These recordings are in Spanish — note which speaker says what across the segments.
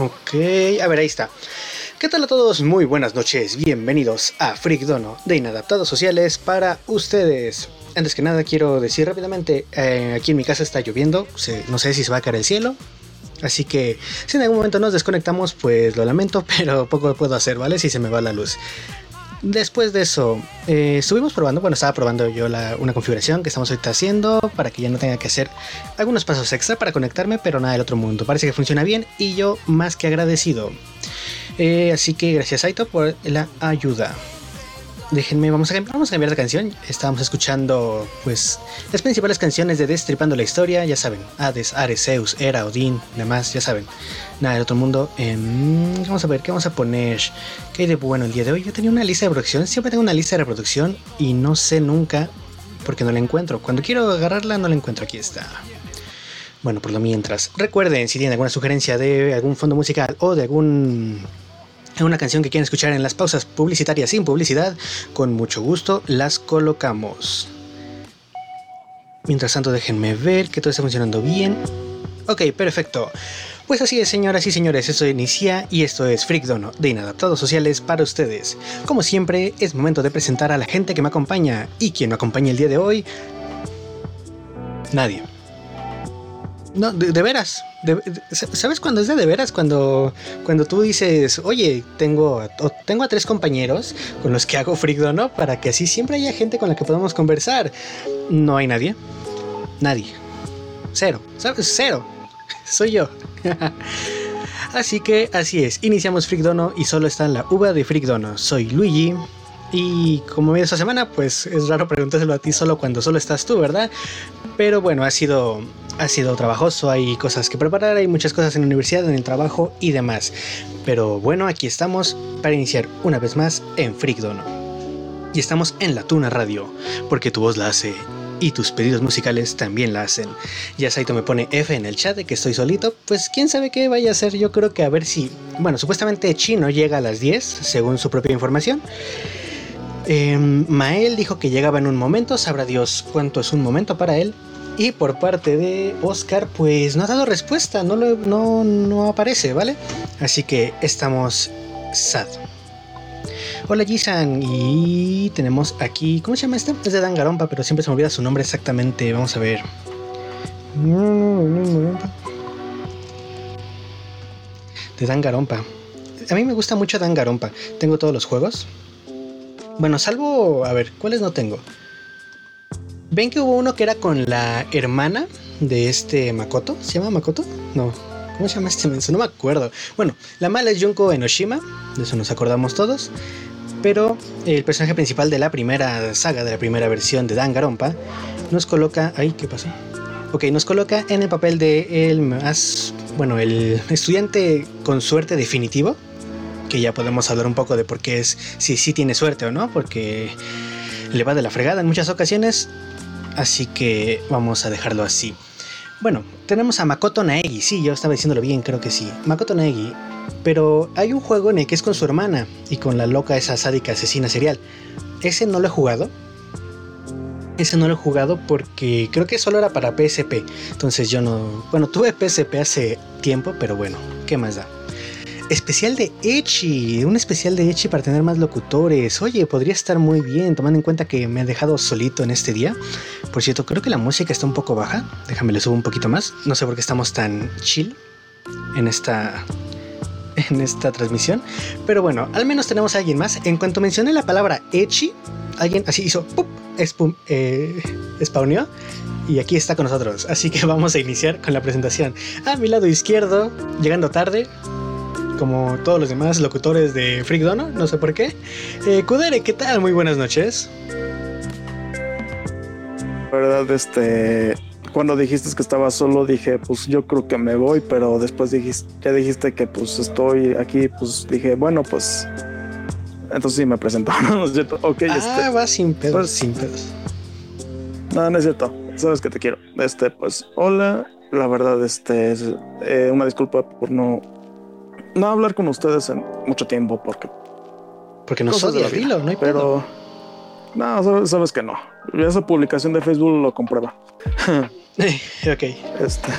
Speaker 1: Ok, a ver, ahí está. ¿Qué tal a todos? Muy buenas noches, bienvenidos a Freak Dono de Inadaptados Sociales para ustedes. Antes que nada quiero decir rápidamente, eh, aquí en mi casa está lloviendo, no sé si se va a caer el cielo, así que si en algún momento nos desconectamos pues lo lamento, pero poco puedo hacer, ¿vale? Si se me va la luz. Después de eso, eh, estuvimos probando, bueno, estaba probando yo una configuración que estamos ahorita haciendo para que ya no tenga que hacer algunos pasos extra para conectarme, pero nada del otro mundo. Parece que funciona bien y yo más que agradecido. Eh, así que gracias Aito por la ayuda. Déjenme, vamos a, cambiar de canción. Estábamos escuchando, pues, las principales canciones de Destripando la Historia. Ya saben, Hades, Ares, Zeus, Hera, Odín, demás, ya saben. Nada del otro mundo. Em, vamos a ver, ¿qué vamos a poner? ¿Qué hay de bueno el día de hoy? Yo tenía una lista de reproducción. Siempre tengo una lista de reproducción y no sé nunca porque no la encuentro. Cuando quiero agarrarla, no la encuentro. Aquí está. Bueno, por lo mientras. Recuerden, si tienen alguna sugerencia de algún fondo musical o de algún una canción que quieren escuchar en las pausas publicitarias sin publicidad, con mucho gusto las colocamos. Mientras tanto, déjenme ver que todo está funcionando bien. Ok, perfecto. Pues así es, señoras y señores, esto inicia y esto es Freak Dono de Inadaptados Sociales para ustedes. Como siempre, es momento de presentar a la gente que me acompaña y quien me acompaña el día de hoy. Nadie. No, de, veras. ¿Sabes cuándo es de, de veras? Cuando, cuando tú dices, oye, tengo, tengo a tres compañeros con los que hago frigdo. Para que así siempre haya gente con la que podamos conversar. No hay nadie. Nadie. Cero. Cero. Soy yo. así que así es. Iniciamos Frigdono y solo está la uva de Frigdono. Soy Luigi. Y como esta semana, pues es raro preguntárselo a ti solo cuando solo estás tú, ¿verdad? Pero bueno, ha sido ha sido trabajoso, hay cosas que preparar, hay muchas cosas en la universidad, en el trabajo y demás. Pero bueno, aquí estamos para iniciar una vez más en Freakdono. Y estamos en la Tuna Radio, porque tu voz la hace y tus pedidos musicales también la hacen. Ya Saito me pone F en el chat de que estoy solito, pues quién sabe qué vaya a hacer, yo creo que a ver si, bueno, supuestamente Chino llega a las 10, según su propia información. Em, Mael dijo que llegaba en un momento, sabrá Dios cuánto es un momento para él, y por parte de Oscar, pues no ha dado respuesta, no, no, no aparece, ¿vale? Así que estamos sad. Hola Jisan, y tenemos aquí, ¿cómo se llama este? Es de Dangarompa, pero siempre se me olvida su nombre exactamente. Vamos a ver. De Dangarompa. A mí me gusta mucho Dangarompa. Tengo todos los juegos. Bueno, salvo, a ver, ¿cuáles no tengo? Ven que hubo uno que era con la hermana de este Makoto. ¿Se llama Makoto? No. ¿Cómo se llama este menso? No me acuerdo. Bueno, la mala es Junko Enoshima. De eso nos acordamos todos. Pero el personaje principal de la primera saga, de la primera versión de Danganronpa, nos coloca. Ay, ¿qué pasó? Ok, nos coloca en el papel de el más. Bueno, el estudiante con suerte definitivo. Que ya podemos hablar un poco de por qué es. Si sí tiene suerte o no. Porque le va de la fregada en muchas ocasiones. Así que vamos a dejarlo así. Bueno, tenemos a Makoto Naegi, sí, yo estaba diciéndolo bien, creo que sí. Makoto Naegi, pero hay un juego en el que es con su hermana y con la loca esa sádica asesina serial. Ese no lo he jugado. Ese no lo he jugado porque creo que solo era para PSP. Entonces yo no... Bueno, tuve PSP hace tiempo, pero bueno, ¿qué más da? Especial de Echi, un especial de Echi para tener más locutores. Oye, podría estar muy bien, tomando en cuenta que me he dejado solito en este día. Por cierto, creo que la música está un poco baja. Déjame le subo un poquito más. No sé por qué estamos tan chill en esta en esta transmisión. Pero bueno, al menos tenemos a alguien más. En cuanto mencioné la palabra Echi, alguien así hizo ¡pup! Espum, eh, y aquí está con nosotros. Así que vamos a iniciar con la presentación. A mi lado izquierdo, llegando tarde, como todos los demás locutores de Freak Dono, no sé por qué. Eh, Kudere, ¿qué tal? Muy buenas noches.
Speaker 2: La verdad, este, cuando dijiste que estaba solo, dije, pues yo creo que me voy, pero después dijiste, ya dijiste que pues estoy aquí, pues dije, bueno, pues entonces sí me presentó, ¿no es cierto?
Speaker 1: Okay, ah, este, va sin pedos, pues, sin pedos.
Speaker 2: No, no es cierto, sabes que te quiero. Este, pues, hola, la verdad, este, es eh, una disculpa por no no hablar con ustedes en mucho tiempo porque.
Speaker 1: Porque no soy de filo, no hay Pero.
Speaker 2: No, sabes que no. Esa publicación de Facebook lo comprueba.
Speaker 1: ok.
Speaker 2: Este.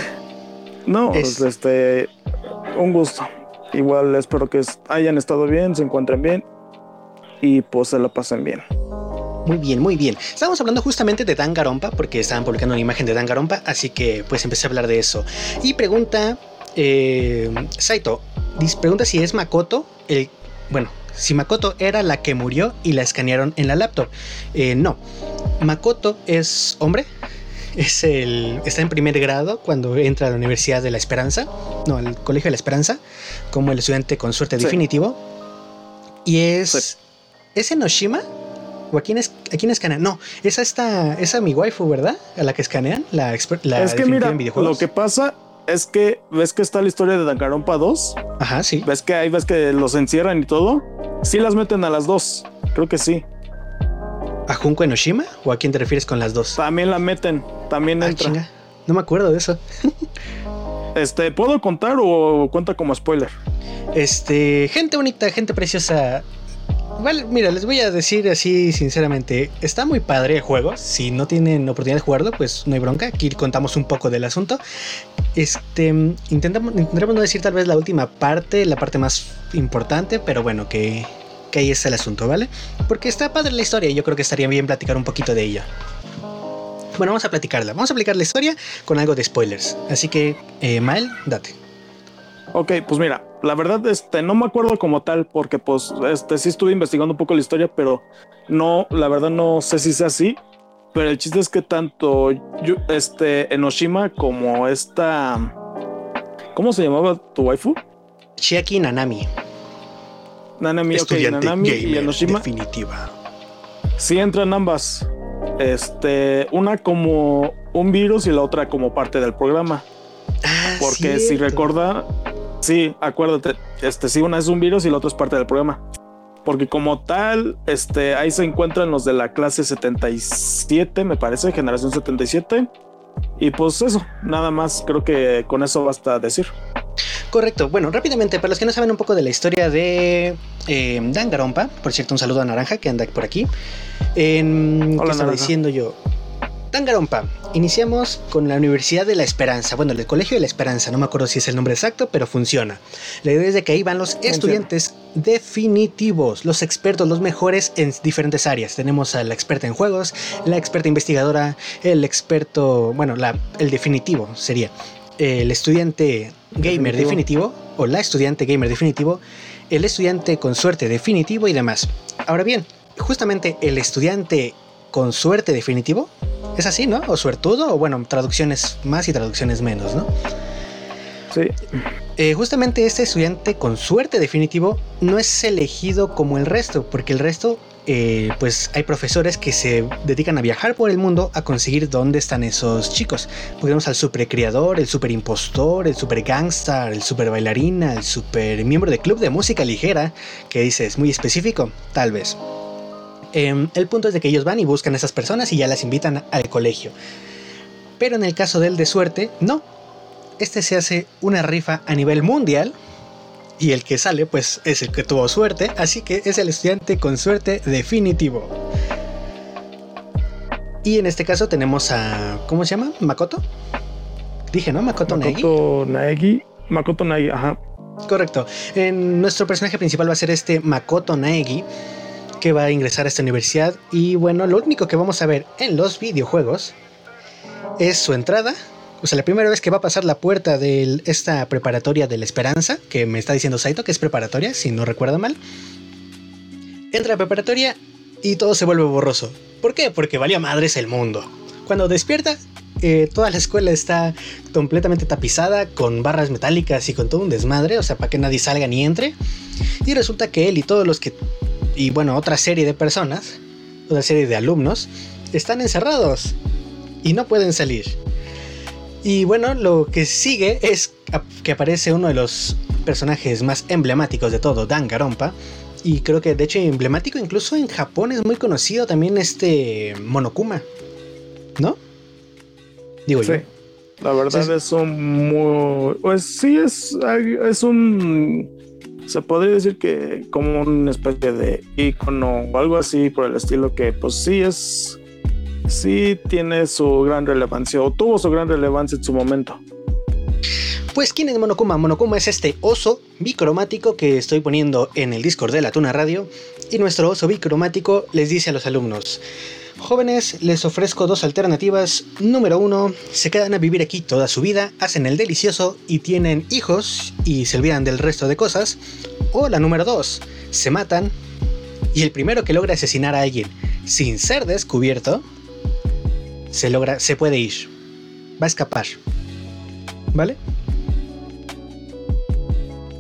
Speaker 2: No, este. Un gusto. igual espero que hayan estado bien, se encuentren bien y pues se la pasen bien.
Speaker 1: Muy bien, muy bien. Estábamos hablando justamente de Dangarompa porque estaban publicando una imagen de Dangarompa, así que pues empecé a hablar de eso. Y pregunta eh, Saito, pregunta si es Makoto el, bueno, si Makoto era la que murió y la escanearon en la laptop. Eh, no, Makoto es hombre, es el, está en primer grado cuando entra a la Universidad de la Esperanza, no, al Colegio de la Esperanza, como el estudiante con suerte definitivo. Y es, ¿es en Oshima? ¿O a quién, es, a quién escanean? No, esa está, esa mi waifu, ¿verdad? A la que escanean, la, la
Speaker 2: Es que mira, lo que pasa es que ves que está la historia de Danganronpa 2.
Speaker 1: Ajá, sí.
Speaker 2: Ves que ahí ves que los encierran y todo. Sí las meten a las dos. Creo que sí.
Speaker 1: ¿A Junko Enoshima? ¿O a quién te refieres con las dos?
Speaker 2: También la meten. También ah, entra.
Speaker 1: No me acuerdo de eso.
Speaker 2: este, ¿puedo contar o cuenta como spoiler?
Speaker 1: Este, gente bonita, gente preciosa. Vale, mira, les voy a decir así sinceramente, está muy padre el juego. Si no tienen oportunidad de jugarlo, pues no hay bronca. Aquí contamos un poco del asunto. Este, intentamos, intentaremos no decir tal vez la última parte, la parte más importante, pero bueno, que, que ahí está el asunto, ¿vale? Porque está padre la historia y yo creo que estaría bien platicar un poquito de ella. Bueno, vamos a platicarla. Vamos a aplicar la historia con algo de spoilers. Así que, eh, Mal, date.
Speaker 2: Ok, pues mira, la verdad, este, no me acuerdo como tal, porque pues, este, sí estuve investigando un poco la historia, pero no, la verdad no sé si sea así. Pero el chiste es que tanto yo, este, Enoshima como esta, ¿cómo se llamaba tu waifu?
Speaker 1: Chiaki Nanami.
Speaker 2: Nanami, Nanami y Enoshima.
Speaker 1: Definitiva.
Speaker 2: Sí entran ambas. Este, una como un virus y la otra como parte del programa. Ah, Porque si recuerda, Sí, acuérdate, este sí, una es un virus y la otra es parte del programa. Porque como tal, este, ahí se encuentran los de la clase 77, me parece, generación 77. Y pues eso, nada más, creo que con eso basta decir.
Speaker 1: Correcto. Bueno, rápidamente, para los que no saben un poco de la historia de eh, Dangarompa, por cierto, un saludo a Naranja que anda por aquí. En, ¿Qué estaba diciendo yo? Tangarompa. Iniciamos con la Universidad de la Esperanza. Bueno, el Colegio de la Esperanza. No me acuerdo si es el nombre exacto, pero funciona. La idea es de que ahí van los estudiantes definitivos, los expertos, los mejores en diferentes áreas. Tenemos a la experta en juegos, la experta investigadora, el experto, bueno, la, el definitivo sería el estudiante gamer definitivo o la estudiante gamer definitivo, el estudiante con suerte definitivo y demás. Ahora bien, justamente el estudiante con suerte definitivo es así, ¿no? O suertudo, o bueno, traducciones más y traducciones menos, ¿no?
Speaker 2: Sí.
Speaker 1: Eh, justamente este estudiante con suerte definitivo no es elegido como el resto, porque el resto, eh, pues hay profesores que se dedican a viajar por el mundo a conseguir dónde están esos chicos. Tenemos al super creador, el super impostor, el super gangster, el super bailarina, el super miembro de club de música ligera, que dices muy específico, tal vez. Em, el punto es de que ellos van y buscan a esas personas y ya las invitan al colegio. Pero en el caso del de suerte, no. Este se hace una rifa a nivel mundial y el que sale pues es el que tuvo suerte, así que es el estudiante con suerte definitivo. Y en este caso tenemos a ¿cómo se llama? Makoto. Dije, ¿no? Makoto,
Speaker 2: Makoto Naegi. Makoto Naegi, ajá.
Speaker 1: Correcto. En nuestro personaje principal va a ser este Makoto Naegi que va a ingresar a esta universidad y bueno, lo único que vamos a ver en los videojuegos es su entrada. O sea, la primera vez que va a pasar la puerta de esta preparatoria de la Esperanza, que me está diciendo Saito que es preparatoria, si no recuerdo mal. Entra a preparatoria y todo se vuelve borroso. ¿Por qué? Porque valía madres el mundo. Cuando despierta, eh, toda la escuela está completamente tapizada con barras metálicas y con todo un desmadre, o sea, para que nadie salga ni entre. Y resulta que él y todos los que y bueno, otra serie de personas, otra serie de alumnos, están encerrados y no pueden salir. Y bueno, lo que sigue es que aparece uno de los personajes más emblemáticos de todo, Dangarompa. Y creo que de hecho emblemático incluso en Japón es muy conocido también este Monokuma. ¿No?
Speaker 2: Digo sí, La verdad es un muy... Pues sí, es, es un se podría decir que como una especie de icono o algo así por el estilo que pues sí es sí tiene su gran relevancia o tuvo su gran relevancia en su momento.
Speaker 1: Pues, ¿quién es Monokuma? Monokuma es este oso bicromático que estoy poniendo en el Discord de la Tuna Radio. Y nuestro oso bicromático les dice a los alumnos: Jóvenes, les ofrezco dos alternativas. Número uno, se quedan a vivir aquí toda su vida, hacen el delicioso y tienen hijos y se olvidan del resto de cosas. O la número dos, se matan y el primero que logra asesinar a alguien sin ser descubierto, se logra, se puede ir, va a escapar, ¿vale?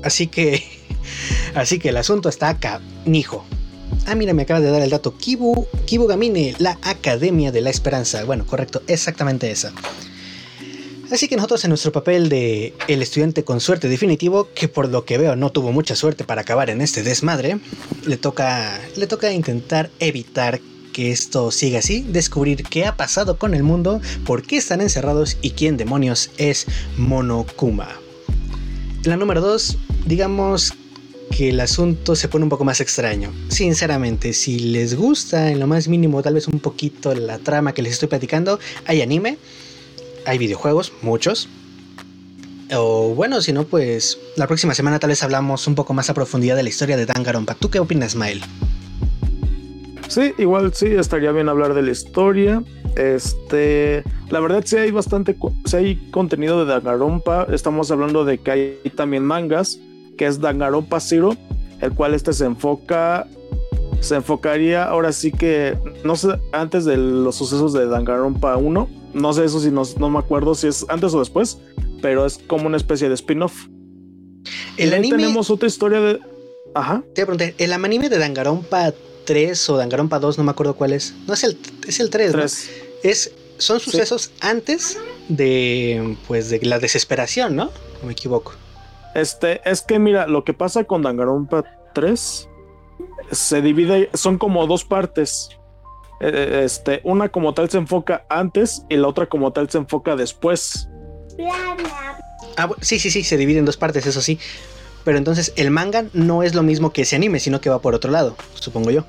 Speaker 1: Así que, así que el asunto está acá, Nijo. Ah, mira, me acaba de dar el dato. Kibu, Kibu Gamine, la Academia de la Esperanza. Bueno, correcto, exactamente esa. Así que nosotros en nuestro papel de el estudiante con suerte definitivo, que por lo que veo no tuvo mucha suerte para acabar en este desmadre, le toca, le toca intentar evitar que esto siga así, descubrir qué ha pasado con el mundo, por qué están encerrados y quién demonios es Monokuma. La número 2, digamos que el asunto se pone un poco más extraño. Sinceramente, si les gusta en lo más mínimo tal vez un poquito la trama que les estoy platicando, hay anime, hay videojuegos, muchos. O bueno, si no, pues la próxima semana tal vez hablamos un poco más a profundidad de la historia de Danganronpa. ¿Tú qué opinas, Mael?
Speaker 2: Sí, igual sí, estaría bien hablar de la historia. Este, la verdad sí hay bastante, sí hay contenido de Danganronpa. Estamos hablando de que hay también mangas, que es Danganronpa Zero, el cual este se enfoca, se enfocaría ahora sí que, no sé, antes de los sucesos de Danganronpa 1. No sé eso si no, no me acuerdo si es antes o después, pero es como una especie de spin-off. El anime... tenemos otra historia de... Ajá.
Speaker 1: Te pregunté, el anime de Danganronpa 3 o Danganronpa 2, no me acuerdo cuál es. No es el, es el 3, ¿no? Es, son sucesos antes de pues de la desesperación, ¿no? No me equivoco.
Speaker 2: Este, es que mira, lo que pasa con Danganronpa 3 se divide, son como dos partes. E, e, este, una como tal se enfoca antes y la otra como tal se enfoca después.
Speaker 1: Ah, sí, sí, sí, se divide en dos partes, eso sí. Pero entonces el manga no es lo mismo que ese anime, sino que va por otro lado, supongo yo.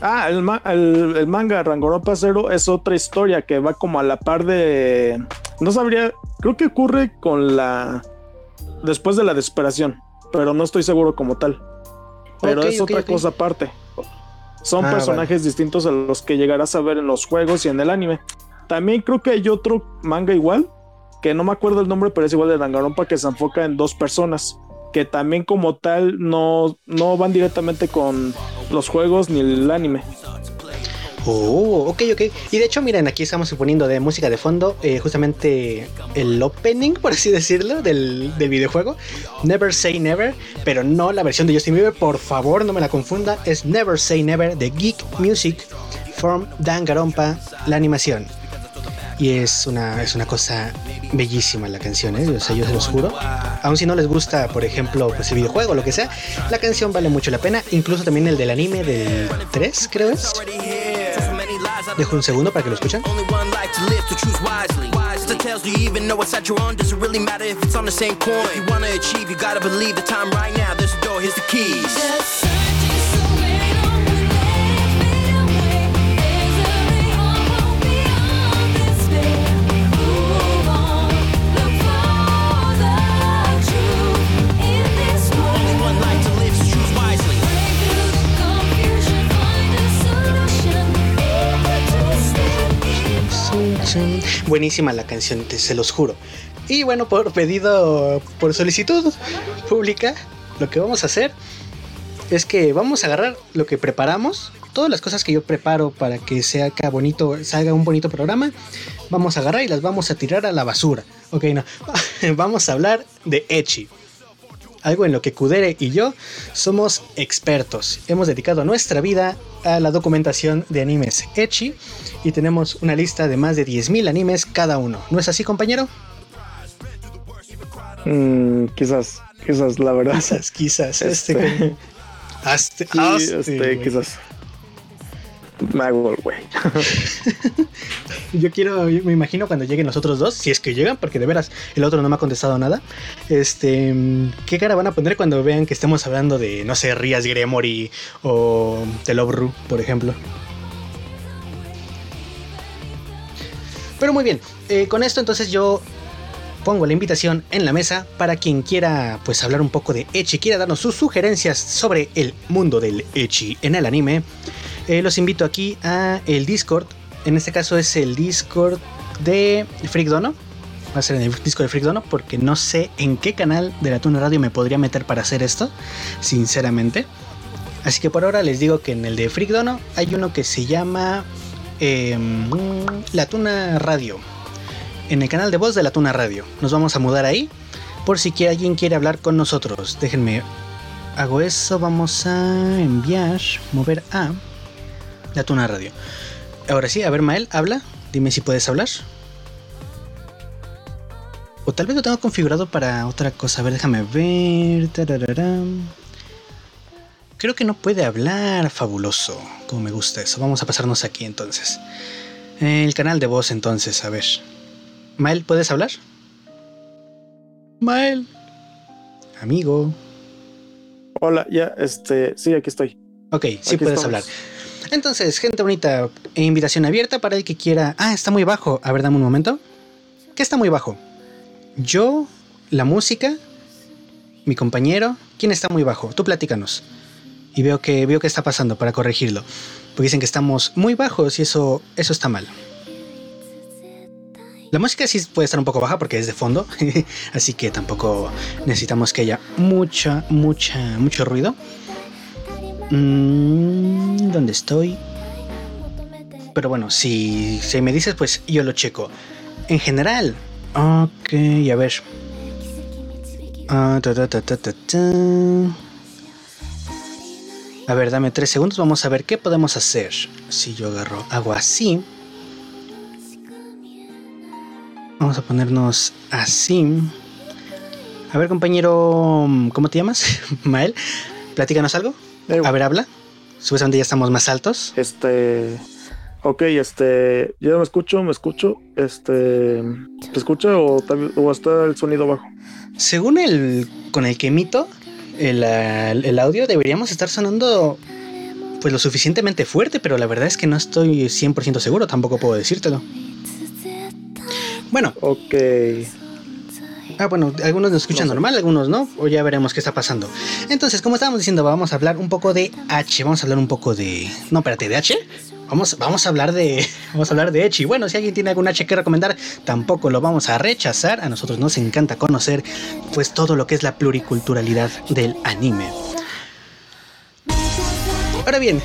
Speaker 2: Ah, el, el, manga Rangoropa Zero es otra historia que va como a la par de. No sabría. Creo que ocurre con la. Después de la desesperación. Pero no estoy seguro como tal. Pero es otra cosa aparte. Son ah, personajes distintos a los que llegarás a ver en los juegos y en el anime. También creo que hay otro manga igual. Que no me acuerdo el nombre, pero es igual de Danganronpa que se enfoca en dos personas que también como tal no, no van directamente con los juegos ni el anime.
Speaker 1: Oh, ok, ok. Y de hecho, miren, aquí estamos suponiendo de música de fondo, eh, justamente el opening, por así decirlo, del, del, videojuego. Never Say Never, pero no la versión de Justin Bieber, por favor, no me la confunda. Es Never Say Never de Geek Music from Dangarompa, la animación. Y es una, es una cosa bellísima la canción, ¿eh? Yo se los juro. Aun si no les gusta, por ejemplo, pues el videojuego o lo que sea, la canción vale mucho la pena. Incluso también el del anime del 3, creo es. Dejo un segundo para que lo escuchen. Buenísima la canción, se los juro. Y bueno, por pedido, por solicitud pública, lo que vamos a hacer es que vamos a agarrar lo que preparamos, todas las cosas que yo preparo para que sea bonito, salga un bonito programa, vamos a agarrar y las vamos a tirar a la basura. Ok, no, vamos a hablar de Echi algo en lo que Kudere y yo somos expertos. Hemos dedicado nuestra vida a la documentación de animes Echi y tenemos una lista de más de 10.000 animes cada uno. ¿No es así, compañero?
Speaker 2: Mm, quizás, quizás, la verdad.
Speaker 1: Quizás, quizás. Este,
Speaker 2: este, este quizás me güey.
Speaker 1: yo quiero, me imagino cuando lleguen los otros dos, si es que llegan, porque de veras el otro no me ha contestado nada. Este, ¿qué cara van a poner cuando vean que estemos hablando de, no sé, Rías Gremory o The Love Ru, por ejemplo? Pero muy bien, eh, con esto entonces yo pongo la invitación en la mesa para quien quiera pues hablar un poco de Echi, quiera darnos sus sugerencias sobre el mundo del Echi en el anime. Eh, los invito aquí a el Discord. En este caso es el Discord de Freak Dono. Va a ser el Discord de Freak Dono porque no sé en qué canal de la Tuna Radio me podría meter para hacer esto, sinceramente. Así que por ahora les digo que en el de Freak Dono hay uno que se llama em, La Tuna Radio en el canal de voz de la Tuna Radio. Nos vamos a mudar ahí por si alguien quiere hablar con nosotros. Déjenme, hago eso, vamos a enviar, mover a la Tuna Radio. Ahora sí, a ver Mael, habla, dime si puedes hablar. O tal vez lo tengo configurado para otra cosa. A ver, déjame ver. Creo que no puede hablar, fabuloso. Como me gusta eso. Vamos a pasarnos aquí entonces. El canal de voz entonces, a ver. Mael, ¿puedes hablar? Mael. Amigo.
Speaker 2: Hola, ya, este, sí, aquí estoy.
Speaker 1: Ok, sí puedes hablar. Entonces, gente bonita, invitación abierta para el que quiera. Ah, está muy bajo. A ver, dame un momento. ¿Qué está muy bajo? Yo, la música, mi compañero. ¿Quién está muy bajo? Tú platícanos. Y veo que veo que está pasando para corregirlo. Porque dicen que estamos muy bajos y eso, eso está mal. La música sí puede estar un poco baja porque es de fondo, así que tampoco necesitamos que haya mucha, mucha, mucho ruido. Mm, ¿Dónde estoy? Pero bueno, si, me dices, pues yo lo checo. En general, ok, a ver. Ah, a ver, dame tres segundos, vamos a ver qué podemos hacer. Si yo agarro, hago así. Vamos a ponernos así. A ver, compañero, ¿cómo te llamas? Mael, platícanos algo. A ver, habla. Supuestamente ya estamos más altos.
Speaker 2: Este. Ok, este. Ya me escucho, me escucho. Este. ¿Te escucha o, o está el sonido bajo?
Speaker 1: Según el. con el que emito el, el audio, deberíamos estar sonando. Pues lo suficientemente fuerte, pero la verdad es que no estoy 100% seguro, tampoco puedo decírtelo. Bueno.
Speaker 2: Ok.
Speaker 1: Ah, bueno, algunos nos escuchan normal, algunos no, o ya veremos qué está pasando. Entonces, como estábamos diciendo, vamos a hablar un poco de H, vamos a hablar un poco de... No, espérate, ¿de H? Vamos, vamos a hablar de... Vamos a hablar de H. Y bueno, si alguien tiene algún H que recomendar, tampoco lo vamos a rechazar. A nosotros nos encanta conocer, pues, todo lo que es la pluriculturalidad del anime. Ahora bien,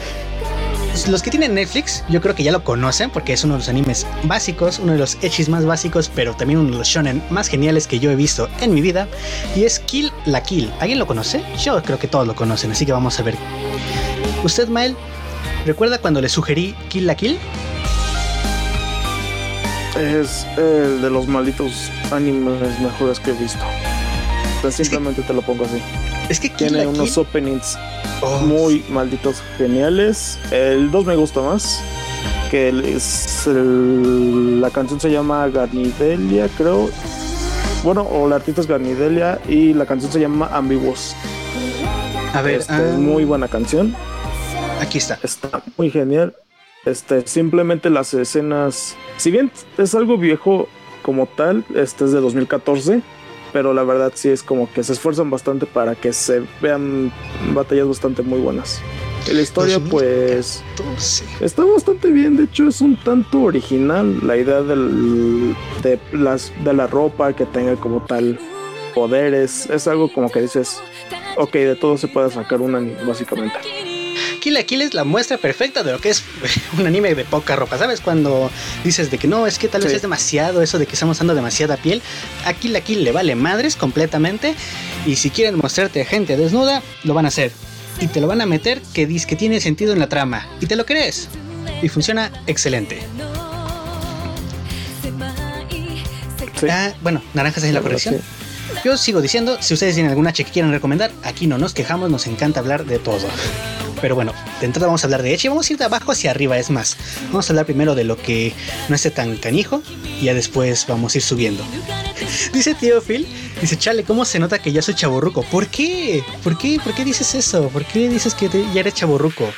Speaker 1: los que tienen Netflix, yo creo que ya lo conocen porque es uno de los animes básicos, uno de los echis más básicos, pero también uno de los shonen más geniales que yo he visto en mi vida. Y es Kill la Kill. ¿Alguien lo conoce? Yo creo que todos lo conocen, así que vamos a ver. ¿Usted, Mael, recuerda cuando le sugerí Kill la Kill?
Speaker 2: Es el de los malditos animes mejores que he visto. simplemente te lo pongo así.
Speaker 1: Es que
Speaker 2: tiene unos openings Oh. muy malditos geniales. El 2 me gusta más. Que es la canción se llama Garnidelia, creo. Bueno, o la artista es Garnidelia y la canción se llama Ambiguous.
Speaker 1: A ver,
Speaker 2: este, ah. muy buena canción.
Speaker 1: Aquí está.
Speaker 2: Está muy genial. Este, simplemente las escenas, si bien es algo viejo como tal, este es de 2014 pero la verdad sí es como que se esfuerzan bastante para que se vean batallas bastante muy buenas. La historia pues está bastante bien, de hecho es un tanto original la idea del, de, las, de la ropa que tenga como tal poderes, es algo como que dices, ok, de todo se puede sacar un anime básicamente.
Speaker 1: Kill la Kill es la muestra perfecta de lo que es un anime de poca ropa. ¿Sabes? Cuando dices de que no, es que tal vez es demasiado eso de que estamos usando demasiada piel. A Kill la Kill le vale madres completamente. Y si quieren mostrarte gente desnuda, lo van a hacer. Y te lo van a meter que dice que tiene sentido en la trama. Y te lo crees. Y funciona excelente. Ah, bueno, naranjas en la corrección. Yo sigo diciendo, si ustedes tienen alguna H que quieran recomendar, aquí no nos quejamos, nos encanta hablar de todo. Pero bueno, de entrada vamos a hablar de Echi. Vamos a ir de abajo hacia arriba, es más. Vamos a hablar primero de lo que no esté tan canijo y ya después vamos a ir subiendo. dice Tío Phil, dice, chale, ¿cómo se nota que ya soy chaborruco? ¿Por qué? ¿Por qué? ¿Por qué dices eso? ¿Por qué dices que ya eres chaborruco?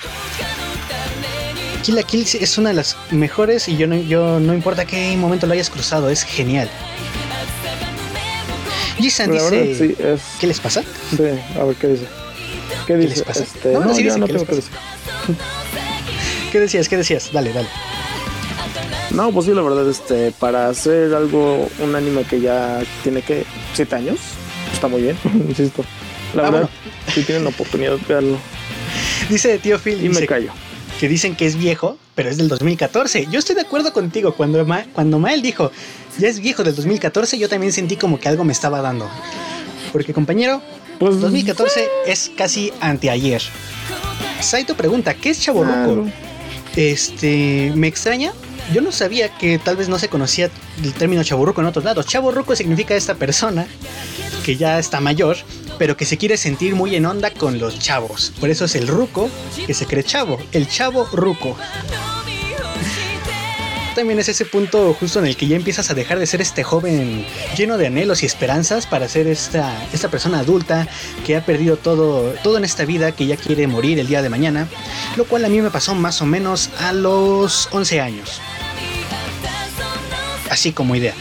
Speaker 1: Kill la Kill es una de las mejores y yo no, yo no importa qué momento lo hayas cruzado, es genial. Gisan
Speaker 2: verdad,
Speaker 1: dice,
Speaker 2: sí, es.
Speaker 1: ¿qué les pasa?
Speaker 2: Sí, a ver qué dice. ¿Qué dice?
Speaker 1: les pasa?
Speaker 2: Este,
Speaker 1: No,
Speaker 2: no,
Speaker 1: no, sí
Speaker 2: ya no
Speaker 1: ¿qué
Speaker 2: tengo que decir.
Speaker 1: ¿Qué decías? ¿Qué decías? Dale, dale.
Speaker 2: No, pues sí, la verdad, este, para hacer algo, un anime que ya tiene que siete años, está muy bien, insisto. La
Speaker 1: Ah,
Speaker 2: verdad, si tienen la oportunidad, veanlo.
Speaker 1: Dice tío Phil,
Speaker 2: Y me
Speaker 1: dice
Speaker 2: callo.
Speaker 1: que dicen que es viejo, pero es del 2014. Yo estoy de acuerdo contigo. Cuando, Ma- cuando Mael dijo, ya es viejo del 2014, yo también sentí como que algo me estaba dando. Porque compañero,
Speaker 2: Pues
Speaker 1: 2014 es casi anteayer. Saito pregunta, ¿qué es chaborruco?
Speaker 2: claro.
Speaker 1: Este, me extraña. Yo no sabía que tal vez no se conocía el término chaburruco en otros lados. Chaburruco significa esta persona que ya está mayor, pero que se quiere sentir muy en onda con los chavos. Por eso es el ruco que se cree chavo, el chavo ruco. También es ese punto justo en el que ya empiezas a dejar de ser este joven lleno de anhelos y esperanzas para ser esta, esta persona adulta que ha perdido todo, todo en esta vida, que ya quiere morir el día de mañana, lo cual a mí me pasó más o menos a los 11 años. Así como idea.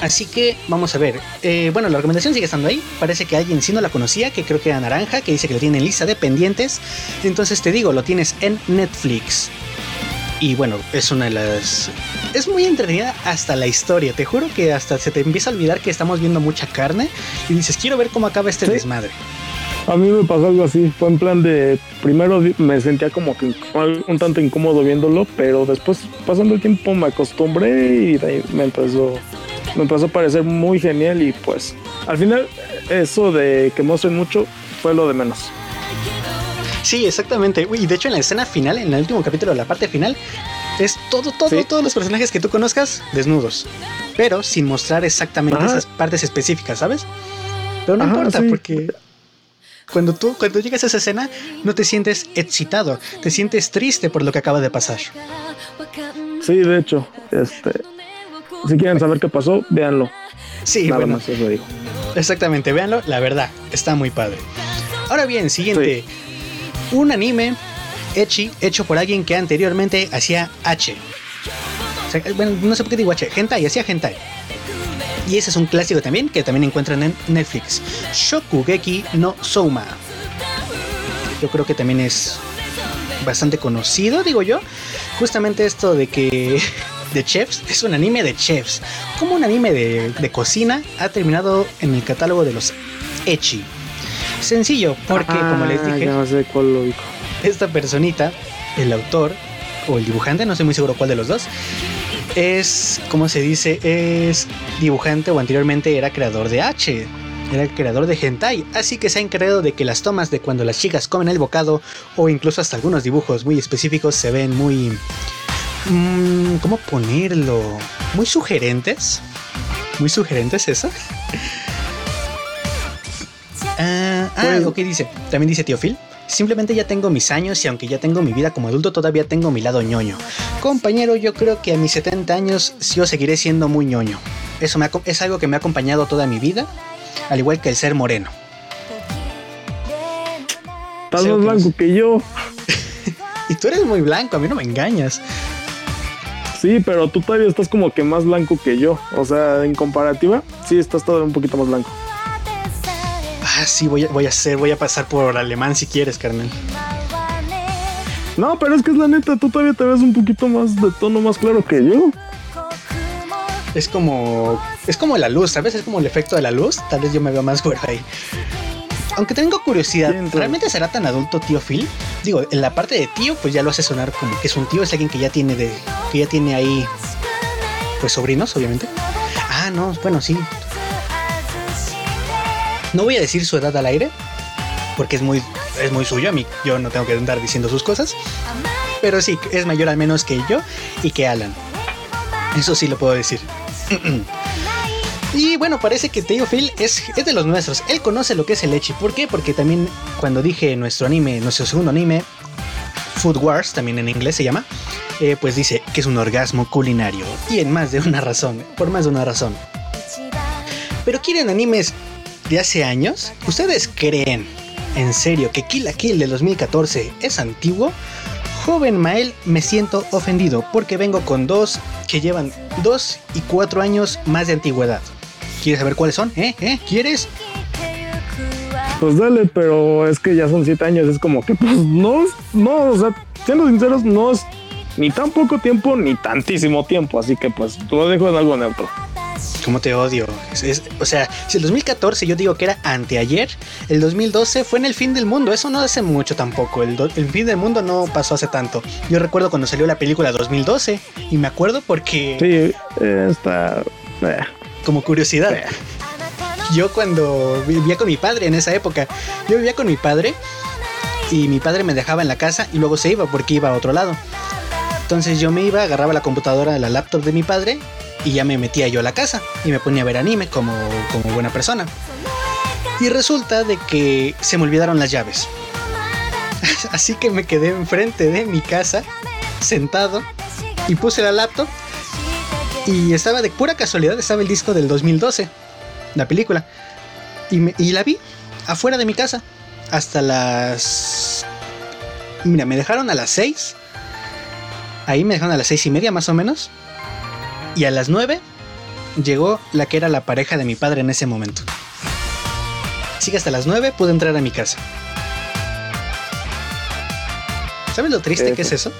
Speaker 1: Así que vamos a ver. Eh, bueno, la recomendación sigue estando ahí. Parece que alguien sí no la conocía, que creo que era Naranja, que dice que lo tiene en lista de pendientes. Entonces te digo, lo tienes en Netflix. Y bueno, es una de las... Es muy entretenida hasta la historia. Te juro que hasta se te empieza a olvidar que estamos viendo mucha carne y dices, quiero ver cómo acaba este
Speaker 2: Sí.
Speaker 1: desmadre.
Speaker 2: A mí me pasó algo así, fue en plan de, primero me sentía como que un tanto incómodo viéndolo, pero después pasando el tiempo me acostumbré y de ahí me empezó, me empezó a parecer muy genial y pues al final eso de que muestren mucho fue lo de menos.
Speaker 1: Sí, exactamente. Uy, Y de hecho en la escena final, en el último capítulo, la parte final, es todo, todo,
Speaker 2: Sí.
Speaker 1: todos los personajes que tú conozcas desnudos. Pero sin mostrar exactamente
Speaker 2: Ajá.
Speaker 1: esas partes específicas, ¿sabes? Pero no
Speaker 2: Ajá,
Speaker 1: importa,
Speaker 2: sí.
Speaker 1: porque cuando tú, cuando llegas a esa escena, no te sientes excitado, te sientes triste por lo que acaba de pasar.
Speaker 2: Sí, de hecho, este, si quieren saber qué pasó, véanlo.
Speaker 1: Sí,
Speaker 2: Nada
Speaker 1: bueno,
Speaker 2: más eso digo.
Speaker 1: exactamente, véanlo, la verdad, está muy padre. Ahora bien, siguiente. Un anime echi hecho por alguien que anteriormente hacía H. Bueno, no sé por qué digo H, hentai, hacía hentai. Y ese es un clásico también que también encuentran en Netflix. Shokugeki no Souma. Yo creo que también es bastante conocido, digo yo. Justamente esto de que de chefs es un anime de chefs. Como un anime de, de cocina ha terminado en el catálogo de los Echi. Sencillo, porque como les
Speaker 2: Ah,
Speaker 1: dije,
Speaker 2: sé cuál lo
Speaker 1: esta personita, el autor o el dibujante, no estoy muy seguro cuál de los dos, es, como se dice, es dibujante o anteriormente era creador de H. Era el creador de Hentai, así que se ha encargado de que las tomas de cuando las chicas comen el bocado o incluso hasta algunos dibujos muy específicos se ven muy... mm, ¿Cómo ponerlo? Muy sugerentes. Muy sugerentes eso. Ah, ah,
Speaker 2: Pues-
Speaker 1: ok, dice. También dice Tío Phil. Simplemente ya tengo mis años y aunque ya tengo mi vida como adulto, todavía tengo mi lado ñoño. Compañero, yo creo que a mis 70 años yo seguiré siendo muy ñoño. Eso me ha es algo que me ha acompañado toda mi vida, al igual que el ser moreno.
Speaker 2: Estás más blanco que yo.
Speaker 1: Y tú eres muy blanco, a mí no me engañas.
Speaker 2: Sí, pero tú todavía estás como que más blanco que yo. O sea, en comparativa, sí estás todavía un poquito más blanco.
Speaker 1: Sí, voy a, voy a hacer, voy a pasar por alemán si quieres, Carmen.
Speaker 2: No, pero es que es la neta, tú todavía te ves un poquito más de tono más claro que yo.
Speaker 1: Es como. Es como la luz, ¿sabes? Es como el efecto de la luz. Tal vez yo me veo más güero ahí. Aunque tengo curiosidad. ¿realmente será tan adulto tío Phil? Digo, en la parte de tío, pues ya lo hace sonar como que es un tío, es alguien que ya tiene de. que ya tiene ahí. Pues sobrinos, obviamente. Ah, no, bueno, sí. No voy a decir su edad al aire. Porque es muy. es muy suyo. A mí, yo no tengo que andar diciendo sus cosas. Pero sí, es mayor al menos que yo y que Alan. Eso sí lo puedo decir. Y bueno, parece que Teo Phil es, es de los nuestros. Él conoce lo que es el Echi. ¿Por qué? Porque también cuando dije nuestro anime, nuestro segundo anime, Food Wars, también en inglés se llama, eh, pues dice que es un orgasmo culinario. Y en más de una razón, por más de una razón. Pero quieren animes de hace años. ¿Ustedes creen en serio que Kill la Kill de 2014 es antiguo? Joven Mael, me siento ofendido porque vengo con dos que llevan dos y cuatro años más de antigüedad. ¿Quieres saber cuáles son? ¿Eh? ¿Eh? ¿Quieres?
Speaker 2: Pues dale, pero es que ya son siete años, es como que pues no, no, o sea, siendo sinceros, no es ni tan poco tiempo ni tantísimo tiempo, así que pues lo dejo en algo neutro.
Speaker 1: ¿Cómo te odio? o sea, si el 2014 yo digo que era anteayer, el 2012 fue en el fin del mundo. Eso no hace mucho tampoco. El, fin del mundo no pasó hace tanto. Yo recuerdo cuando salió la película 2012 y me acuerdo porque...
Speaker 2: Sí, está... Eh.
Speaker 1: Como curiosidad. Eh. Yo cuando vivía con mi padre en esa época, yo vivía con mi padre y mi padre me dejaba en la casa y luego se iba porque iba a otro lado. Entonces yo me iba, agarraba la computadora, la laptop de mi padre y ya me metía yo a la casa y me ponía a ver anime como, como buena persona. Y resulta de que se me olvidaron las llaves. Así que me quedé enfrente de mi casa, sentado, y puse la laptop. Y estaba de pura casualidad, estaba el disco del 2012, la película. Y, y la vi afuera de mi casa, hasta las... Mira, me dejaron a las 6. Ahí me dejaron a las seis y media más o menos. Y a las 9 llegó la que era la pareja de mi padre en ese momento. Así que hasta las 9 pude entrar a mi casa. ¿Sabes lo triste que es eso?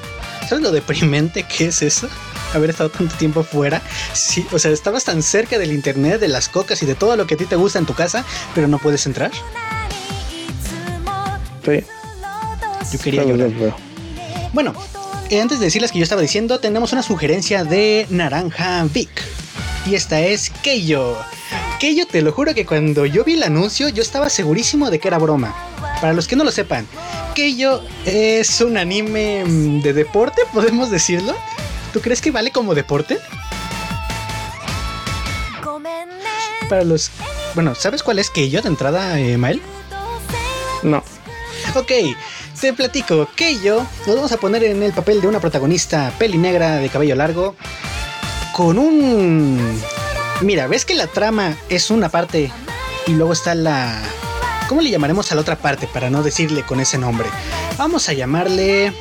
Speaker 1: ¿Sabes lo deprimente que es eso? Haber estado tanto tiempo fuera. Sí, o sea, estabas tan cerca del internet, de las cocas y de todo lo que a ti te gusta en tu casa, pero no puedes entrar.
Speaker 2: Sí.
Speaker 1: Yo quería llorar. Bueno, antes de decirles que yo estaba diciendo, tenemos una sugerencia de Naranja Vic. Y esta es Keio. Keio, te lo juro que cuando yo vi el anuncio, yo estaba segurísimo de que era broma. Para los que no lo sepan, Keio es un anime mm, de deporte, podemos decirlo. ¿Tú crees que vale como deporte? Para los. Bueno, ¿sabes cuál es Keio de entrada, eh, Mael?
Speaker 2: No.
Speaker 1: Ok, te platico que yo nos vamos a poner en el papel de una protagonista peli negra de cabello largo con un... Mira, ¿ves que la trama es una parte y luego está la... ¿Cómo le llamaremos a la otra parte para no decirle con ese nombre? Vamos a llamarle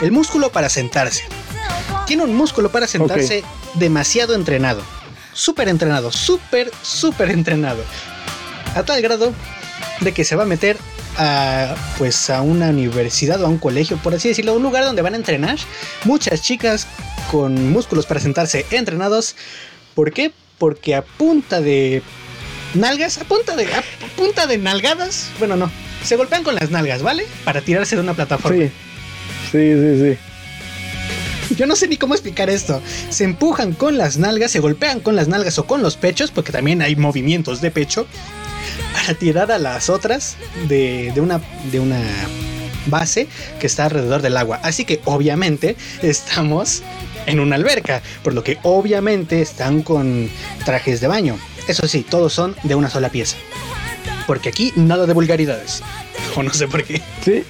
Speaker 1: el músculo para sentarse. Tiene un músculo para sentarse demasiado entrenado. Súper entrenado, súper, súper entrenado. A tal grado de que se va a meter a, pues a una universidad o a un colegio, por así decirlo, un lugar donde van a entrenar muchas chicas con músculos para sentarse entrenados. ¿Por qué? Porque a punta de nalgas, a punta de, a punta de nalgadas, bueno, no, se golpean con las nalgas, ¿vale? Para tirarse de una plataforma.
Speaker 2: Sí, sí, sí,
Speaker 1: sí. Yo no sé ni cómo explicar esto. Se empujan con las nalgas, se golpean con las nalgas o con los pechos, porque también hay movimientos de pecho para tirar a las otras de, una, de una base que está alrededor del agua. Así que obviamente estamos en una alberca, por lo que obviamente están con trajes de baño. Eso sí, todos son de una sola pieza. Porque aquí nada de vulgaridades. O no sé por qué.
Speaker 2: Sí.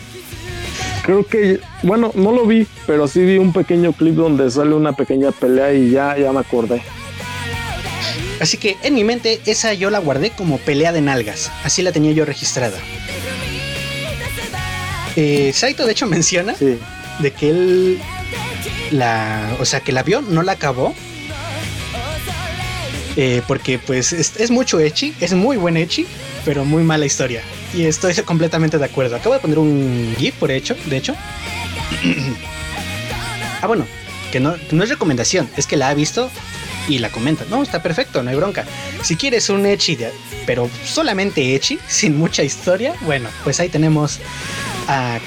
Speaker 2: Creo que, bueno, no lo vi, pero sí vi un pequeño clip donde sale una pequeña pelea y ya, ya me acordé.
Speaker 1: Así que en mi mente esa yo la guardé como pelea de nalgas. Así la tenía yo registrada. Eh, Saito de hecho menciona de que él la, o sea, que la vio, no la acabó. Eh, porque pues es, mucho echi, es muy buen echi, pero muy mala historia. Y estoy completamente de acuerdo. Acabo de poner un GIF por hecho, de hecho. ah, bueno, que no, no es recomendación, es que la ha visto y la comenta. No, está perfecto, no hay bronca. Si quieres un Echi, pero solamente Echi, sin mucha historia, bueno, pues ahí tenemos a.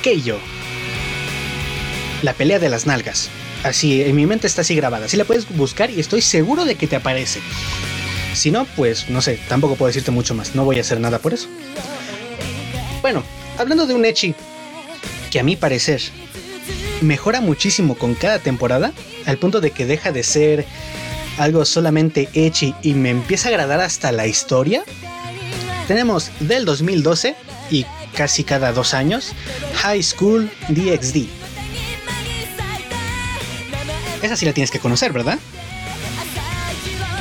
Speaker 1: La pelea de las nalgas. Así, en mi mente está así grabada. Así la puedes buscar y estoy seguro de que te aparece. Si no, pues no sé, tampoco puedo decirte mucho más. No voy a hacer nada por eso. Bueno, hablando de un Echi que a mi parecer mejora muchísimo con cada temporada, al punto de que deja de ser algo solamente echi y me empieza a agradar hasta la historia. Tenemos del 2012 y casi cada dos años High School DxD. Esa sí la tienes que conocer, ¿verdad?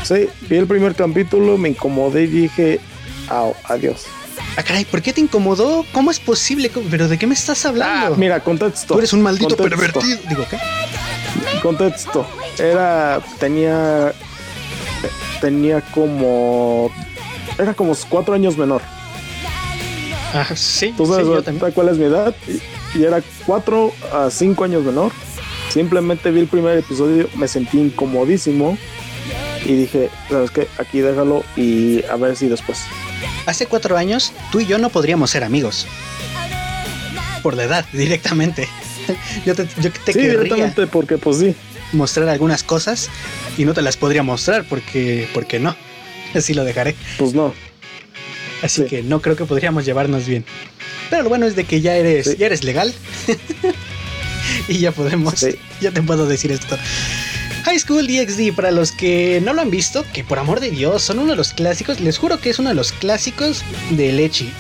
Speaker 2: Sí, vi el primer capítulo, me incomodé y dije, adiós.
Speaker 1: Ah, caray, ¿por qué te incomodó? ¿Cómo es posible? ¿Pero de qué me estás hablando?
Speaker 2: Ah, mira, contexto.
Speaker 1: Tú eres un maldito pervertido. Digo, ¿qué?
Speaker 2: Contexto. Era. Tenía. Tenía como era como cuatro años menor.
Speaker 1: Ah, sí.
Speaker 2: ¿Tú sabes cuál es mi edad? Y, era cuatro a cinco años menor. Simplemente vi el primer episodio, me sentí incomodísimo y dije, ¿sabes qué? Aquí déjalo y a ver si después.
Speaker 1: Hace cuatro años, tú y yo no podríamos ser amigos. Por la edad, directamente. yo te, yo te
Speaker 2: sí, directamente porque pues sí.
Speaker 1: Mostrar algunas cosas y no te las podría mostrar porque, porque no. Así lo dejaré.
Speaker 2: Pues no.
Speaker 1: Así que no creo que podríamos llevarnos bien. Pero lo bueno es de que ya eres, ya eres legal. y ya podemos, ya te puedo decir esto. High School DxD, para los que no lo han visto, que por amor de Dios son uno de los clásicos, les juro que es uno de los clásicos de Lechi.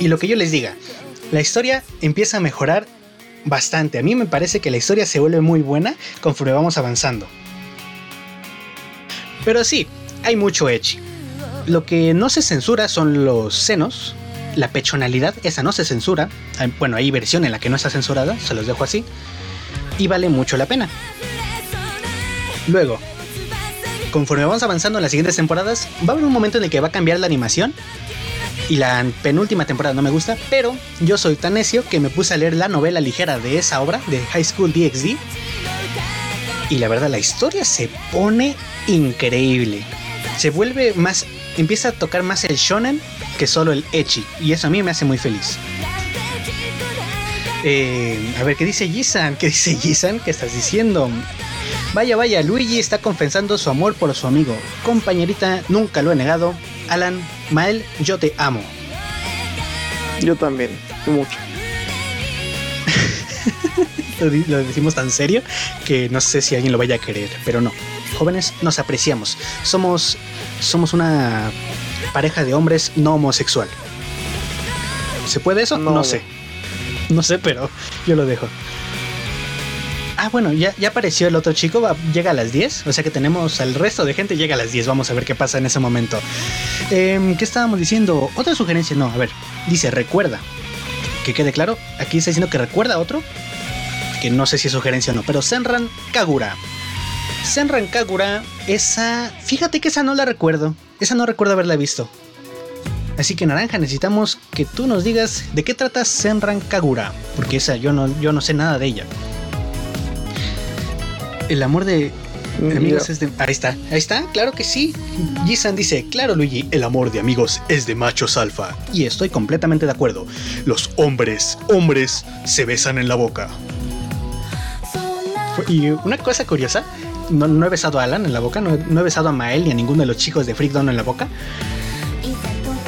Speaker 1: Y lo que yo les diga, la historia empieza a mejorar bastante. A mí me parece que la historia se vuelve muy buena conforme vamos avanzando. Pero sí, hay mucho Echi. Lo que no se censura son los senos, la pechonalidad, esa no se censura. Bueno, hay versión en la que no está censurada, se los dejo así. Y vale mucho la pena. Luego, conforme vamos avanzando en las siguientes temporadas, va a haber un momento en el que va a cambiar la animación. Y la penúltima temporada no me gusta, pero yo soy tan necio que me puse a leer la novela ligera de esa obra, de High School DxD. Y la verdad, la historia se pone increíble. Se vuelve más empieza a tocar más el shonen que solo el echi. Y eso a mí me hace muy feliz. Eh, a ver, ¿qué dice Jisan? ¿Qué dice Jisan? ¿Qué estás diciendo? Vaya, vaya, Luigi está confesando su amor por su amigo. Compañerita, nunca lo he negado. Alan, Mael, yo te amo.
Speaker 2: Yo también, mucho.
Speaker 1: lo, lo, decimos tan serio que no sé si alguien lo vaya a querer, pero no. Jóvenes, nos apreciamos. Somos somos una pareja de hombres no homosexual. ¿Se puede eso? No, sé. No sé, pero yo lo dejo. Ah, bueno, ya, ya apareció el otro chico, llega a las 10, o sea que tenemos al resto de gente, llega a las 10, vamos a ver qué pasa en ese momento. Em, ¿Qué estábamos diciendo? Otra sugerencia, no, a ver, dice recuerda, que quede claro, aquí está diciendo que recuerda otro, que no sé si es sugerencia o no, pero Senran Kagura. Senran Kagura, esa. Fíjate que esa no la recuerdo. Esa no recuerdo haberla visto. Así que Naranja, necesitamos que tú nos digas de qué trata Senran Kagura. Porque esa yo no, yo no sé nada de ella. El amor de. Mm, amigos es de. Ahí está, ahí está, claro que sí. Jisan dice: Claro, Luigi, el amor de amigos es de machos alfa. Y estoy completamente de acuerdo. Los hombres, hombres, se besan en la boca. Y una cosa curiosa no, he besado a Alan en la boca, no, he besado a Mael ni a ninguno de los chicos de Freakdown en la boca.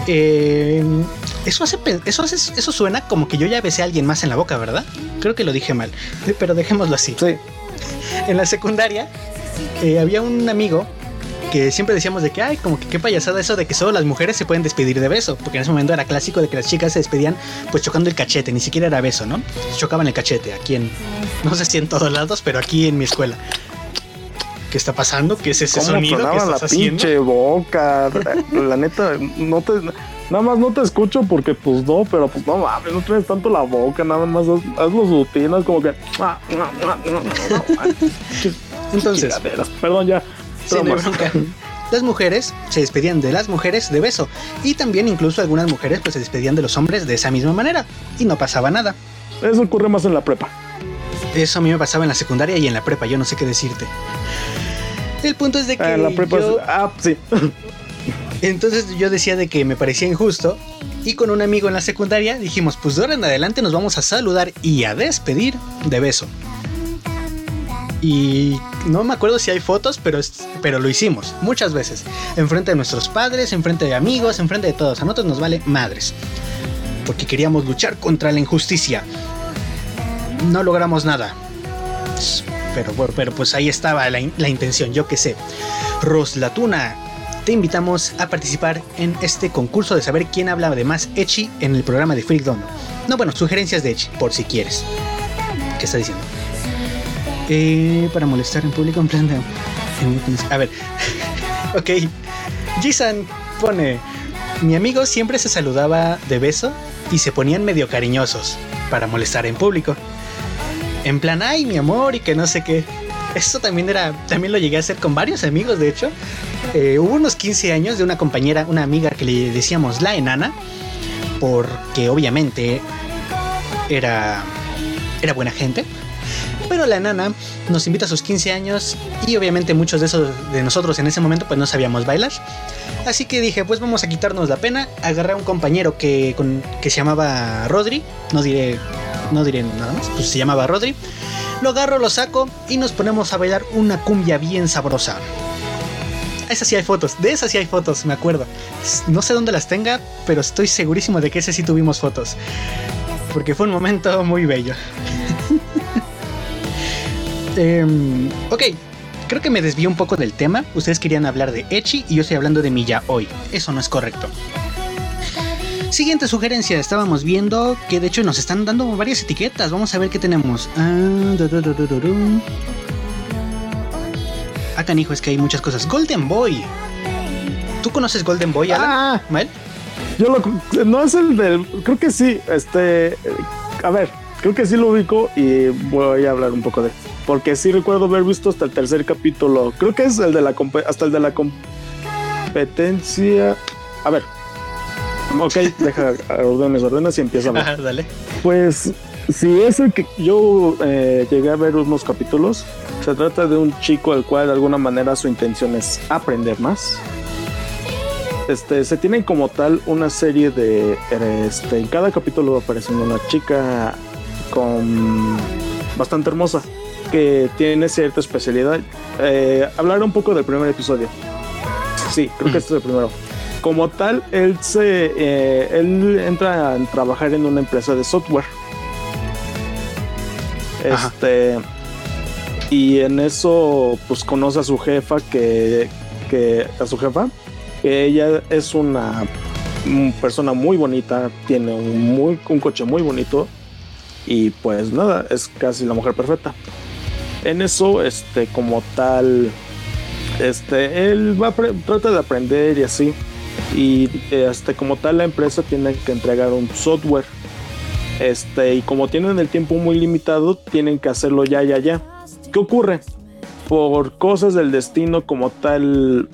Speaker 1: Eh, eso hace, eso eso suena como que yo ya besé a alguien más en la boca, ¿verdad? Creo que lo dije mal, pero dejémoslo así.
Speaker 2: Sí.
Speaker 1: En la secundaria eh, había un amigo que siempre decíamos de que, ay, como que qué payasada eso de que solo las mujeres se pueden despedir de beso, porque en ese momento era clásico de que las chicas se despedían pues chocando el cachete, ni siquiera era beso, ¿no? Chocaban el cachete aquí en, no sé si en todos lados, pero aquí en mi escuela. ¿Qué está pasando? ¿Qué es ese sonido que estás
Speaker 2: la pinche boca. La neta, no te nada más no te escucho porque pues no, pero pues no mames, no tienes tanto la boca, nada más haz, los rutinas como que
Speaker 1: Entonces,
Speaker 2: perdón ya.
Speaker 1: las mujeres se despedían de las mujeres de beso y también incluso algunas mujeres pues se despedían de los hombres de esa misma manera y no pasaba nada.
Speaker 2: Eso ocurre más en la prepa.
Speaker 1: Eso a mí me pasaba en la secundaria y en la prepa, yo no sé qué decirte. El punto es de que.
Speaker 2: En la prepa. Ah, sí.
Speaker 1: Entonces yo decía de que me parecía injusto. Y con un amigo en la secundaria dijimos: Pues de ahora en adelante nos vamos a saludar y a despedir de beso. Y no me acuerdo si hay fotos, pero, pero lo hicimos muchas veces. Enfrente de nuestros padres, enfrente de amigos, enfrente de todos. A nosotros nos vale madres. Porque queríamos luchar contra la injusticia no logramos nada. Pero, pero pues ahí estaba la, intención, yo qué sé. Roslatuna, te invitamos a participar en este concurso de saber quién habla de más Echi en el programa de Freak Dono. No, bueno, sugerencias de Echi, por si quieres. ¿Qué está diciendo? Eh, para molestar en público en plan de... A ver. ok. Jisan pone... Mi amigo siempre se saludaba de beso y se ponían medio cariñosos para molestar en público en plan, ay, mi amor, y que no sé qué. Eso también era, también lo llegué a hacer con varios amigos, de hecho, Eh, hubo unos 15 años de una compañera, una amiga que le decíamos la enana, porque obviamente era, era buena gente. Pero la enana nos invita a sus 15 años y obviamente muchos de esos de nosotros en ese momento pues no sabíamos bailar. Así que dije, pues vamos a quitarnos la pena. Agarré a un compañero que, que se llamaba Rodri. No diré, no diré nada más. Pues se llamaba Rodri. Lo agarro, lo saco y nos ponemos a bailar una cumbia bien sabrosa. Esa sí hay fotos, de esas sí hay fotos, me acuerdo. No sé dónde las tenga, pero estoy segurísimo de que ese sí tuvimos fotos. Porque fue un momento muy bello. Em, ok, creo que me desvió un poco del tema. Ustedes querían hablar de Echi y yo estoy hablando de Milla hoy. Eso no es correcto. Siguiente sugerencia, estábamos viendo que de hecho nos están dando varias etiquetas. Vamos a ver qué tenemos. Ah, Ah, canijo, es que hay muchas cosas. Golden Boy. ¿Tú conoces Golden Boy, Alan? Ah, ¿Mal?
Speaker 2: Yo lo. No es el del. Creo que sí. Este. A ver, creo que sí lo ubico y voy a hablar un poco de. Porque sí recuerdo haber visto hasta el tercer capítulo. Creo que es el de la. Hasta el de la competencia. A ver. Ok, deja ordenar mis órdenes y empieza a hablar. Ajá, dale. Pues Sí, es el que yo eh, llegué a ver unos capítulos. Se trata de un chico al cual de alguna manera su intención es aprender más. Este, se tiene como tal una serie de. Este, en cada capítulo va apareciendo una chica con bastante hermosa que tiene cierta especialidad. Eh, hablar un poco del primer episodio. Sí, creo que este es el primero. Como tal, él se eh, él entra a trabajar en una empresa de software este. Y en eso, pues conoce a su jefa, que, que a su jefa, que ella es una persona muy bonita, tiene un, muy, un coche muy bonito y pues nada, es casi la mujer perfecta. En eso, este, como tal, este, él va trata de aprender y así. Y este, como tal, la empresa tiene que entregar un software este, y como tienen el tiempo muy limitado, tienen que hacerlo ya, ya, ya. ¿Qué ocurre? Por cosas del destino como tal,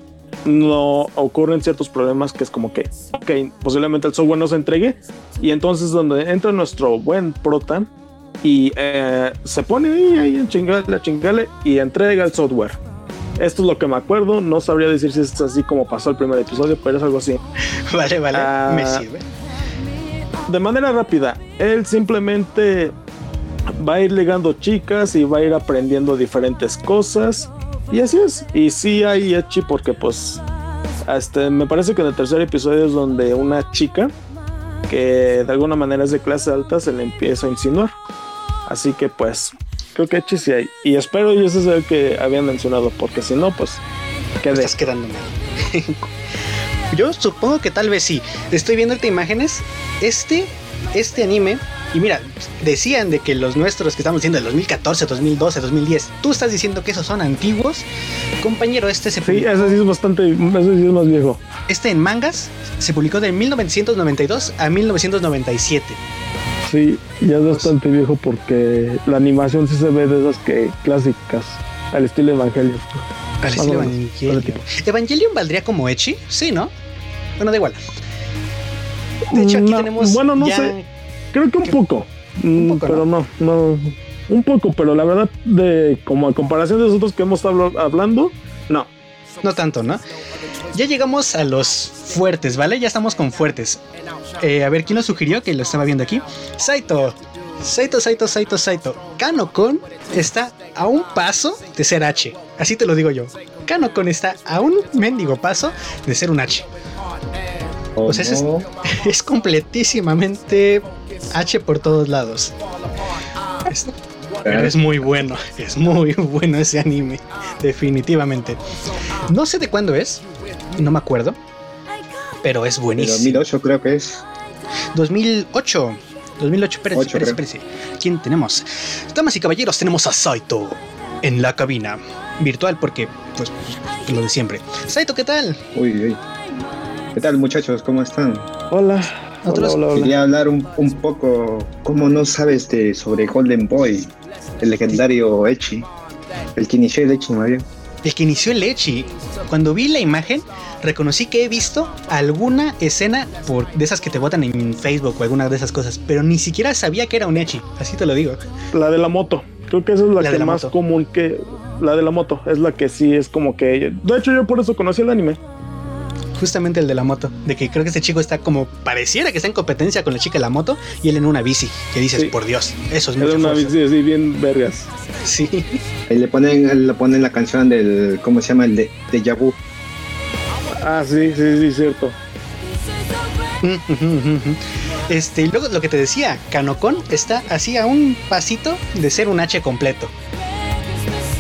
Speaker 2: no ocurren ciertos problemas que es como que, ok, posiblemente el software no se entregue. Y entonces donde entra nuestro buen Protan y eh, se pone ahí, ahí en chingale, chingale y entrega el software. Esto es lo que me acuerdo. No sabría decir si es así como pasó el primer episodio, pero es algo así.
Speaker 1: Vale, vale, me ah, sirve
Speaker 2: de manera rápida, él simplemente va a ir ligando chicas y va a ir aprendiendo diferentes cosas. Y así es. Y sí hay Echi porque pues este, me parece que en el tercer episodio es donde una chica que de alguna manera es de clase alta se le empieza a insinuar. Así que pues creo que Echi sí hay. Y espero y ese es el que habían mencionado porque si no pues
Speaker 1: quedé. Estás quedando mal. Yo supongo que tal vez sí. Estoy viendo estas imágenes. Este, este anime. Y mira, decían de que los nuestros que estamos diciendo de 2014, 2012, 2010, tú estás diciendo que esos son antiguos. Compañero, este se
Speaker 2: publicó. Sí, ese sí es bastante, ese sí es más viejo.
Speaker 1: Este en mangas se publicó de 1992 a 1997.
Speaker 2: Sí, ya es bastante viejo porque la animación sí se ve de esas que clásicas, al estilo Evangelion.
Speaker 1: Al estilo Evangelion. ¿Evangelion valdría como Echi? Sí, ¿no? Bueno, da igual.
Speaker 2: De hecho, aquí tenemos. Bueno, no sé. Creo que un poco. Un poco pero no? no, Un poco, pero la verdad, de como a comparación de nosotros que hemos estado hablando, no.
Speaker 1: No tanto, ¿no? Ya llegamos a los fuertes, ¿vale? Ya estamos con fuertes. Eh, a ver, ¿quién lo sugirió? Que lo estaba viendo aquí. Saito. Saito, Saito, Saito, Saito. Kanokon está a un paso de ser H. Así te lo digo yo. Kanokon está a un mendigo paso de ser un H. O sea, es, completísimamente H por todos lados. Es, es muy bueno, es muy bueno ese anime, definitivamente. No sé de cuándo es, no me acuerdo, pero es buenísimo.
Speaker 3: 2008 creo que es.
Speaker 1: 2008. 2008, espérense, espérense, espérense. ¿Quién tenemos? Damas y caballeros, tenemos a Saito en la cabina virtual porque, pues, lo de siempre. Saito, ¿qué tal?
Speaker 3: Uy, uy. ¿Qué tal muchachos? ¿Cómo están?
Speaker 2: Hola.
Speaker 3: Hola, Quería hablar un, poco, ¿cómo no sabes de, sobre Golden Boy, el legendario Echi? El Kinishei de Echi, Mario.
Speaker 1: el que inició el Echi. Cuando vi la imagen, reconocí que he visto alguna escena por, de esas que te botan en Facebook o alguna de esas cosas, pero ni siquiera sabía que era un Echi, así te lo digo.
Speaker 2: La de la moto. Creo que esa es la, que más común que. La de la moto. Es la que sí es como que. De hecho, yo por eso conocí el anime
Speaker 1: justamente el de la moto, de que creo que este chico está como pareciera que está en competencia con la chica de la moto y él en una bici, que dices, por Dios, eso es
Speaker 2: mucho una bici así bien vergas.
Speaker 1: Sí.
Speaker 3: Le ponen, le ponen la canción del, ¿cómo se llama? El de, de Yabu.
Speaker 2: Ah, sí, sí, sí, cierto.
Speaker 1: Este, y luego lo que te decía, Canocon está así a un pasito de ser un H completo.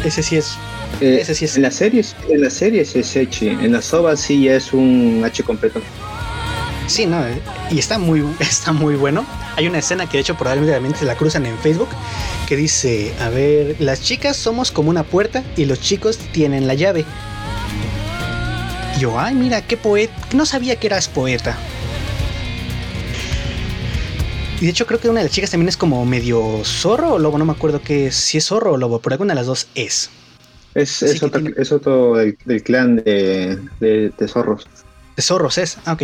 Speaker 1: Ese sí es
Speaker 3: eh, en las series, en las series es Echi, en las ovas sí es un H completo.
Speaker 1: Sí, no, y está muy, está muy bueno. Hay una escena que de hecho probablemente la cruzan en Facebook que dice, a ver, las chicas somos como una puerta y los chicos tienen la llave. Y yo, ay, mira, qué poeta, no sabía que eras poeta. Y de hecho creo que una de las chicas también es como medio zorro o lobo, no me acuerdo qué si es zorro o lobo, pero alguna de las dos es.
Speaker 3: Es, es, otro, del, clan de, de, zorros.
Speaker 1: De zorros es, ah, ok.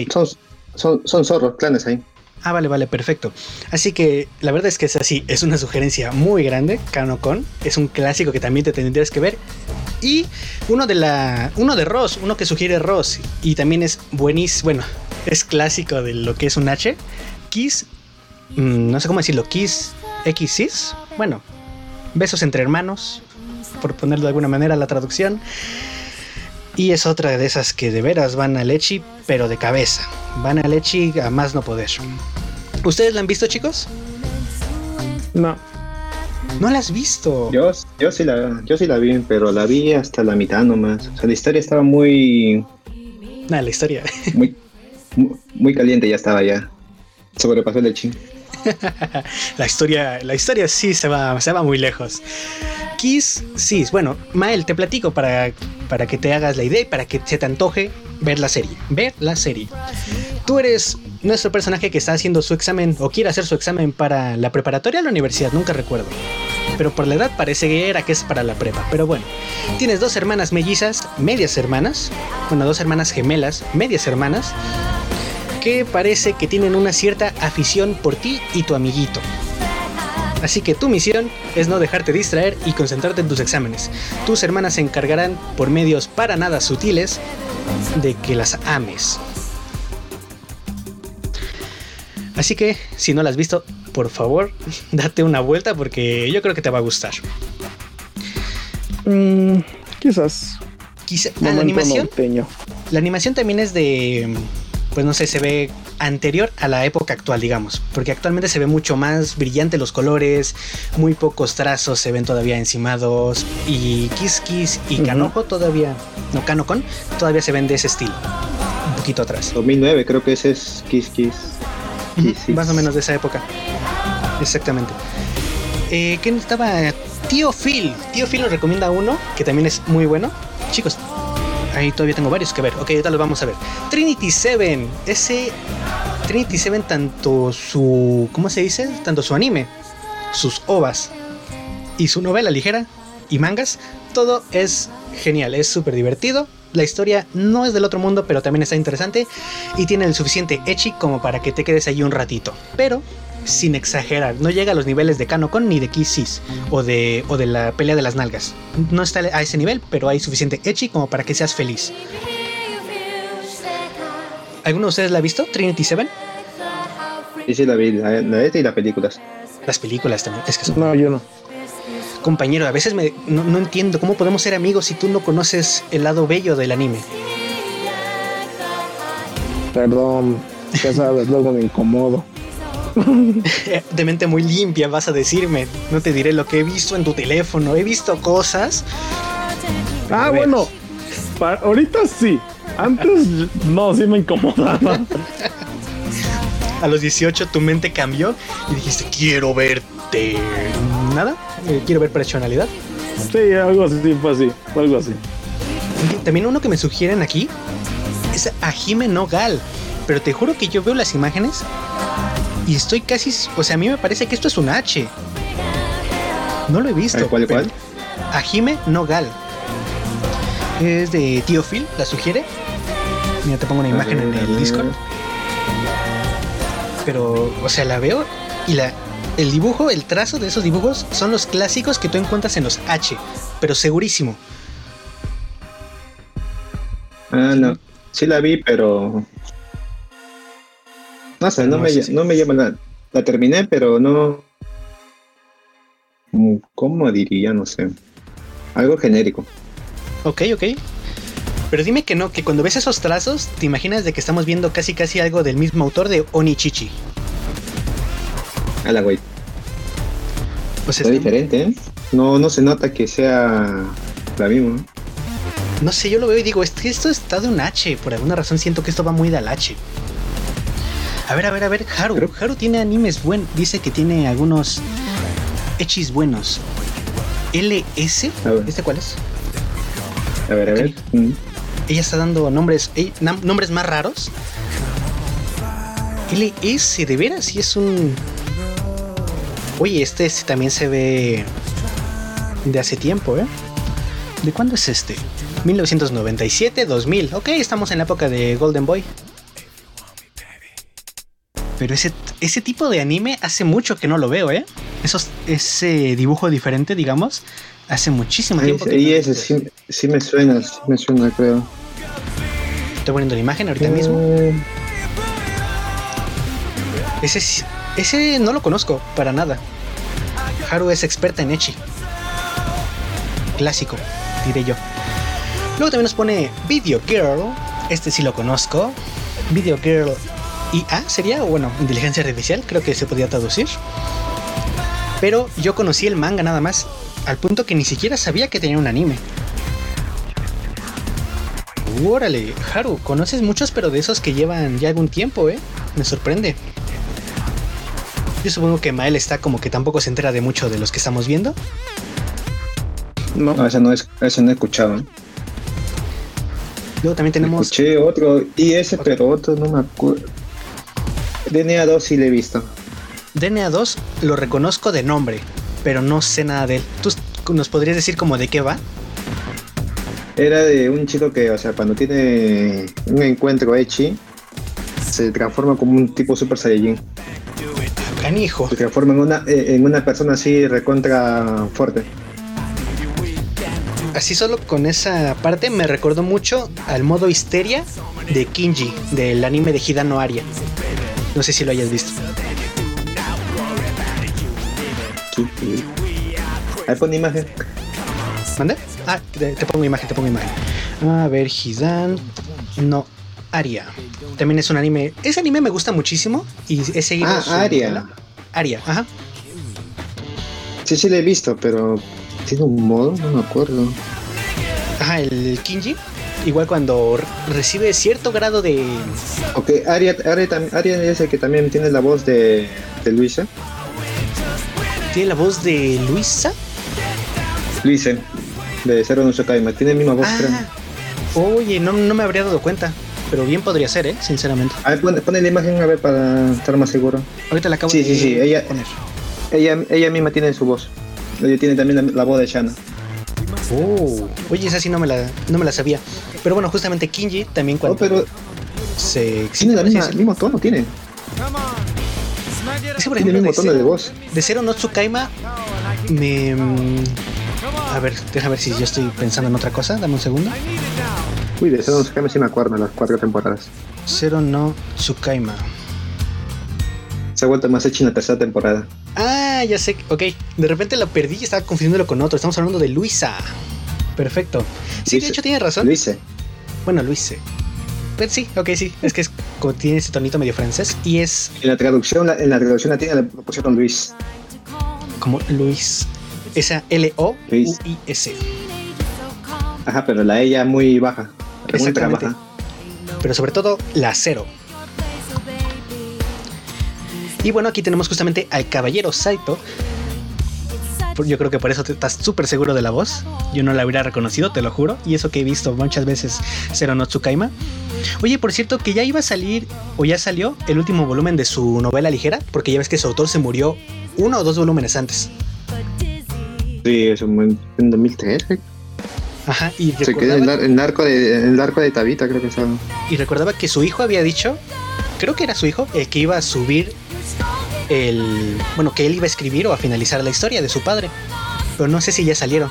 Speaker 3: Son, son, zorros, clanes ahí.
Speaker 1: Ah, vale, vale, perfecto. Así que la verdad es que es así, es una sugerencia muy grande, Con. Es un clásico que también te tendrías que ver. Y uno de la. Uno de Ross, uno que sugiere Ross. Y también es buenísimo. Bueno, es clásico de lo que es un H. Kiss. Mm, no sé cómo decirlo. Kiss X Bueno, besos entre hermanos por ponerlo de alguna manera la traducción. Y es otra de esas que de veras van a Lechi, pero de cabeza. Van a Lechi a más no poder. ¿Ustedes la han visto, chicos?
Speaker 2: No.
Speaker 1: ¿No la has visto?
Speaker 3: Yo, yo, sí la, yo sí la vi, pero la vi hasta la mitad nomás. O sea, la historia estaba muy.
Speaker 1: Nada, la historia.
Speaker 3: Muy, muy, caliente ya estaba ya. Sobrepasó el Lechi.
Speaker 1: la historia, la historia sí se va, se va muy lejos. Kiss, sí, bueno, Mael, te platico para, para que te hagas la idea y para que se te antoje ver la serie. Ver la serie. Tú eres nuestro personaje que está haciendo su examen o quiere hacer su examen para la preparatoria o la universidad, nunca recuerdo. Pero por la edad parece que era que es para la prepa. Pero bueno, tienes dos hermanas mellizas, medias hermanas, bueno, dos hermanas gemelas, medias hermanas, que parece que tienen una cierta afición por ti y tu amiguito. Así que tu misión es no dejarte distraer y concentrarte en tus exámenes. Tus hermanas se encargarán, por medios para nada sutiles, de que las ames. Así que, si no la has visto, por favor, date una vuelta porque yo creo que te va a gustar.
Speaker 2: Mm, quizás.
Speaker 1: Quizá, la animación. La animación también es de pues no sé, se ve anterior a la época actual, digamos, porque actualmente se ve mucho más brillante los colores, muy pocos trazos se ven todavía encimados y Kiss Kiss y Canojo todavía, no Canocon, todavía se ven de ese estilo, un poquito atrás.
Speaker 3: 2009 creo que ese es Kiss Kiss.
Speaker 1: Más o menos de esa época, exactamente. Eh, ¿Quién estaba? Tío Phil. Tío Phil nos recomienda uno que también es muy bueno. Chicos, ahí todavía tengo varios que ver. Ok, ahorita los vamos a ver. Trinity Seven. Ese Trinity Seven, tanto su. ¿Cómo se dice? Tanto su anime, sus ovas y su novela ligera y mangas. Todo es genial, es súper divertido. La historia no es del otro mundo, pero también está interesante y tiene el suficiente echi como para que te quedes ahí un ratito. Pero sin exagerar. No llega a los niveles de Kanokon ni de Kissis o de, o de la pelea de las nalgas. No está a ese nivel, pero hay suficiente echi como para que seas feliz. ¿Alguno de ustedes la ha visto? Trinity Seven.
Speaker 3: Sí, sí, la vi, la, la y las películas.
Speaker 1: Las películas también. Es que son...
Speaker 2: No, yo no.
Speaker 1: Compañero, a veces me, no, no entiendo cómo podemos ser amigos si tú no conoces el lado bello del anime.
Speaker 2: Perdón, ya sabes, luego me incomodo.
Speaker 1: de mente muy limpia vas a decirme. No te diré lo que he visto en tu teléfono. He visto cosas.
Speaker 2: Ah, bueno. ahorita sí. Antes no, sí me incomodaba.
Speaker 1: a los 18 tu mente cambió y dijiste, quiero verte. Nada, eh, quiero ver personalidad.
Speaker 2: Sí, algo así, fue así, algo así.
Speaker 1: También uno que me sugieren aquí es a Jime Nogal. Pero te juro que yo veo las imágenes y estoy casi. O sea, a mí me parece que esto es un H. No lo he visto.
Speaker 3: ¿Cuál, cuál?
Speaker 1: Ajime Nogal. Es de Tío Phil, la sugiere. Mira, te pongo una imagen en el Discord. Pero, o sea, la veo y la, el dibujo, el trazo de esos dibujos son los clásicos que tú encuentras en los H, pero segurísimo.
Speaker 3: Ah, no. Sí la vi, pero. No sé, no,
Speaker 1: No,
Speaker 3: me, no me llama la. La terminé, pero no. Mm, ¿Cómo diría? No sé. Algo genérico.
Speaker 1: Ok, ok. Pero dime que no, que cuando ves esos trazos, te imaginas de que estamos viendo casi casi algo del mismo autor de Onichichi.
Speaker 3: A la güey.
Speaker 1: Sea,
Speaker 3: Está
Speaker 1: está-
Speaker 3: diferente, ¿eh? No, no se nota que sea la misma.
Speaker 1: no sé, yo lo veo y digo, es que esto está de un H. Por alguna razón siento que esto va muy del H. A ver, a ver, a ver, Haru.
Speaker 3: Creo-
Speaker 1: Haru tiene animes buenos. Dice que tiene algunos hechis buenos. LS. ¿Este cuál es?
Speaker 3: A ver, a ver. Mm.
Speaker 1: Ella está dando nombres, eh, nombres más raros. LS, de veras, y es un. Oye, este sí también se ve de hace tiempo, ¿eh? ¿De cuándo es este? 1997, 2000. Ok, estamos en la época de Golden Boy. Pero ese, ese tipo de anime hace mucho que no lo veo, ¿eh? Esos, ese dibujo diferente, digamos, hace muchísimo tiempo que
Speaker 3: y
Speaker 1: no-
Speaker 3: ese sí, sí me suena, sí me suena, creo.
Speaker 1: Estoy poniendo la imagen ahorita mismo.
Speaker 3: Mm,
Speaker 1: Ese, sí- ese no lo conozco para nada. Haru es experta en Echi. Clásico, diré yo. Luego también nos pone Video Girl. Este sí lo conozco. Video Girl IA sería, o bueno, inteligencia artificial, creo que se podría traducir. Pero yo conocí el manga nada más, al punto que ni siquiera sabía que tenía un anime. Órale, Haru, conoces muchos, pero de esos que llevan ya algún tiempo, ¿eh? Me sorprende. Yo supongo que Mael está como que tampoco se entera de mucho de los que estamos viendo.
Speaker 2: No,
Speaker 3: No, ese no, es, ese no he escuchado. ¿eh?
Speaker 1: Luego también tenemos.
Speaker 3: Escuché otro, y ese, pero otro no me acuerdo. DNA 2 sí le he visto.
Speaker 1: DNA 2 lo reconozco de nombre, pero no sé nada de él. ¿Tú nos podrías decir como de qué va?
Speaker 3: Era de un chico que, o sea, cuando tiene un encuentro Echi, se transforma como un tipo Super Saiyajin.
Speaker 1: Canijo.
Speaker 3: Se transforma en una, eh, en una persona así recontra fuerte.
Speaker 1: Así solo con esa parte me recordó mucho al modo histeria de Kinji, del anime de Hidano Aria. No sé si lo hayas visto.
Speaker 3: Ahí pone imagen.
Speaker 1: ¿Mande? Ah, te, te pongo imagen, te pongo imagen. A ver, Hidan. No, Aria. También es un anime. Ese anime me gusta muchísimo y he seguido.
Speaker 3: Ah,
Speaker 1: su
Speaker 3: Aria.
Speaker 1: novela. Aria, ajá.
Speaker 3: Sí, sí le he visto, pero tiene un modo, no me acuerdo.
Speaker 1: Ajá, el Kinji. Igual cuando recibe cierto grado de.
Speaker 3: Ok, Aria, Aria, Aria es el que también tiene la voz de, de Luisa.
Speaker 1: Tiene la voz de Luisa.
Speaker 3: Luisa, de Zero no Shokaima. Tiene la misma voz.
Speaker 1: Ah, oye, no, no me habría dado cuenta. Pero bien podría ser, ¿eh? Sinceramente.
Speaker 3: A ver, pone la imagen a ver para estar más seguro.
Speaker 1: Ahorita la acabo
Speaker 3: Sí,
Speaker 1: de
Speaker 3: sí, sí, ella-
Speaker 1: poner.
Speaker 3: Ella, ella misma tiene su voz. Ella tiene también la, la voz de Shana.
Speaker 1: Oh, oye, esa sí no me la, no me la sabía. Pero bueno, justamente Kinji también
Speaker 3: No,
Speaker 1: cuando
Speaker 3: Oh, pero
Speaker 1: se
Speaker 3: tiene la
Speaker 1: sí,
Speaker 3: misma,
Speaker 1: sí.
Speaker 3: el mismo tono, tiene.
Speaker 1: Por
Speaker 3: Tiene el
Speaker 1: ejemplo,
Speaker 3: mismo
Speaker 1: de
Speaker 3: tono de
Speaker 1: Zero,
Speaker 3: voz.
Speaker 1: de Zero no Tsukaima me... mm, A ver, deja ver si yo estoy pensando en otra cosa. Dame un segundo.
Speaker 3: Uy, de Zero no Shokaima sí me acuerdo, las cuatro temporadas.
Speaker 1: Zero no Tsukaima.
Speaker 3: Se ha vuelto más hecha en la tercera temporada.
Speaker 1: Ah, ya sé. Ok, de repente la perdí y estaba confundiéndolo con otro. Estamos hablando de Luisa. Perfecto. Sí, de hecho tiene razón.
Speaker 3: Luisa.
Speaker 1: Bueno, Luise. Pero sí, ok, sí. Es que es, como tiene ese tonito medio francés y es
Speaker 3: En la traducción, la- en la traducción latina le pusieron Luis.
Speaker 1: como Luis. Esa L-O-U-I-S.
Speaker 3: Ajá, pero la ella muy baja. Muy baja.
Speaker 1: Pero sobre todo la cero. Y bueno, aquí tenemos justamente al caballero Saito. Yo creo que por eso te estás súper seguro de la voz. Yo no la hubiera reconocido, te lo juro. Y eso que he visto muchas veces Zero no Tsukaima. Oye, por cierto, que ya iba a salir, o ya salió, el último volumen de su novela ligera, porque ya ves que su autor se murió uno o dos volúmenes antes.
Speaker 3: Sí, es un en 2003.
Speaker 1: Ajá, y
Speaker 3: Se
Speaker 1: recordaba,
Speaker 3: ar- el arco de el arco de Tabita, creo que estaba.
Speaker 1: y recordaba que su hijo había dicho, creo que era su hijo, el que iba a subir el. Bueno, que él iba a escribir o a finalizar la historia de su padre. Pero no sé si ya salieron.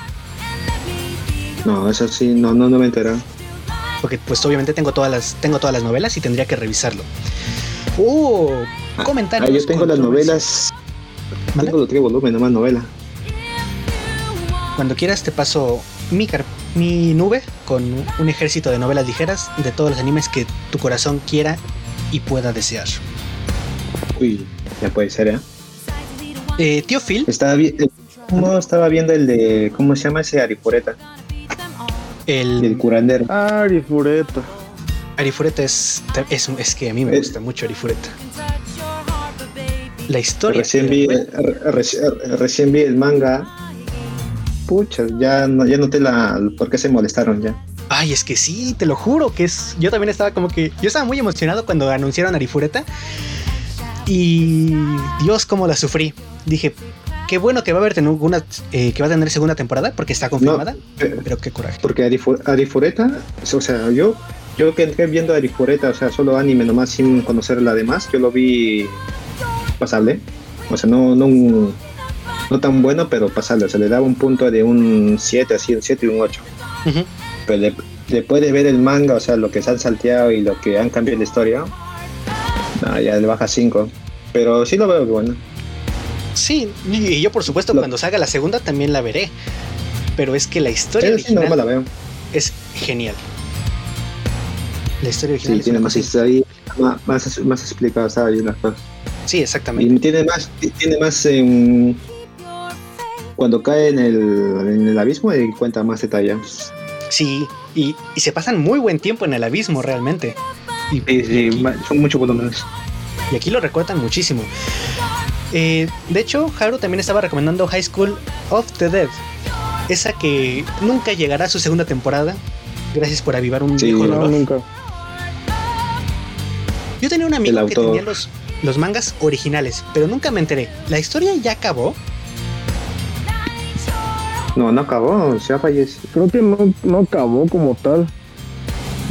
Speaker 3: No, eso sí, no, no, no me enteré.
Speaker 1: Porque pues obviamente tengo todas las, tengo todas las novelas y tendría que revisarlo. Oh, comentarios.
Speaker 3: Ah, yo tengo las novelas.
Speaker 1: ¿Vale?
Speaker 3: Tengo los tres volúmenes, nomás novela.
Speaker 1: Cuando quieras te paso mi, mi nube con un ejército de novelas ligeras de todos los animes que tu corazón quiera y pueda desear.
Speaker 3: Uy, ya puede ser, ¿eh?
Speaker 1: Eh, tío Phil,
Speaker 3: Estaba vi- eh, no, estaba viendo el de. ¿Cómo se llama ese Arifureta? El
Speaker 1: el
Speaker 3: curandero.
Speaker 2: Ari Fureta.
Speaker 1: Arifureta es, es, es que a mí me
Speaker 3: Eh.
Speaker 1: gusta mucho Arifureta. La historia.
Speaker 3: Recién vi, reci- recién vi el manga. Pucha, ya, no, ya noté la, por qué se molestaron ya.
Speaker 1: Ay, es que sí, te lo juro que es. Yo también estaba como que. Yo estaba muy emocionado cuando anunciaron Arifureta. Y Dios, cómo la sufrí. Dije, qué bueno que va a haber una, eh, que va a tener segunda temporada porque está confirmada.
Speaker 3: Eh,
Speaker 1: Pero qué coraje.
Speaker 3: Porque Arifu- Arifureta, o sea, yo, yo que entré viendo Arifureta, o sea, solo anime nomás sin conocer la demás, yo lo vi pasable. O sea, no, no, no tan bueno, pero pasable. O sea, le daba un punto de un 7, así, un 7 y un 8.
Speaker 1: Ujú.
Speaker 3: Pero de- después de ver el manga, o sea, lo que se han salteado y lo que han cambiado la historia, no, ya le baja 5. Pero sí lo veo que bueno.
Speaker 1: Sí, y yo por supuesto
Speaker 3: Lo-
Speaker 1: cuando salga la segunda también la veré. Pero es que la historia
Speaker 3: Sí,
Speaker 1: original
Speaker 3: la veo.
Speaker 1: es genial. La historia original
Speaker 3: Sí,
Speaker 1: es
Speaker 3: tiene más historia, más, más, más cosas.
Speaker 1: Sí, exactamente.
Speaker 3: Y tiene más, tiene más en- cuando cae en el, en el abismo y cuenta más detalle.
Speaker 1: Sí, y, y se pasan muy buen tiempo en el abismo realmente. Y, y aquí,
Speaker 3: son muchos volúmenes.
Speaker 1: y aquí lo recortan muchísimo. Eh, de hecho, Haru también estaba recomendando High School of the Dead. Esa que nunca llegará a su segunda temporada. Gracias por avivar un
Speaker 3: Sí,
Speaker 1: viejo
Speaker 3: no,
Speaker 2: nunca.
Speaker 1: Yo tenía un amigo que tenía los, los mangas originales, pero nunca me enteré. ¿La historia ya acabó?
Speaker 3: No, no acabó, se ha fallecido.
Speaker 2: Creo que no, no acabó como tal.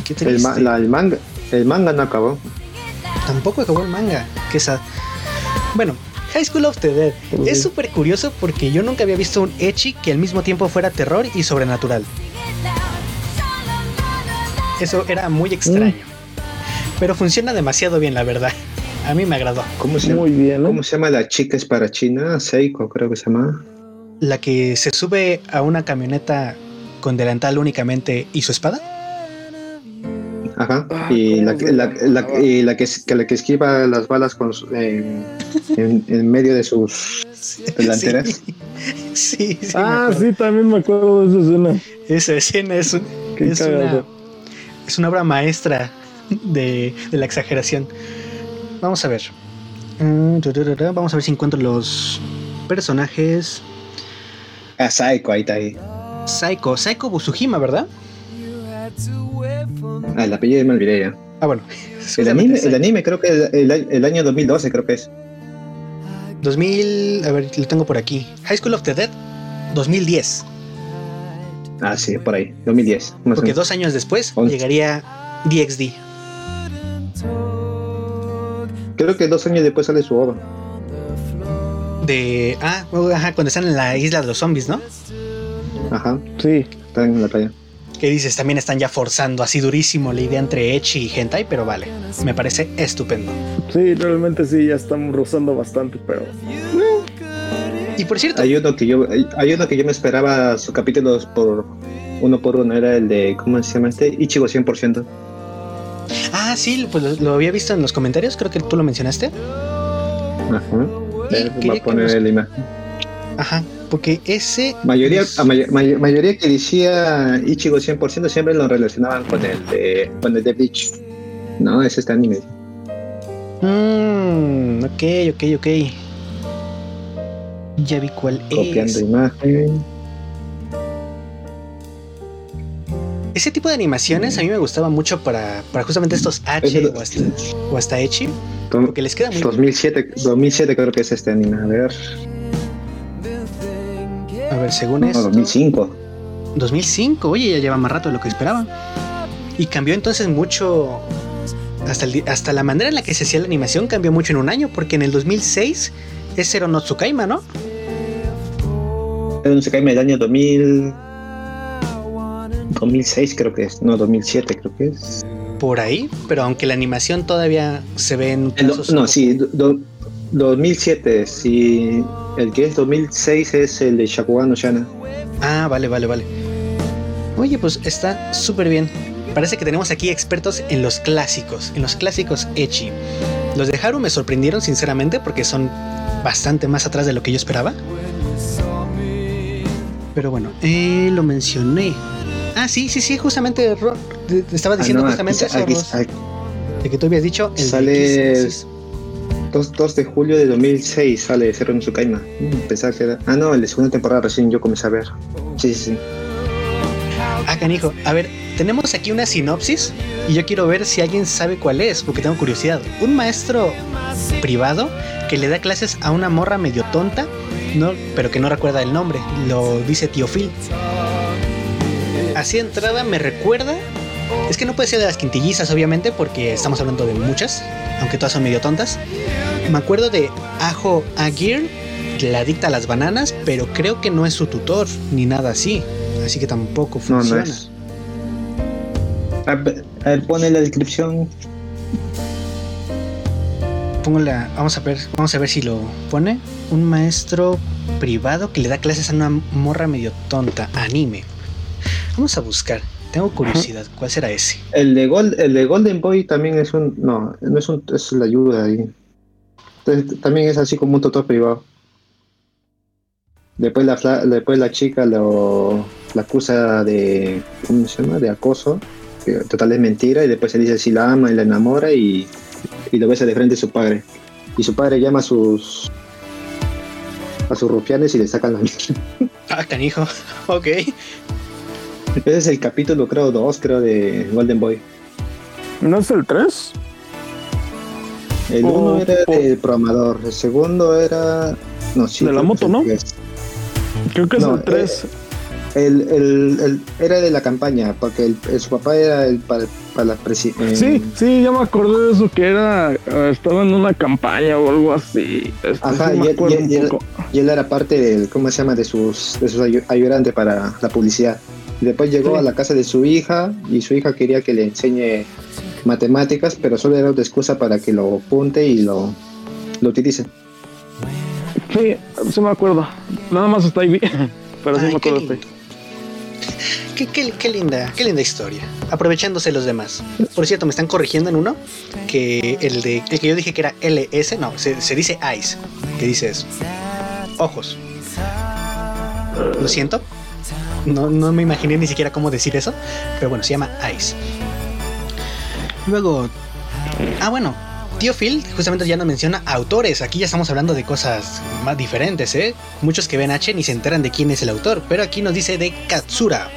Speaker 1: Qué
Speaker 3: El,
Speaker 1: triste.
Speaker 3: ma- la- el manga, el manga no acabó.
Speaker 1: Tampoco acabó el manga. Que esa... Bueno, High School of the Dead. Es súper curioso porque yo nunca había visto un Echi que al mismo tiempo fuera terror y sobrenatural. Eso era muy extraño. Pero funciona demasiado bien, la verdad. A mí me agradó.
Speaker 3: ¿Cómo se,
Speaker 2: Muy bien, ¿no?
Speaker 3: ¿Cómo se llama la chica es para China? Seiko, creo que se llama.
Speaker 1: La que se sube a una camioneta con delantal únicamente y su espada.
Speaker 3: Ajá.
Speaker 2: Ah,
Speaker 3: y
Speaker 2: ¿cómo
Speaker 3: la, la, la- y la que, que la que esquiva las balas con su- en, en- en medio de sus delanteras.
Speaker 1: Sí, sí,
Speaker 2: ah, sí, también me acuerdo de esa escena.
Speaker 1: Esa escena es, un- es, una, es una obra maestra de, de la exageración. Vamos a ver. Mm, Vamos a ver si encuentro los personajes.
Speaker 3: Ah, Saiko, ahí está ahí.
Speaker 1: Saiko, Saiko Busuhima, ¿verdad?
Speaker 3: Ah, el apellido me olvidé ya.
Speaker 1: Ah, bueno.
Speaker 3: El anime, el anime creo que el, el- el año 2012 creo que es.
Speaker 1: 2000, a ver, lo tengo por aquí. High School of the Dead, 2010.
Speaker 3: Ah, sí, por ahí, 2010. más o
Speaker 1: Porque dos años después
Speaker 3: Once.
Speaker 1: llegaría DXD.
Speaker 3: Creo que dos años después sale su obra.
Speaker 1: De. Ah, ajá, cuando están en la isla de los zombies, ¿no?
Speaker 3: Ajá,
Speaker 2: Sí,
Speaker 3: está en la playa.
Speaker 1: Que dices, también están ya forzando así durísimo la idea entre Echi y Hentai, pero vale, me parece estupendo.
Speaker 2: sí, realmente sí, ya estamos rozando bastante, pero
Speaker 1: Y por cierto,
Speaker 3: Hay uno que yo, hay, hay uno que yo me esperaba su capítulo por uno por uno, era el de, ¿cómo se llama este? Ichigo 100%.
Speaker 1: ah, sí, pues lo, lo había visto en los comentarios, creo que tú lo mencionaste.
Speaker 3: Ajá. Va a poner
Speaker 1: nos-
Speaker 3: la imagen.
Speaker 1: Ajá, porque ese.
Speaker 3: Mayoría,
Speaker 1: es-
Speaker 3: a may- may- mayoría que decía Ichigo 100% siempre lo relacionaban con el de, con el de Bleach. No, es este anime.
Speaker 1: Mm, ok, ok, ok. Ya vi cuál
Speaker 3: Copiando
Speaker 1: es.
Speaker 3: imagen.
Speaker 1: Ese tipo de animaciones a mí me gustaba mucho para, para justamente estos H o hasta, o hasta Echi, porque les queda muy
Speaker 3: 2007, 2007 creo que es este anime. A ver,
Speaker 1: A ver, según
Speaker 3: no,
Speaker 1: esto.
Speaker 3: 2005.
Speaker 1: 2005, oye, ya lleva más rato de lo que esperaba. Y cambió entonces mucho. Hasta, el hasta la manera en la que se hacía la animación cambió mucho en un año, porque en el 2006 es Zero no Tsukaima, ¿no?
Speaker 3: Era un Tsukaima del año 2000. 2006 creo que es, no, 2007 creo que es.
Speaker 1: Por ahí, pero aunque la animación todavía se ve en
Speaker 3: El no,
Speaker 1: un
Speaker 3: sí, do- do- 2007, sí. El que es 2006 es el de Shakugan no Shana.
Speaker 1: Ah, vale, vale, vale. Oye, pues está súper bien. Parece que tenemos aquí expertos en los clásicos, en los clásicos Echi. Los de Haru me sorprendieron sinceramente porque son bastante más atrás de lo que yo esperaba. Pero bueno, eh, lo mencioné. Ah, sí, sí, sí, justamente Ro- te- estaba diciendo
Speaker 3: Ah, no,
Speaker 1: justamente
Speaker 3: aquí,
Speaker 1: eso,
Speaker 3: aquí-
Speaker 1: de que tú habías dicho el
Speaker 3: Sale-
Speaker 1: Kiss, sí, sí.
Speaker 3: 2, 2 de julio de 2006 sale Zero no Tsukaima. Mm, Pensaba que era. Ah, no, el de segunda temporada recién yo comencé a ver. Sí, sí, sí.
Speaker 1: Ah, canijo. A ver, tenemos aquí una sinopsis y yo quiero ver si alguien sabe cuál es, porque tengo curiosidad. Un maestro privado que le da clases a una morra medio tonta, no, pero que no recuerda el nombre. Lo dice tío Phil. Así de entrada me recuerda. Es que no puede ser de las quintillizas, obviamente, porque estamos hablando de muchas, aunque todas son medio tontas. Me acuerdo de Ajo Agir, que la dicta a las bananas, pero creo que no es su tutor, ni nada así. Así que tampoco
Speaker 3: No,
Speaker 1: funciona.
Speaker 3: no es. A ver, a ver, pone la descripción.
Speaker 1: Pongo la, vamos a ver, vamos a ver si lo pone. Un maestro privado que le da clases a una morra medio tonta, anime. Vamos a buscar. Tengo curiosidad, ¿cuál será ese?
Speaker 3: El de, Gold, el de Golden Boy también es un. No, no es un. Es la ayuda ahí. Entonces, también es así como un tutor privado. Después la, después la chica lo la acusa de. ¿Cómo se llama? De acoso. Que total es mentira. Y después se dice si la ama y la enamora. Y, y lo besa de frente a su padre. Y su padre llama a sus. a sus rufianes y le sacan la
Speaker 1: Ah, canijo. Ok.
Speaker 3: Ese es el capítulo, creo, 2, creo, de Golden Boy.
Speaker 2: ¿No es el 3?
Speaker 3: El
Speaker 2: Oh,
Speaker 3: uno era
Speaker 2: oh.
Speaker 3: del programador, el segundo era. No, sí.
Speaker 2: De la moto, ¿no? Creo que es
Speaker 3: No,
Speaker 2: el 3.
Speaker 3: El, el- el- era de la campaña, porque el- su papá era el para, para la presi- eh,
Speaker 2: Sí, sí, ya me acordé de eso, que era. eh, estaba en una campaña o algo así. Este,
Speaker 3: Ajá,
Speaker 2: sí
Speaker 3: y él- y él- y él-. Y él era parte del, ¿cómo se llama? De sus, de sus ayu- ayudantes para la publicidad. Y después llegó
Speaker 2: Sí.
Speaker 3: a la casa de su hija y su hija quería que le enseñe matemáticas, pero solo era una excusa para que lo apunte y lo, lo utilice.
Speaker 2: Sí, sí me acuerdo. Nada más está ahí. Pero sí
Speaker 1: Ay,
Speaker 2: me
Speaker 1: qué
Speaker 2: acuerdo.
Speaker 1: lindo. Qué, qué- qué linda, qué linda historia. Aprovechándose los demás. Por cierto, me están corrigiendo en uno que el de el que yo dije que era LS, no, se, se dice eyes. Que dice eso. Ojos. Lo siento. No, no me imaginé ni siquiera cómo decir eso. Pero bueno, se llama eyes. Luego. Ah, bueno. Tío Phil justamente ya nos menciona autores. Aquí ya estamos hablando de cosas más diferentes, ¿eh? Muchos que ven H ni se enteran de quién es el autor, pero aquí nos dice de Katsura.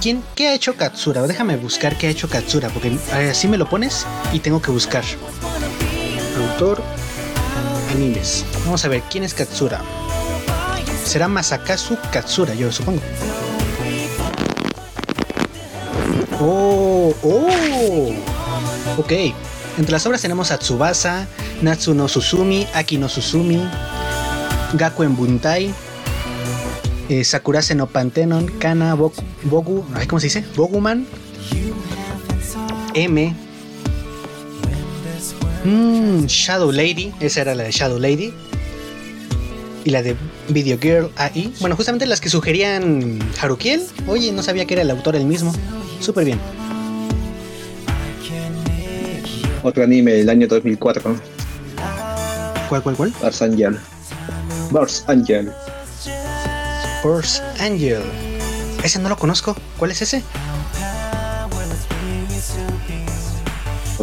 Speaker 1: ¿Quién, ¿Qué ha hecho Katsura? Déjame buscar qué ha hecho Katsura, porque eh, así me lo pones y tengo que buscar. Autor, Vamos a ver, ¿quién es Katsura? Será Masakazu Katsura, yo supongo. Oh, oh. Ok. Entre las obras tenemos a Tsubasa, Natsu no Susumi, Aki no Susumi, Gakuen Buntai, eh, Sakurase no Pantenon, Kana, Boku, Bogu, ¿cómo se dice? Boguman, M, mm, Shadow Lady, esa era la de Shadow Lady, y la de Video Girl AI. Bueno, justamente las que sugerían Harukiel. Oye, no sabía que era el autor el mismo. Súper bien.
Speaker 3: Otro anime del año 2004,
Speaker 1: ¿Cuál, cuál, cuál?
Speaker 3: Bars Angel. Bars Angel.
Speaker 1: Force Angel. Ese no lo conozco. ¿Cuál es ese?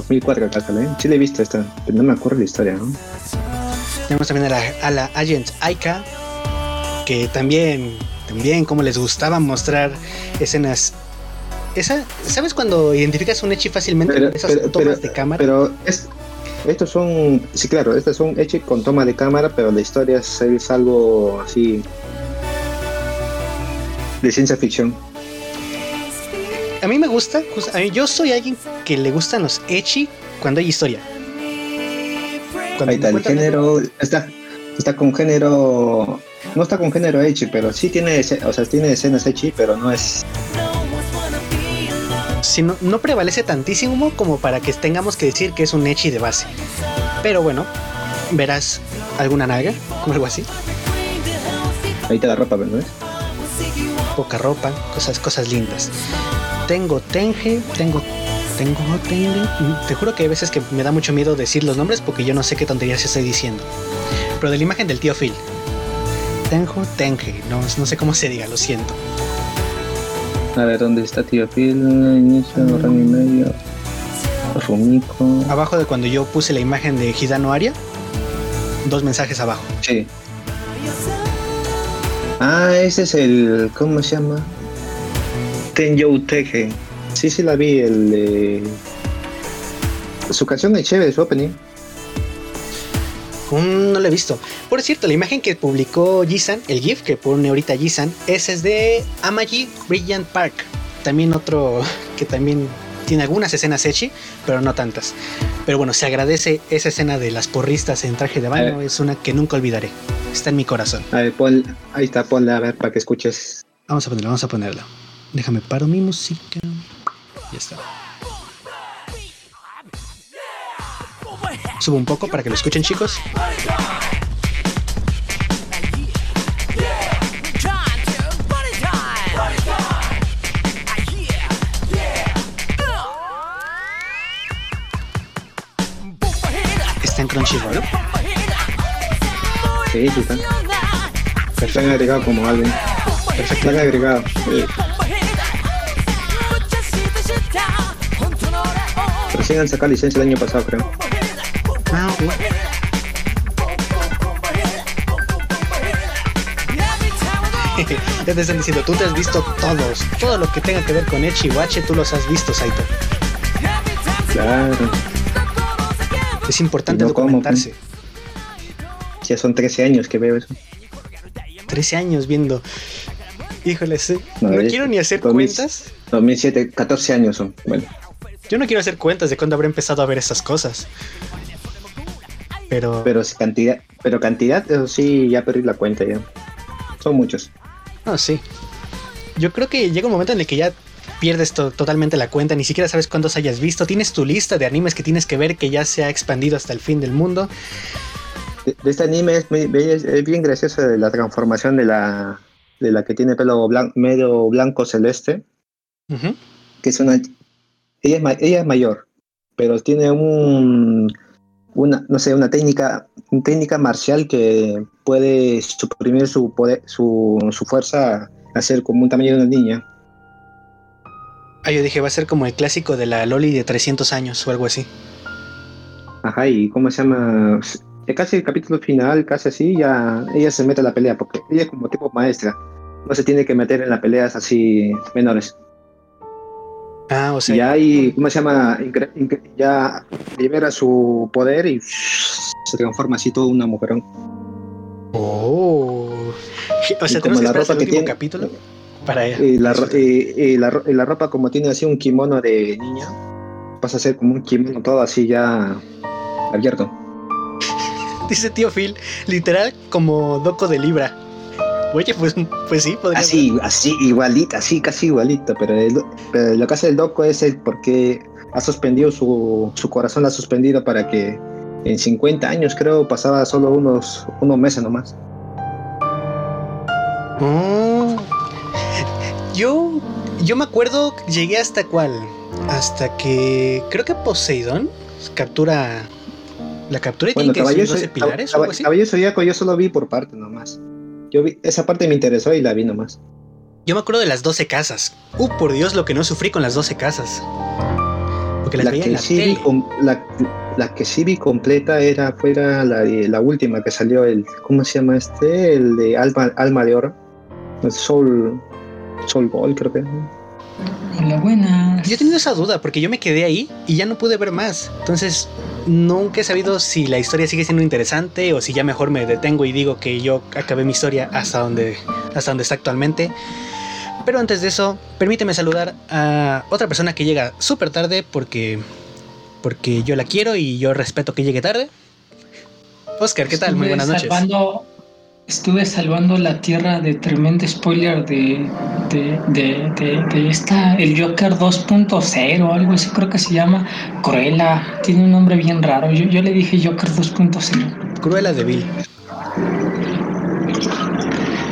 Speaker 3: 2004 acá sale, ¿eh? Sí le he visto esta, pero no me acuerdo la historia, ¿no?
Speaker 1: Tenemos también a la, a la Agent Aika, que también, también como les gustaba mostrar escenas. Esa, ¿Sabes cuando identificas un Echi fácilmente?
Speaker 3: Pero,
Speaker 1: Esas
Speaker 3: pero,
Speaker 1: tomas
Speaker 3: pero-
Speaker 1: de cámara.
Speaker 3: pero es, Estos son, sí, claro, estos son hechos con toma de cámara, pero la historia es, es algo así de ciencia ficción.
Speaker 1: A mí me gusta, a mí- yo soy alguien que le gustan los echi cuando hay historia. Cuando
Speaker 3: Ahí está, el género está, está con género, no está con género echi, pero sí tiene, o sea, tiene escenas echi, pero no es,
Speaker 1: si no, no prevalece tantísimo como para que tengamos que decir que es un echi de base. Pero bueno, verás alguna nalga o algo así,
Speaker 3: ahí está la ropa, ¿verdad?
Speaker 1: poca ropa, cosas, cosas lindas. Tengo Tenge, tengo, tengo Tenge. Te juro que hay veces que me da mucho miedo decir los nombres porque yo no sé qué tonterías estoy diciendo. Pero de la imagen del tío Phil. Tengo Tenge, no, no sé cómo se diga, lo siento.
Speaker 3: A ver, ¿dónde está Tío Phil? Inicio, rango y medio. Rumiko.
Speaker 1: Abajo de cuando yo puse la imagen de Hidano Aria, dos mensajes abajo.
Speaker 3: Sí. Ah, ese es el. ¿Cómo se llama? Tenyo Teje. Sí, sí, la vi. El, de Su canción es chévere, su opening.
Speaker 1: Mm, no lo he visto. Por cierto, la imagen que publicó Jisan, el GIF que pone ahorita Jisan, ese es de Amaji Brilliant Park. También otro que también tiene algunas escenas echi, pero no tantas. Pero bueno, se agradece esa escena de las porristas en traje de baño. Es una que nunca olvidaré. Está en mi corazón.
Speaker 3: A ver, pon, ahí está, ponla a ver para que escuches.
Speaker 1: Vamos a ponerla, vamos a ponerla. Déjame paro mi música. Ya está. Subo un poco para que lo escuchen, chicos. Está en Crunchyroll.
Speaker 3: Sí, sí, está.
Speaker 1: Perfecto.
Speaker 3: agregado como alguien. Se han agregado. Recién han sacado licencia el año pasado, creo.
Speaker 1: Ah. Ya te están diciendo, tú te has visto todos. Todo lo que tenga que ver con Echi H, tú los has visto, Saito.
Speaker 3: Claro.
Speaker 1: Es importante
Speaker 3: como,
Speaker 1: documentarse.
Speaker 3: Ya son 13 años que veo eso.
Speaker 1: 13 años viendo. Híjole, sí. no,
Speaker 3: No,
Speaker 1: quiero ni hacer
Speaker 3: 2000.
Speaker 1: cuentas.
Speaker 3: 2007, 14 años son. Bueno,
Speaker 1: Yo no quiero hacer cuentas de cuándo habré empezado a ver esas cosas. Pero,
Speaker 3: pero cantidad, pero cantidad, eso sí, ya perdí la cuenta ya. Son muchos.
Speaker 1: no, sí. Yo creo que llega un momento en el que ya pierdes to- totalmente la cuenta, ni siquiera sabes cuántos hayas visto. Tienes tu lista de animes que tienes que ver que ya se ha expandido hasta el fin del mundo.
Speaker 3: De, de este anime es, muy- es- bien gracioso de la transformación de la de la que tiene pelo blan- medio blanco celeste,
Speaker 1: Ujú.
Speaker 3: que es una ella es, ma- ella es mayor, pero tiene un una no sé, una técnica una técnica marcial que puede suprimir su poder su, su fuerza hacer como un tamaño de una niña.
Speaker 1: Ah, yo dije, va a ser como el clásico de la Loli de 300 años o algo así.
Speaker 3: Ajá, y cómo se llama casi el capítulo final, casi así, ya ella se mete a la pelea, porque ella es como tipo maestra, no se tiene que meter en las peleas así menores.
Speaker 1: Ah, o sea,
Speaker 3: ya hay, ¿cómo se llama? Ya libera su poder y se transforma así toda una mujerón.
Speaker 1: Oh. O sea, tenemos que
Speaker 3: la
Speaker 1: el
Speaker 3: ropa que tiene-
Speaker 1: capítulo para
Speaker 3: Y la, y- y la y la ropa como tiene así un kimono de niña, pasa a ser como un kimono todo así ya abierto.
Speaker 1: Dice tío Phil, literal como Doco de Libra. Oye, pues, pues sí, podría
Speaker 3: Así, así, igualita, así, casi igualita, pero, el- pero lo que hace el doco es el porque ha suspendido su, su corazón, la ha suspendido para que en 50 años creo pasaba solo unos, unos meses nomás.
Speaker 1: Oh. Yo, yo me acuerdo, llegué hasta cuál, hasta que creo que Poseidón captura la captura y
Speaker 3: Bueno,
Speaker 1: tiene que decir
Speaker 3: Caballo
Speaker 1: 12 pilares o algo así.
Speaker 3: Caballo Zodíaco yo solo vi por parte nomás. Yo vi, esa parte me interesó y la vi nomás.
Speaker 1: Yo me acuerdo de las 12 casas. Uh, por Dios, lo que no sufrí con las 12 casas. Porque las
Speaker 3: La que,
Speaker 1: la
Speaker 3: sí vi
Speaker 1: tele.
Speaker 3: com- la, la que sí vi completa era fuera la última que salió el ¿cómo se llama este? El de Alma, Alma de Oro. El Soul Soul Gold creo que.
Speaker 4: Hola, buenas.
Speaker 1: Yo he tenido esa duda porque yo me quedé ahí y ya no pude ver más. Entonces, nunca he sabido si la historia sigue siendo interesante o si ya mejor me detengo y digo que yo acabé mi historia hasta donde, hasta donde está actualmente. Pero antes de eso, permíteme saludar a otra persona que llega súper tarde porque, porque yo la quiero y yo respeto que llegue tarde. Oscar, ¿qué tal? Muy buenas noches.
Speaker 4: Estuve salvando la tierra de tremendo spoiler de, de, de, de, esta, el Joker 2.0, algo así creo que se llama. Cruella, tiene un nombre bien raro. Yo, yo le dije Joker 2.0.
Speaker 1: Cruella de Bill.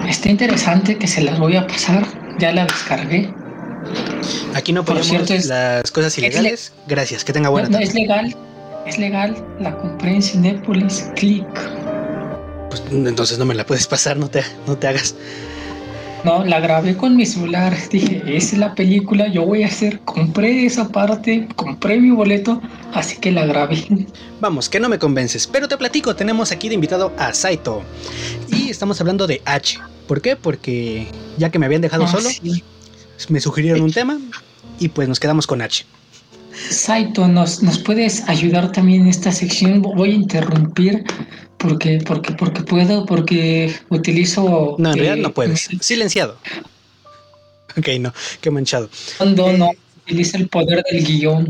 Speaker 4: Está interesante que se las voy a pasar. Ya la descargué.
Speaker 1: Aquí no podemos las cosas ilegales. Gracias, que tenga buena
Speaker 4: no, es legal, es legal. La compré en Cinepolis. Click.
Speaker 1: Pues entonces no me la puedes pasar, no te, no te hagas.
Speaker 4: No, la grabé con mi celular. Dije, es la película, yo voy a hacer. Compré esa parte, compré mi boleto, así que la grabé.
Speaker 1: Vamos, que no me convences. Pero te platico, tenemos aquí de invitado a Saito. Y estamos hablando de H. ¿Por qué? Porque ya que me habían dejado ah, solo, me sugirieron un tema y pues nos quedamos con H.
Speaker 4: Saito, ¿nos, ¿nos puedes ayudar también en esta sección? Voy a interrumpir porque, porque, porque puedo, porque utilizo...
Speaker 1: No, en realidad no puedes. Silenciado. Ok, no, qué manchado.
Speaker 4: Cuando no, eh, utiliza el poder del guion.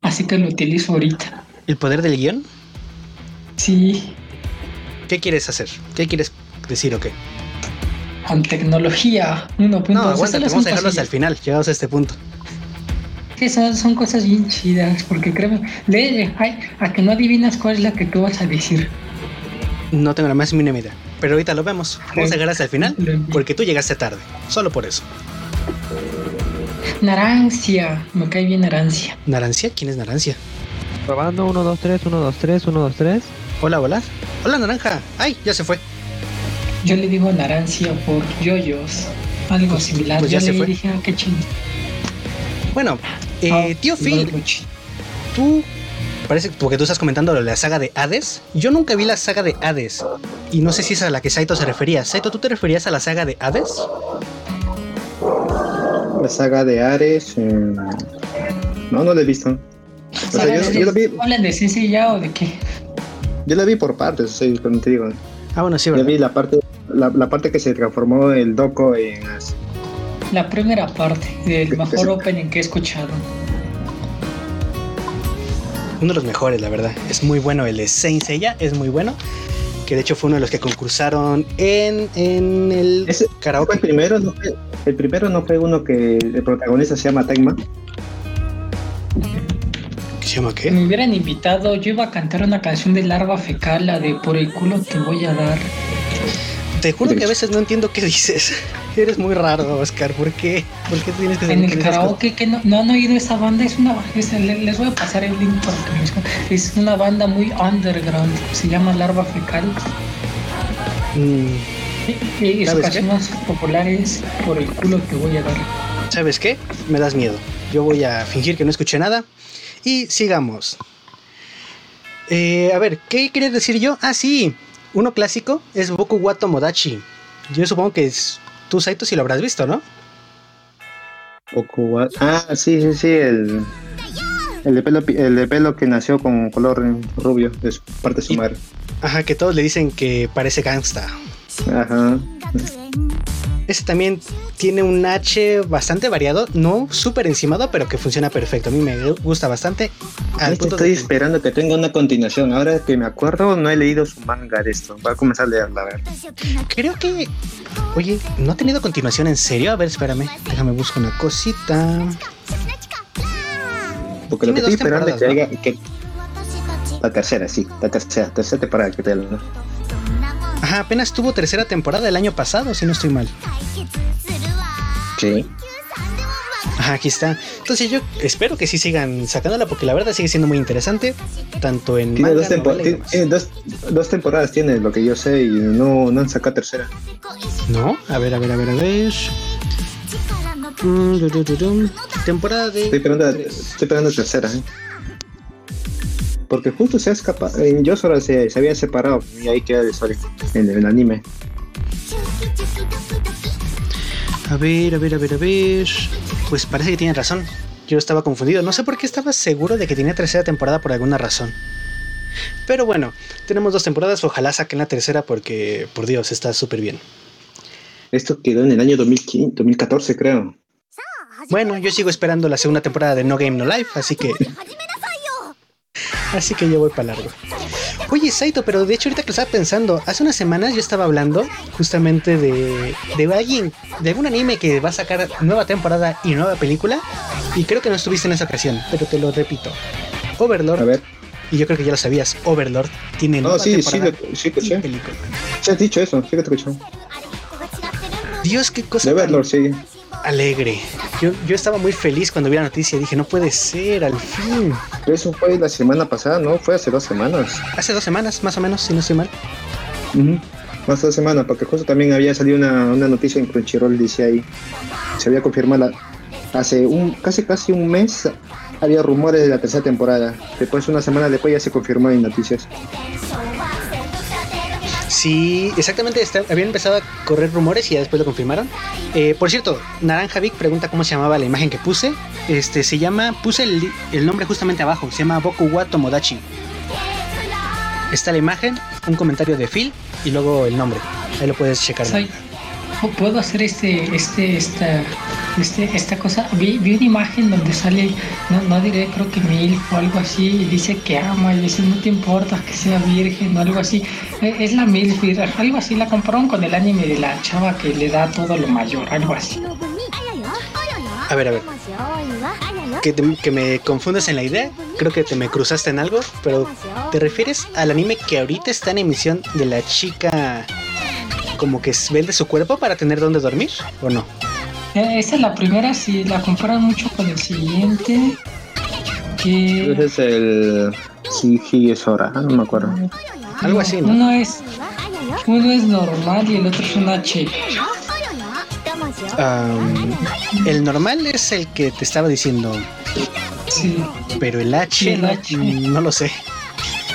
Speaker 4: Así que lo utilizo ahorita.
Speaker 1: ¿El poder del guion?
Speaker 4: Sí.
Speaker 1: ¿Qué quieres hacer? ¿Qué quieres decir o qué?
Speaker 4: con tecnología 1.2.
Speaker 1: No, aguanta, vamos a dejarlo hasta el final, llegados a este punto.
Speaker 4: Sí, son, cosas bien chidas, porque créeme, lee, ay, a que no adivinas cuál es la que tú vas a decir.
Speaker 1: No tengo la más mínima idea, pero ahorita lo vemos. Vamos a llegar hasta el final, porque tú llegaste tarde, solo por eso.
Speaker 4: Narancia, me cae bien Narancia.
Speaker 1: ¿Narancia? ¿Quién es Narancia?
Speaker 5: Probando 1, 2, 3, 1, 2, 3, 1, 2, 3.
Speaker 1: Hola, hola. Hola, Naranja. Ay, ya se fue.
Speaker 4: Yo le digo Narancia por yoyos, algo similar.
Speaker 1: Pues ya
Speaker 4: Yo
Speaker 1: se
Speaker 4: le
Speaker 1: fue.
Speaker 4: dije, ah, qué chido.
Speaker 1: Bueno, eh,
Speaker 4: Ah,
Speaker 1: tío Phil, tú parece porque tú estás comentando la saga de Hades. Yo nunca vi la saga de Hades y no sé si es a la que Saito se refería. Saito, ¿tú te referías a la saga de Hades?
Speaker 3: La saga de Ares. eh, No, no la he visto. O sea, yo, yo la vi,
Speaker 4: ¿Hablan de ciencia ya o de qué?
Speaker 3: yo la vi por partes, sea, como te digo.
Speaker 1: Ah, bueno, sí,
Speaker 3: Yo
Speaker 1: ¿verdad?
Speaker 3: vi la parte, la, la parte que se transformó el Doco en as-
Speaker 4: La primera parte del
Speaker 3: ¿Qué-
Speaker 4: mejor opening que he escuchado.
Speaker 1: Uno de los mejores, la verdad. Es muy bueno el de Saint Seiya, es muy bueno. Que de hecho fue uno de los que concursaron en, en el
Speaker 3: Ese fue
Speaker 1: karaoke.
Speaker 3: el primero, no fue, el primero no fue uno que el protagonista se llama Tenma.
Speaker 1: ¿Qué se llama
Speaker 4: Si
Speaker 1: qué?
Speaker 4: me hubieran invitado, yo iba a cantar una canción de larva fecal, la de Por el culo te voy a dar.
Speaker 1: Te juro que a veces no entiendo qué dices. Eres muy raro, Oscar. ¿Por qué? ¿Por qué tienes que
Speaker 4: En el karaoke, que no, no han oído esa banda, es una es- le- les voy a pasar el link para que me. Es una banda muy underground, se llama Larva Fecal.
Speaker 1: Mm,
Speaker 4: Y, y su
Speaker 1: ¿Sabes
Speaker 4: canción más popular es Por el culo te voy a dar.
Speaker 1: ¿Sabes qué? Me das miedo. Yo voy a fingir que no escuché nada. Y sigamos. Eh, a ver, ¿qué quería decir yo? Ah, sí. Uno clásico es Boku wa Tomodachi. Yo supongo que es tú, Saito, si lo habrás visto, ¿no?
Speaker 3: Okuwa- Ah, sí, sí, sí, el, el, de pelo, el de pelo que nació con color rubio de su parte de su madre.
Speaker 1: Ajá, que todos le dicen que parece gangsta.
Speaker 3: Ajá.
Speaker 1: Ese también tiene un H bastante variado, no súper encimado, pero que funciona perfecto. A mí me gusta bastante. Al punto
Speaker 3: estoy
Speaker 1: de
Speaker 3: esperando que tenga una continuación. Ahora que me acuerdo, no he leído su manga de esto. Voy a comenzar a leerla, a ver.
Speaker 1: Creo que. Oye, ¿no ha tenido continuación en serio? A ver, espérame. Déjame buscar una cosita.
Speaker 3: Porque lo que estoy esperando es que. Que... La tercera, sí, la tercera, tercera temporada que te ¿no?
Speaker 1: Ajá, apenas tuvo tercera temporada el año pasado, si no estoy mal.
Speaker 3: Sí.
Speaker 1: Ajá, aquí está. Entonces yo espero que sí sigan sacándola porque la verdad sigue siendo muy interesante. Tanto en
Speaker 3: Tiene,
Speaker 1: manga,
Speaker 3: dos, tempo- tiene- dos, dos temporadas, tiene lo que yo sé, y no, no han sacado tercera.
Speaker 1: ¿No? A ver, a ver, a ver, a ver. Mm, du, du, du, dum. Temporada
Speaker 3: Estoy
Speaker 1: de.
Speaker 3: esperando, estoy esperando tercera, ¿eh? Porque justo se ha escapado. En Yosora se, se había separado y ahí queda la historia en el anime.
Speaker 1: A ver, a ver, a ver, a ver. Pues parece que tiene razón. Yo estaba confundido. No sé por qué estaba seguro de que tenía tercera temporada por alguna razón. Pero bueno, tenemos dos temporadas, ojalá saquen la tercera porque, por Dios, está súper bien.
Speaker 3: Esto quedó en el año 2015, 2014, creo.
Speaker 1: Bueno, yo sigo esperando la segunda temporada de No Game No Life, así que... Así que yo voy para largo. Oye, Saito, pero de hecho ahorita que lo estaba pensando, hace unas semanas yo estaba hablando justamente de, de alguien, de algún anime que va a sacar nueva temporada y nueva película, y creo que no estuviste en esa ocasión, pero te lo repito. Overlord,
Speaker 3: A ver.
Speaker 1: y yo creo que ya lo sabías, Overlord tiene nueva
Speaker 3: sí, sí,
Speaker 1: temporada
Speaker 3: lo- sí,
Speaker 1: y
Speaker 3: escuché.
Speaker 1: película.
Speaker 3: Sí, has dicho eso, sí que te escuché.
Speaker 1: Dios, qué cosa
Speaker 3: De Overlord, sí.
Speaker 1: Alegre. Yo, yo estaba muy feliz cuando vi la noticia, dije, no puede ser, al fin.
Speaker 3: Eso fue la semana pasada, ¿no? Fue hace dos semanas.
Speaker 1: Hace dos semanas, más o menos, si no estoy mal.
Speaker 3: Ujú. Más de dos semanas, porque justo también había salido una, una noticia en Crunchyroll, dice ahí. Se había confirmado la- hace un casi casi un mes había rumores de la tercera temporada. Después, una semana después ya se confirmó en noticias.
Speaker 1: Sí, exactamente, está- habían empezado a correr rumores y ya después lo confirmaron. Eh, por cierto, Naranja Vic pregunta cómo se llamaba la imagen que puse. Este se llama, puse el, el nombre justamente abajo, se llama Boku wa Tomodachi. Está la imagen, un comentario de Phil y luego el nombre. Ahí lo puedes checar.
Speaker 4: Soy- ¿Puedo hacer este, este, esta, este, esta cosa? Vi, vi una imagen donde sale, no, no diré, creo que mil o algo así, y dice que ama y dice no te importa que sea virgen o algo así. Eh, Es la mil, algo así, la compraron con el anime de la chava que le da todo lo mayor, algo así.
Speaker 1: A ver, a ver. Que, que me confundes en la idea, creo que te me cruzaste en algo, pero ¿te refieres al anime que ahorita está en emisión de la chica como que vende su cuerpo para tener donde dormir o no?
Speaker 4: Eh, Esa es la primera, si la comparan mucho con el siguiente. Que
Speaker 3: Ese es el Sigi Sora, no me acuerdo.
Speaker 1: Algo así, ¿no?
Speaker 4: Uno es, uno es normal y el otro es un H.
Speaker 1: El normal es el que te estaba diciendo,
Speaker 4: Sí.
Speaker 1: pero el H,
Speaker 4: el
Speaker 1: no,
Speaker 4: H.
Speaker 1: no lo sé.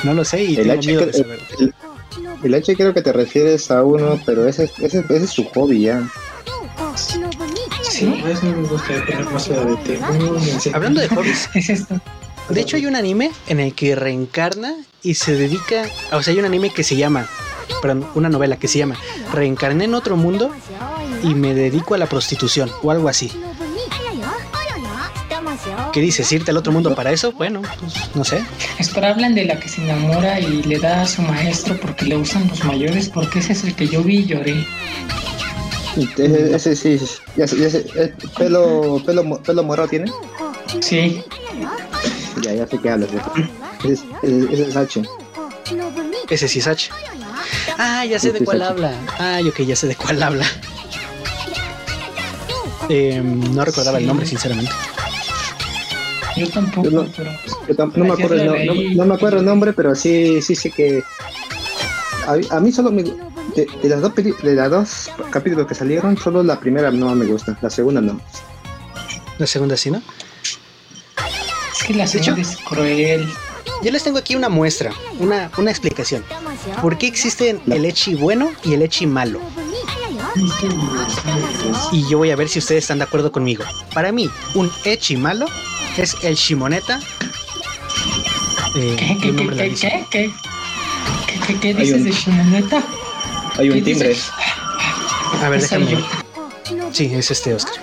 Speaker 1: No lo sé y
Speaker 3: El
Speaker 1: tengo
Speaker 3: H,
Speaker 1: miedo de saber.
Speaker 3: el, el H creo que te refieres a uno, pero ese, ese, ese es su hobby ya.
Speaker 4: Sí.
Speaker 1: Hablando de hobbies,
Speaker 4: Es esto.
Speaker 1: de hecho hay un anime en el que reencarna y se dedica, o sea, hay un anime que se llama, perdón, una novela que se llama Reencarné en otro mundo y me dedico a la prostitución o algo así. ¿Qué dices? ¿Irte al otro mundo para eso? Bueno, pues no sé.
Speaker 4: Espera, hablan de la que se enamora y le da a su maestro porque le usan los mayores, porque ese es el que yo vi y lloré.
Speaker 3: Ese, ese sí, ya, sé- ya sé, eh, pelo, pelo, pelo morado tiene.
Speaker 4: Sí,
Speaker 3: Ya, ya sé que hablas de ese. es- Ese ese es H.
Speaker 1: Ese sí es H. Ah, ya sé de cuál habla. Ah, ok, ya sé de cuál habla. Eh, no recordaba el nombre, sinceramente.
Speaker 4: Yo tampoco,
Speaker 3: Yo no-
Speaker 4: pero
Speaker 3: Yo tam- no, me acuerdo el
Speaker 4: lo
Speaker 3: no, no-
Speaker 4: leí.
Speaker 3: no me acuerdo el nombre, pero sí, sí sé que. A, a mí solo me. De, de las dos peli- de las dos capítulos que salieron, solo la primera no me gusta, la segunda no.
Speaker 1: La segunda sí, ¿no?
Speaker 4: es que la
Speaker 1: hecho-
Speaker 4: segunda es cruel.
Speaker 1: Yo les tengo aquí una muestra, una, una explicación. ¿Por qué existen el Echi bueno y el Echi malo? Y yo voy a ver si ustedes están de acuerdo conmigo. Para mí, un Echi malo es el Shimoneta. Eh,
Speaker 4: ¿Qué, qué, qué, qué, qué, qué, qué, qué, qué
Speaker 3: Hay
Speaker 4: dices
Speaker 3: un-
Speaker 4: de Shimoneta?
Speaker 3: Hay
Speaker 4: ¿Qué
Speaker 3: un timbre.
Speaker 4: dices?
Speaker 1: A ver, déjame.
Speaker 4: yo.
Speaker 1: Sí, es este Oscar.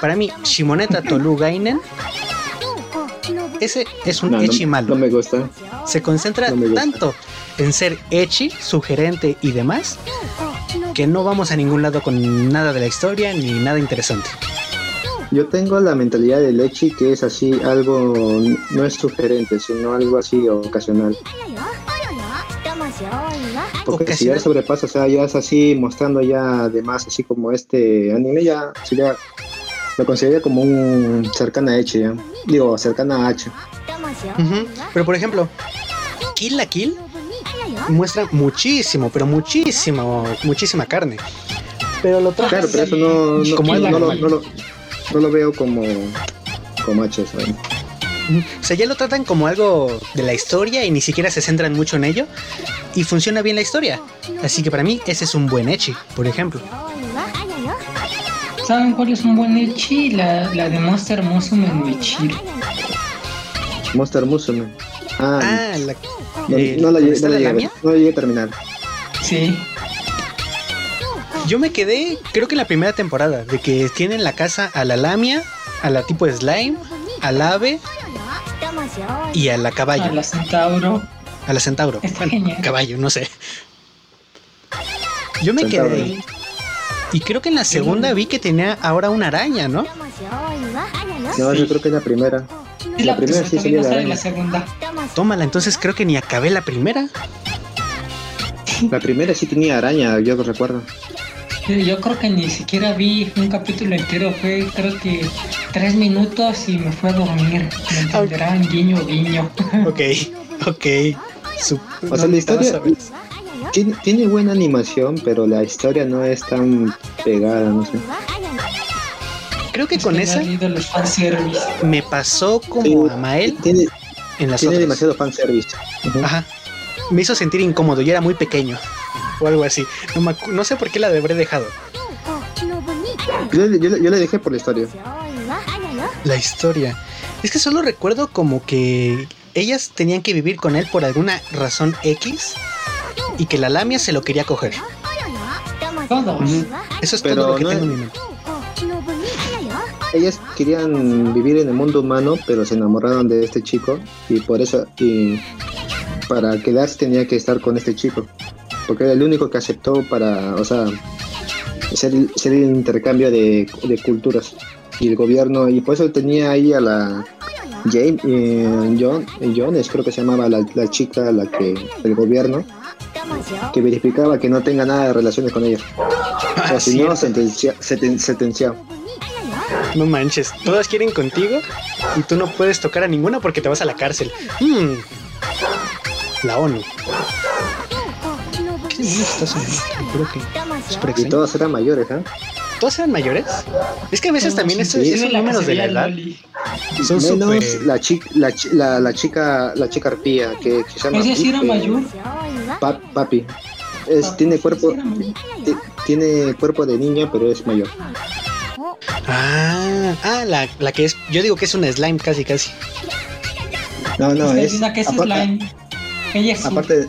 Speaker 1: Para mí, Shimoneta Tolu Gainen, ese es un
Speaker 3: No, no,
Speaker 1: Echi malo.
Speaker 3: no me gusta.
Speaker 1: Se concentra
Speaker 3: no gusta.
Speaker 1: tanto en ser Echi, sugerente y demás, que no vamos a ningún lado con nada de la historia ni nada interesante.
Speaker 3: Yo tengo la mentalidad de Lechi que es así algo, no es sugerente, sino algo así ocasional. Porque si ya sobrepasa, o sea, ya es así mostrando ya además, así como este anime, ya lo consideraría como un cercana a H, ya. Digo, cercana a H.
Speaker 1: Pero por ejemplo, Kill la Kill muestra muchísimo, pero muchísimo, muchísima carne. Pero lo trata
Speaker 3: Claro, pero eso no, no,
Speaker 1: Como
Speaker 3: no, no lo, no, lo, no lo veo como, como H, ¿sabes?
Speaker 1: O sea, ya lo tratan como algo de la historia y ni siquiera se centran mucho en ello. Y funciona bien la historia. Así que para mí ese es un buen Echi, por ejemplo.
Speaker 4: ¿Saben cuál es un buen Echi? La, la de Monster Musume en Michiru.
Speaker 3: Monster Musume. Ah,
Speaker 1: Ah, la,
Speaker 3: no,
Speaker 1: eh,
Speaker 3: no la
Speaker 1: ¿dónde
Speaker 3: llegué,
Speaker 1: está
Speaker 3: no la
Speaker 1: la
Speaker 3: llegué no la llegué a terminar.
Speaker 4: Sí.
Speaker 1: Yo me quedé, creo que en la primera temporada, de que tienen la casa a la lamia, a la tipo de slime, al ave y a la caballo,
Speaker 4: A la Centauro.
Speaker 1: a la centauro. Bueno, caballo, no sé. Yo me
Speaker 3: Centauro.
Speaker 1: quedé. Y creo que en la segunda vi que tenía ahora una araña, ¿no?
Speaker 3: No, yo creo que es la primera. La
Speaker 4: la,
Speaker 3: primera sí salía la
Speaker 4: la
Speaker 3: araña.
Speaker 4: segunda.
Speaker 1: Tómala, entonces creo que ni acabé la primera.
Speaker 3: La primera sí tenía araña, yo recuerdo.
Speaker 4: Yo- Yo creo que ni siquiera vi un capítulo entero, fue creo que tres minutos y me fue a dormir. Me entenderán, guiño, guiño.
Speaker 1: Ok, ok. Su-
Speaker 3: O sea,
Speaker 1: no,
Speaker 3: la historia tiene, tiene buena animación, pero la historia no es tan pegada, no sé.
Speaker 1: Creo que
Speaker 4: Es
Speaker 1: con
Speaker 4: que
Speaker 1: esa me pasó como
Speaker 3: Sí,
Speaker 1: a Mael
Speaker 3: Tiene,
Speaker 1: en las
Speaker 3: tiene
Speaker 1: otras.
Speaker 3: demasiado fanservice. Ujú.
Speaker 1: Ajá. Me hizo sentir incómodo y era muy pequeño. O algo así. No, me acu- no sé por qué la habré dejado.
Speaker 3: Yo, yo- yo le dejé por la historia.
Speaker 1: La historia. Es que solo recuerdo como que ellas tenían que vivir con él por alguna razón X y que la lamia se lo quería coger.
Speaker 4: Todos.
Speaker 3: Ujú.
Speaker 1: Eso es
Speaker 3: Pero
Speaker 1: todo lo que
Speaker 3: no
Speaker 1: tengo
Speaker 3: es-
Speaker 1: en mi mente.
Speaker 3: Ellas querían vivir en el mundo humano, pero se enamoraron de este chico y por eso, y para quedarse tenía que estar con este chico, porque era el único que aceptó para, o sea, ser, ser el intercambio de, de culturas y el gobierno, y por eso tenía ahí a la Jane, eh, John, eh, Jones, creo que se llamaba la, la chica, la que, el gobierno, que verificaba que no tenga nada de relaciones con ella.
Speaker 1: Ah,
Speaker 3: o si no, sentencia, senten- sentenciado.
Speaker 1: No manches, todas quieren contigo y tú no puedes tocar a ninguna porque te vas a la cárcel. Mm. La ONU. Es extraño.
Speaker 3: todos eran mayores, ¿ah?
Speaker 1: ¿Todos eran mayores? Es que a veces también
Speaker 3: sí.
Speaker 1: esos números
Speaker 4: se
Speaker 1: de la edad son
Speaker 3: Menos
Speaker 1: súper...
Speaker 3: la, chica, la, chi- la, la chica la chica arpía que, que se llama
Speaker 4: Ella sí era
Speaker 3: eh,
Speaker 4: mayor.
Speaker 3: Pa- papi es, tiene cuerpo tiene cuerpo de niña pero es mayor
Speaker 1: Ah, ah la, la que es... Yo digo que es una slime casi casi.
Speaker 3: no no
Speaker 4: Esta
Speaker 3: es
Speaker 4: una que es slime. Ella sí.
Speaker 3: aparte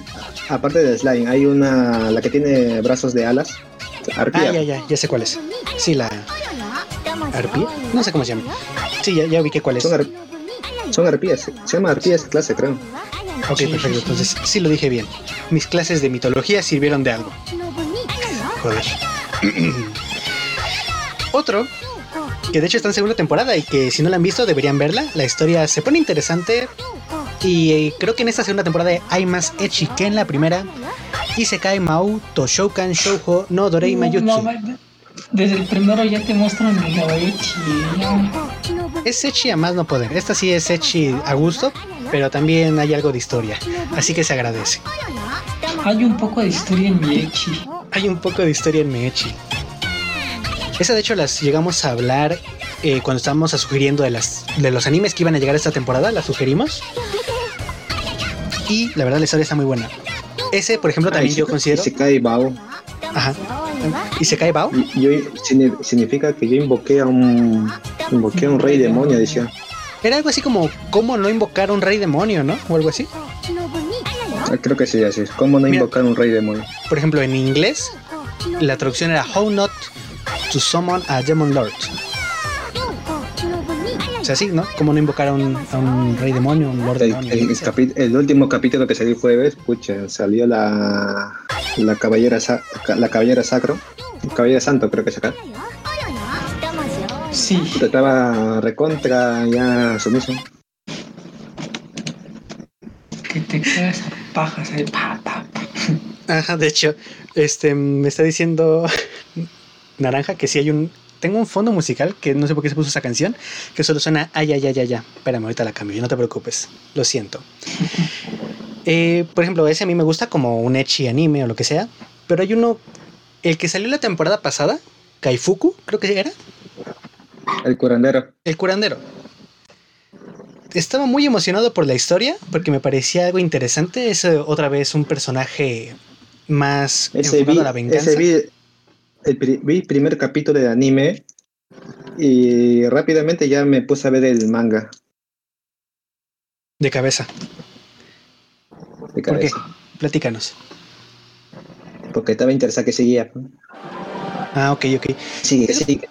Speaker 3: aparte de slime hay una la que tiene brazos de alas arpía
Speaker 1: Ah, ya, ya, ya sé cuál es. Sí, la arpía. No sé cómo se llama. Sí, ya, ya ubiqué cuál es.
Speaker 3: son, ar- son arpías se llama arpías clase creo
Speaker 1: Ok,
Speaker 4: Sí,
Speaker 1: perfecto. Entonces sí lo dije bien. Mis clases de mitología sirvieron de algo. Joder. Otro, que de hecho está en segunda temporada y que si no la han visto deberían verla. La historia se pone interesante y eh, creo que en esta segunda temporada hay más Echi que en la primera. Isekai Mau Toshoukan Shoujo no Dorei Mayutsu.
Speaker 4: no, desde el primero ya te muestran el ya.
Speaker 1: Es Echi a más no poder. Esta sí es Echi a gusto, pero también hay algo de historia. Así que se agradece.
Speaker 4: Hay un poco de historia en mi Echi.
Speaker 1: Hay un poco de historia en Mechi. Esa de hecho las llegamos a hablar eh, cuando estábamos sugiriendo de, las, de los animes que iban a llegar esta temporada, las sugerimos. Y la verdad la historia está muy buena. Ese, por ejemplo, también yo considero...
Speaker 3: se cae Bao
Speaker 1: Ajá. ¿Y se cae Bao?
Speaker 3: Yo significa que yo invoqué a un invoqué a un rey demonio decía
Speaker 1: Era algo así como cómo no invocar a un rey demonio, ¿no? O algo así.
Speaker 3: Ah, creo que sí así es cómo no
Speaker 1: Mira.
Speaker 3: invocar a un rey demonio
Speaker 1: Por ejemplo, en inglés, la traducción era How not to summon a demon lord. Sea, sí, ¿no? Cómo no invocar a un, a un rey demonio, un lord
Speaker 3: El,
Speaker 1: demonio.
Speaker 3: el- el capi- el último capítulo que salió el jueves, pucha, salió la la caballera sa- la caballera sacro, caballera santo creo que es acá.
Speaker 4: Sí.
Speaker 3: Puta, Estaba recontra ya sumiso.
Speaker 4: Que te quedas a pajas ahí. Pa, pa, pa.
Speaker 1: Ajá, de hecho, este me está diciendo Naranja que si hay un. Tengo un fondo musical que no sé por qué se puso esa canción, que solo suena ay, ay, ay, ay, ay. Espérame, ahorita la cambio, no te preocupes. Lo siento. Eh, por ejemplo, ese a mí me gusta como un Echi anime o lo que sea, pero hay uno. El que salió la temporada pasada, Kaifuku, creo que era.
Speaker 3: El curandero.
Speaker 1: El curandero. Estaba muy emocionado por la historia porque me parecía algo interesante. Es eh, otra vez un personaje más
Speaker 3: Ese
Speaker 1: enfocado
Speaker 3: vi,
Speaker 1: a la venganza.
Speaker 3: ese vi el pri- vi primer capítulo de anime y rápidamente ya me puse a ver el manga.
Speaker 1: De cabeza.
Speaker 3: explicar
Speaker 1: ¿Por qué? Platícanos.
Speaker 3: Porque estaba interesada que seguía.
Speaker 1: Ah, ok, ok.
Speaker 3: Sigue. sigue.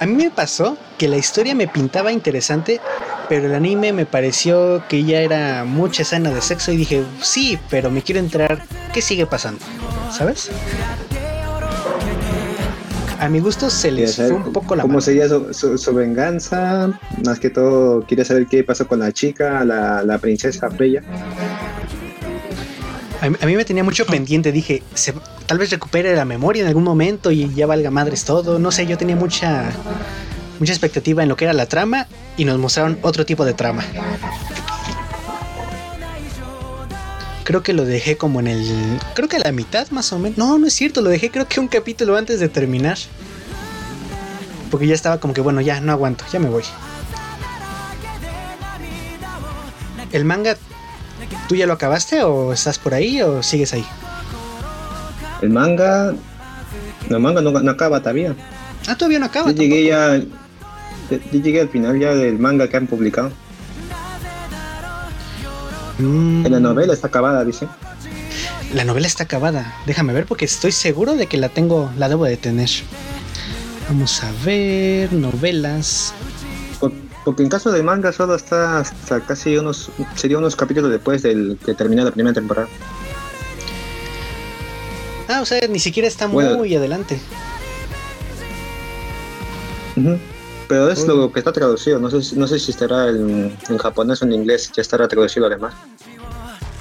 Speaker 1: A mí me pasó que la historia me pintaba interesante, pero el anime me pareció que ya era mucha escena de sexo y dije, sí, pero me quiero enterar qué sigue pasando, ¿sabes? A mi gusto se les fue un poco la
Speaker 3: ¿Cómo
Speaker 1: mano.
Speaker 3: sería su, su- su venganza? Más que todo, quiere saber qué pasó con la chica, la, la princesa Freya.
Speaker 1: A mí, a mí me tenía mucho pendiente, dije, se- tal vez recupere la memoria en algún momento y ya valga madres todo, no sé, yo tenía mucha mucha expectativa en lo que era la trama y nos mostraron otro tipo de trama. Creo que lo dejé como en el creo que a la mitad más o menos. No, no es cierto, lo dejé creo que un capítulo antes de terminar. Porque ya estaba como que bueno, ya no aguanto, ya me voy. El manga ¿Tú ya lo acabaste o estás por ahí o sigues ahí?
Speaker 3: El manga. El manga no, no acaba todavía.
Speaker 1: Ah, todavía no acaba.
Speaker 3: Yo llegué ya. Yo llegué al final ya del manga que han publicado.
Speaker 1: Mm,
Speaker 3: En la novela está acabada, dice.
Speaker 1: La novela está acabada. Déjame ver porque estoy seguro de que la tengo, la debo de tener. Vamos a ver, novelas.
Speaker 3: Por- porque en caso del manga solo está hasta casi unos. Sería unos capítulos después del que termina la primera temporada.
Speaker 1: Ah, o sea, ni siquiera está
Speaker 3: Bueno.
Speaker 1: muy adelante.
Speaker 3: Ujú. Pero es lo que está traducido. No sé, si- no sé si estará en, en japonés o en inglés. Ya estará traducido además.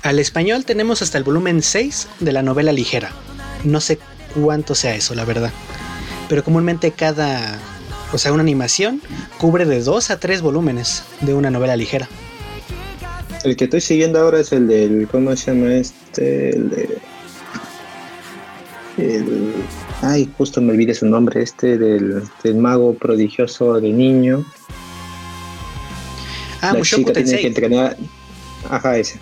Speaker 1: Al español tenemos hasta el volumen 6 de la novela ligera. No sé cuánto sea eso, la verdad. Pero comúnmente cada, o sea, una animación cubre de 2 a 3 volúmenes de una novela ligera.
Speaker 3: El que estoy siguiendo ahora es el del. ¿Cómo se llama este? El de. El, ay, justo me olvidé su nombre. Este del, del mago prodigioso de niño.
Speaker 1: Ah,
Speaker 3: la
Speaker 1: Mushoku
Speaker 3: chica tiene
Speaker 1: Tensei.
Speaker 3: que entrenar. Ajá, ese.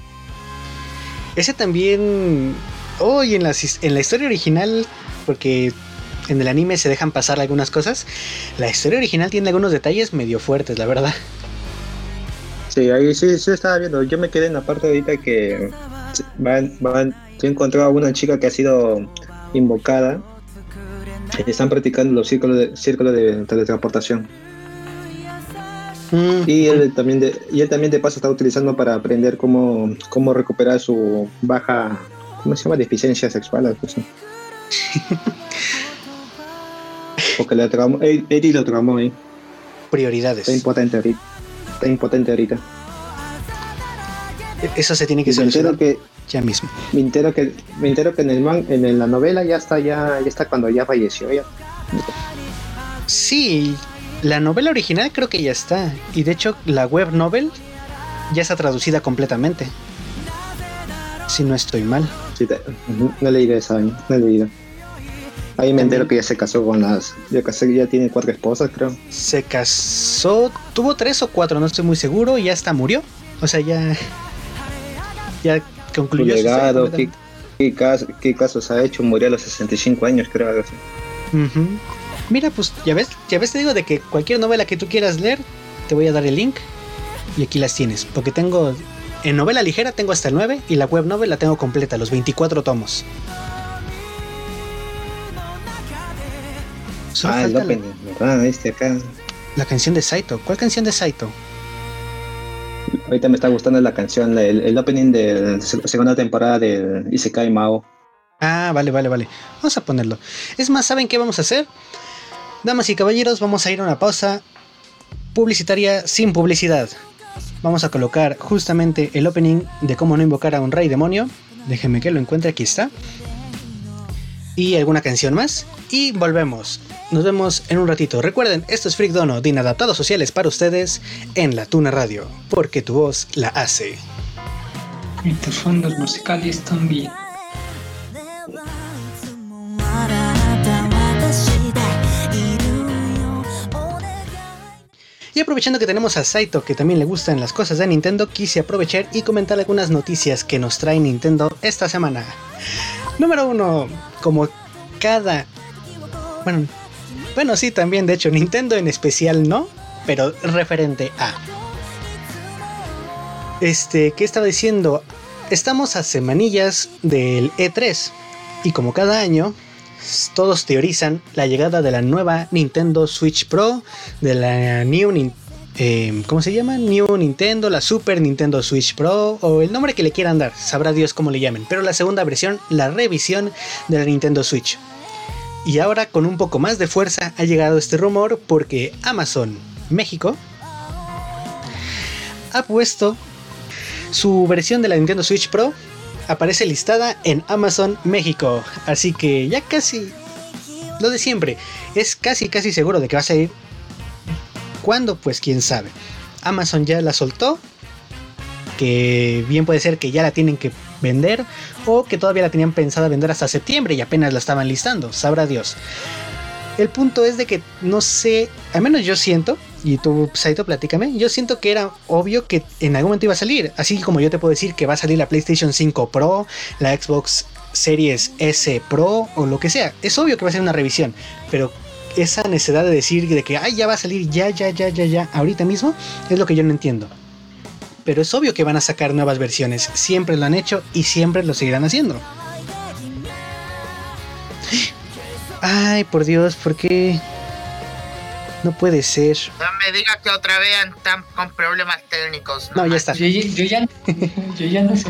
Speaker 1: Ese también. Oh, y en en la historia original, porque en el anime se dejan pasar algunas cosas, la historia original tiene algunos detalles medio fuertes, la verdad.
Speaker 3: Sí, ahí sí, sí estaba viendo. Yo me quedé en la parte ahorita que van, van, se encontró a una chica que ha sido invocada. Están practicando los círculos de, círculos de teletransportación.
Speaker 1: Mm,
Speaker 3: Y él también de, y él también de paso está utilizando para aprender cómo, cómo recuperar su baja, ¿cómo se llama? Deficiencia sexual, algo así. Porque le traumó, él, él lo traumó ahí.
Speaker 1: prioridades.
Speaker 3: Está impotente ahorita. Está impotente ahorita.
Speaker 1: Eso se tiene que solucionar
Speaker 3: que,
Speaker 1: ya mismo.
Speaker 3: me entero que, me entero que en el man, en la novela ya está, ya, ya está cuando ya falleció ya.
Speaker 1: Sí, la novela original creo que ya está. Y de hecho, la web novel ya está traducida completamente. Si no estoy mal.
Speaker 3: Sí, te- no he leído esa, no he leído. Ahí me entero que ya se casó con las, ya, casó, ya tiene cuatro esposas, creo.
Speaker 1: Se casó, tuvo tres o cuatro, no estoy muy seguro, y ya hasta murió. O sea, ya. Ya concluyó.
Speaker 3: legado, qué, qué, cas- qué casos ha hecho, murió a los 65 años, creo, algo así.
Speaker 1: Ujú. Mira, pues ya ves, ya ves, te digo de que cualquier novela que tú quieras leer, te voy a dar el link y aquí las tienes. Porque tengo, en novela ligera tengo hasta el 9 y la web novel la tengo completa, los 24 tomos. Solo
Speaker 3: ah, el
Speaker 1: la,
Speaker 3: opening, ¿verdad? Este acá.
Speaker 1: la canción de Saito. ¿Cuál canción de Saito?
Speaker 3: Ahorita me está gustando la canción, el, opening de la segunda temporada de Isekai Mao.
Speaker 1: Ah, vale, vale, vale. Vamos a ponerlo. Es más, ¿saben qué vamos a hacer? Damas y caballeros, vamos a ir a una pausa publicitaria sin publicidad. Vamos a colocar justamente el opening de cómo no invocar a un rey demonio. Déjenme que lo encuentre, aquí está. Y alguna canción más. Y volvemos. Nos vemos en un ratito. Recuerden, esto es Freak Dono de Inadaptados Sociales para ustedes en La Tuna Radio, porque tu voz la hace.
Speaker 4: Y tus fondos musicales también.
Speaker 1: Y aprovechando que tenemos a Saito, que también le gustan las cosas de Nintendo, quise aprovechar y comentar algunas noticias que nos trae Nintendo esta semana. Número 1. Como cada... Bueno, bueno, sí, también, de hecho, Nintendo en especial no, pero referente a... Este, ¿qué estaba diciendo? Estamos a semanillas del E3 y como cada año, todos teorizan la llegada de la nueva Nintendo Switch Pro, de la New Nin- eh, ¿cómo se llama? New Nintendo, la Super Nintendo Switch Pro o el nombre que le quieran dar, sabrá Dios cómo le llamen, pero la segunda versión, la revisión de la Nintendo Switch. Y ahora con un poco más de fuerza ha llegado este rumor porque Amazon México ha puesto su versión de la Nintendo Switch Pro aparece listada en Amazon México. Así que ya casi lo de siempre. Es casi casi seguro de que va a salir. ¿Cuándo? Pues quién sabe. Amazon ya la soltó. Que bien puede ser que ya la tienen que vender. O que todavía la tenían pensada vender hasta septiembre y apenas la estaban listando. Sabrá Dios. El punto es de que no sé, al menos yo siento, y tú, Saito, platícame, yo siento que era obvio que en algún momento iba a salir, así como yo te puedo decir que va a salir la PlayStation 5 Pro, la Xbox Series S Pro o lo que sea, es obvio que va a ser una revisión, pero esa necesidad de decir de que, ay, ya va a salir, ya, ya, ya, ya, ya, ahorita mismo, es lo que yo no entiendo. Pero es obvio que van a sacar nuevas versiones, siempre lo han hecho y siempre lo seguirán haciendo. Ay, por Dios, ¿por qué? No puede ser.
Speaker 6: No me digas que otra vez están con problemas técnicos.
Speaker 1: No, ya está.
Speaker 4: Yo, ya- yo ya, yo ya no sé.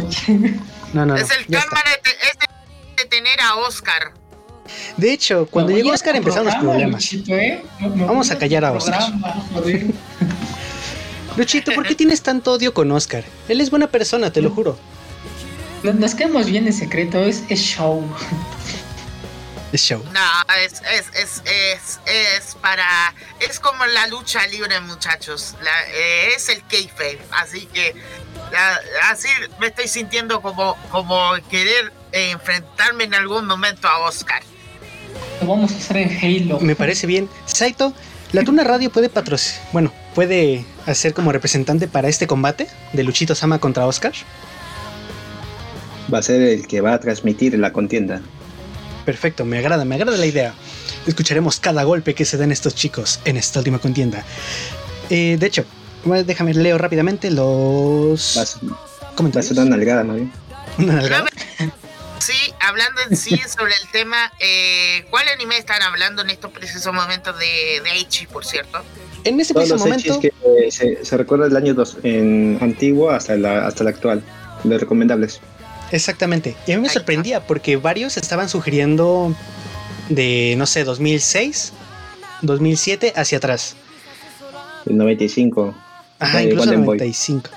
Speaker 1: No, no, no.
Speaker 6: Es el karma de, te- es de- de tener a Oscar.
Speaker 1: De hecho, cuando
Speaker 4: No,
Speaker 1: llegó Oscar empezaron los problemas.
Speaker 4: ¿eh? No- no
Speaker 1: Vamos a callar a Oscar.
Speaker 4: programa, joder.
Speaker 1: Luchito, ¿por qué tienes tanto odio con Oscar? Él es buena persona, te lo juro.
Speaker 4: No- Nos quedamos bien en secreto, es, es show.
Speaker 1: Es show.
Speaker 6: No, es, es, es, es, es para. Es como la lucha libre, muchachos. La- eh, es el kayfabe. Así que. la- así me estoy sintiendo como, como querer eh, enfrentarme en algún momento a Oscar.
Speaker 4: Lo vamos a hacer en Halo.
Speaker 1: Me parece bien. Saito, la Tuna Radio puede patrocinar. Bueno, puede hacer como representante para este combate de Luchito Sama contra Oscar.
Speaker 3: Va a ser el que va a transmitir la contienda.
Speaker 1: Perfecto, me agrada, me agrada la idea. Escucharemos cada golpe que se den estos chicos en esta última contienda. Eh, de hecho, déjame leo rápidamente los
Speaker 3: Va a ser, va a
Speaker 1: comentarios.
Speaker 3: ser una nalgada, ¿no?
Speaker 1: Una nalgada.
Speaker 6: Sí, hablando en sí sobre el tema, eh, ¿cuál anime están hablando en estos precisos momentos de, de Eichi, por cierto?
Speaker 1: En ese
Speaker 3: Todos
Speaker 1: preciso
Speaker 3: los hechis
Speaker 1: momento,
Speaker 3: que eh, se, se recuerda del año dos, en antiguo hasta la, hasta el actual. Los recomendables.
Speaker 1: exactamente. Y a mí me sorprendía porque varios estaban sugiriendo de, no sé, 2006, 2007 hacia atrás.
Speaker 3: El 95.
Speaker 1: Ajá,
Speaker 3: de
Speaker 1: incluso
Speaker 3: Golden Boy.
Speaker 1: 95.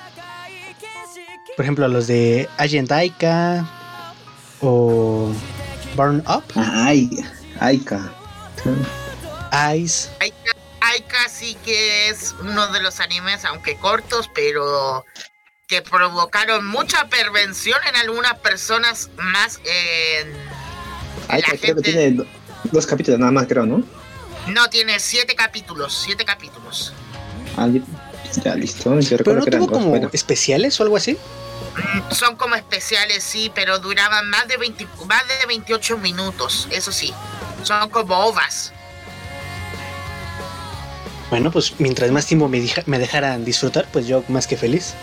Speaker 1: Por ejemplo, los de Agent Aika o Burn Up,
Speaker 3: Ah, Ay, Aika.
Speaker 1: Ice.
Speaker 6: Aika, Aika sí que es uno de los animes, aunque cortos, pero que provocaron mucha pervención en algunas personas más en...
Speaker 3: Aika
Speaker 6: la
Speaker 3: creo que
Speaker 6: gente-
Speaker 3: tiene do- dos capítulos nada más, creo, ¿no?
Speaker 6: No, tiene siete capítulos, siete capítulos.
Speaker 3: Ah, ya- listo. Yo
Speaker 1: Pero
Speaker 3: recuerdo
Speaker 1: no
Speaker 3: que eran
Speaker 1: tuvo
Speaker 3: dos.
Speaker 1: como
Speaker 3: bueno.
Speaker 1: especiales o algo así.
Speaker 6: Mm, Son como especiales, sí, pero duraban más de 20, más de 28 minutos, eso sí. Son como ovas.
Speaker 1: Bueno, pues mientras más tiempo me, deja- me dejaran disfrutar, pues yo más que feliz.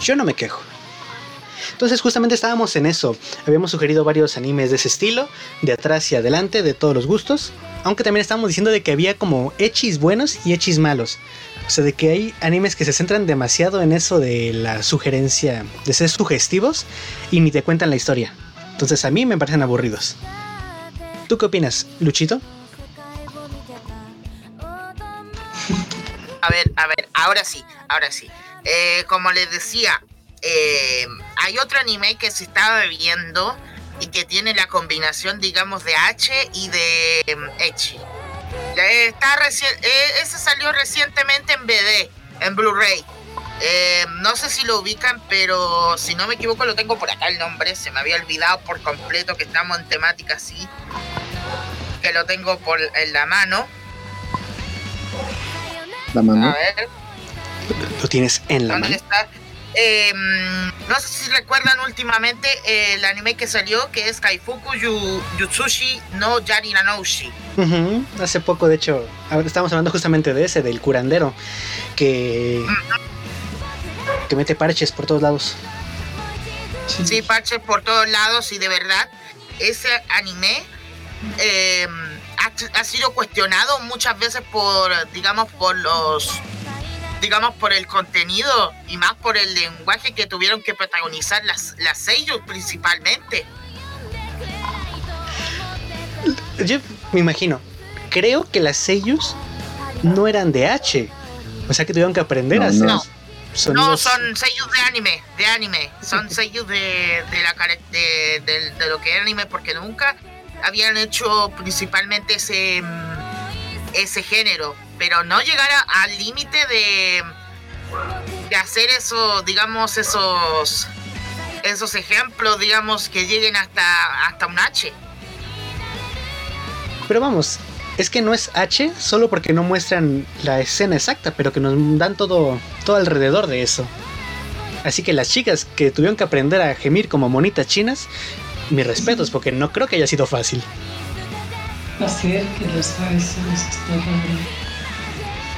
Speaker 1: Yo no me quejo. Entonces justamente estábamos en eso. Habíamos sugerido varios animes de ese estilo, de atrás y adelante, de todos los gustos. Aunque también estábamos diciendo de que había como echis buenos y echis malos. O sea, de que hay animes que se centran demasiado en eso de la sugerencia, de ser sugestivos y ni te cuentan la historia. Entonces a mí me parecen aburridos. ¿Tú qué opinas, Luchito?
Speaker 6: A ver, a ver, ahora sí, ahora sí. Eh, como les decía, eh, hay otro anime que se estaba viendo y que tiene la combinación, digamos, de H y de em, Echi. Eh, está reci- eh, ese salió recientemente en BD, en Blu-ray. Eh, no sé si lo ubican, pero si no me equivoco lo tengo por acá el nombre. Se me había olvidado por completo que estamos en temática así. Que lo tengo por en la mano.
Speaker 3: La mano.
Speaker 6: A ver.
Speaker 1: Lo tienes en la
Speaker 6: ¿Dónde
Speaker 1: mano.
Speaker 6: está? Eh, mm, no sé si recuerdan últimamente el anime que salió que es Kaifuku Yu, Yutsushi no Yarinanoushi.
Speaker 1: Ujú, Hace poco, de hecho, ahora estamos hablando justamente de ese, del curandero, que, que mete parches por todos lados.
Speaker 6: sí, parches por todos lados y de verdad ese anime eh, ha, ha sido cuestionado muchas veces por, digamos, por los, digamos, por el contenido y más por el lenguaje que tuvieron que protagonizar las, las seiyuu principalmente.
Speaker 1: Yo me imagino, creo que las seiyus no eran de H. O sea que tuvieron que aprender
Speaker 3: No,
Speaker 1: a hacer
Speaker 3: no.
Speaker 6: Son seiyuu de anime, de anime, son seiyuu de, de la de, de- de lo que era anime porque nunca habían hecho principalmente ese mm, ese género, pero no llegar al límite de de hacer eso, digamos esos esos ejemplos, digamos que lleguen hasta hasta un H.
Speaker 1: Pero vamos, es que no es H solo porque no muestran la escena exacta, pero que nos dan todo, todo alrededor de eso. Así que las chicas que tuvieron que aprender a gemir como monitas chinas, mis respetos, porque no creo que haya sido fácil.
Speaker 4: hacer que las AS se está rompiendo.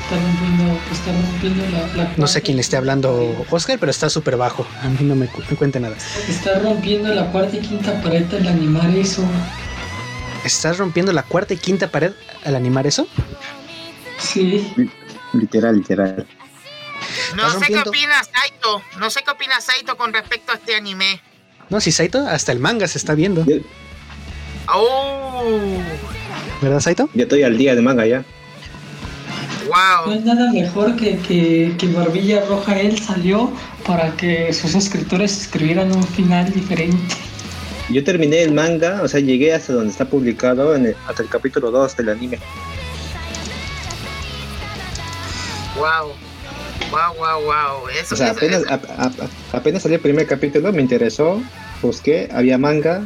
Speaker 4: Está rompiendo, está rompiendo la,
Speaker 1: No sé quién le esté hablando Oscar, pero está súper bajo. A mí no me, cu- me cuenta nada.
Speaker 4: Está rompiendo la cuarta y quinta pared al animar eso.
Speaker 1: ¿Estás rompiendo la cuarta y quinta pared al animar eso?
Speaker 4: Sí.
Speaker 3: Literal, literal.
Speaker 6: No sé qué opina Saito, no sé qué opina Saito con respecto a este anime.
Speaker 1: No, si Saito, hasta el manga se está viendo.
Speaker 3: Yo,
Speaker 6: Oh,
Speaker 1: ¿Verdad, Saito?
Speaker 3: yo estoy al día de manga ya.
Speaker 4: No
Speaker 6: wow.
Speaker 4: es nada mejor que, que, que Barbilla Roja él salió para que sus escritores escribieran un final diferente.
Speaker 3: Yo terminé el manga, o sea, llegué hasta donde está publicado, en el- hasta el capítulo 2 del anime.
Speaker 6: Wow. Wow, wow, wow. Eso
Speaker 3: O sea,
Speaker 6: es-
Speaker 3: apenas,
Speaker 6: es-
Speaker 3: a- a- apenas salió el primer capítulo, me interesó, busqué, había manga,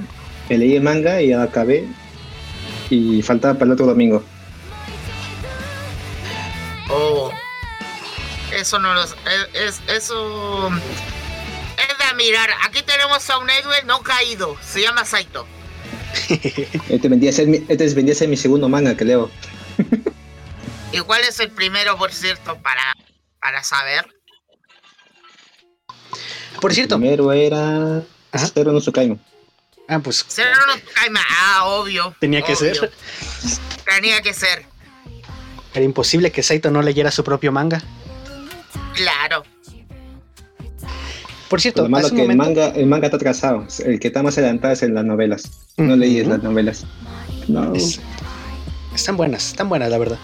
Speaker 3: me leí el manga y ya acabé. Y faltaba para el otro domingo.
Speaker 6: Oh. Eso no lo es, es- eso es de mirar. Aquí tenemos a un héroe no caído. Se llama Saito.
Speaker 3: Este vendría a ser mi, este vendría a ser mi segundo manga que leo.
Speaker 6: ¿Y cuál es el primero, por cierto, para, para saber?
Speaker 1: Por cierto,
Speaker 3: Primero era
Speaker 1: Ajá.
Speaker 3: Zero no Tsukaima.
Speaker 1: ah, pues
Speaker 6: Cero no Tsukaima. Ah, obvio.
Speaker 1: tenía que ser.
Speaker 6: Tenía que ser.
Speaker 1: Era imposible que Saito no leyera su propio manga.
Speaker 6: Claro.
Speaker 1: Por cierto,
Speaker 3: Lo malo
Speaker 1: hace
Speaker 3: que el manga, el manga está atrasado. El que está más adelantado es en las novelas. No
Speaker 1: Ujú.
Speaker 3: leí las novelas. No.
Speaker 1: Es- están buenas, están buenas, la verdad.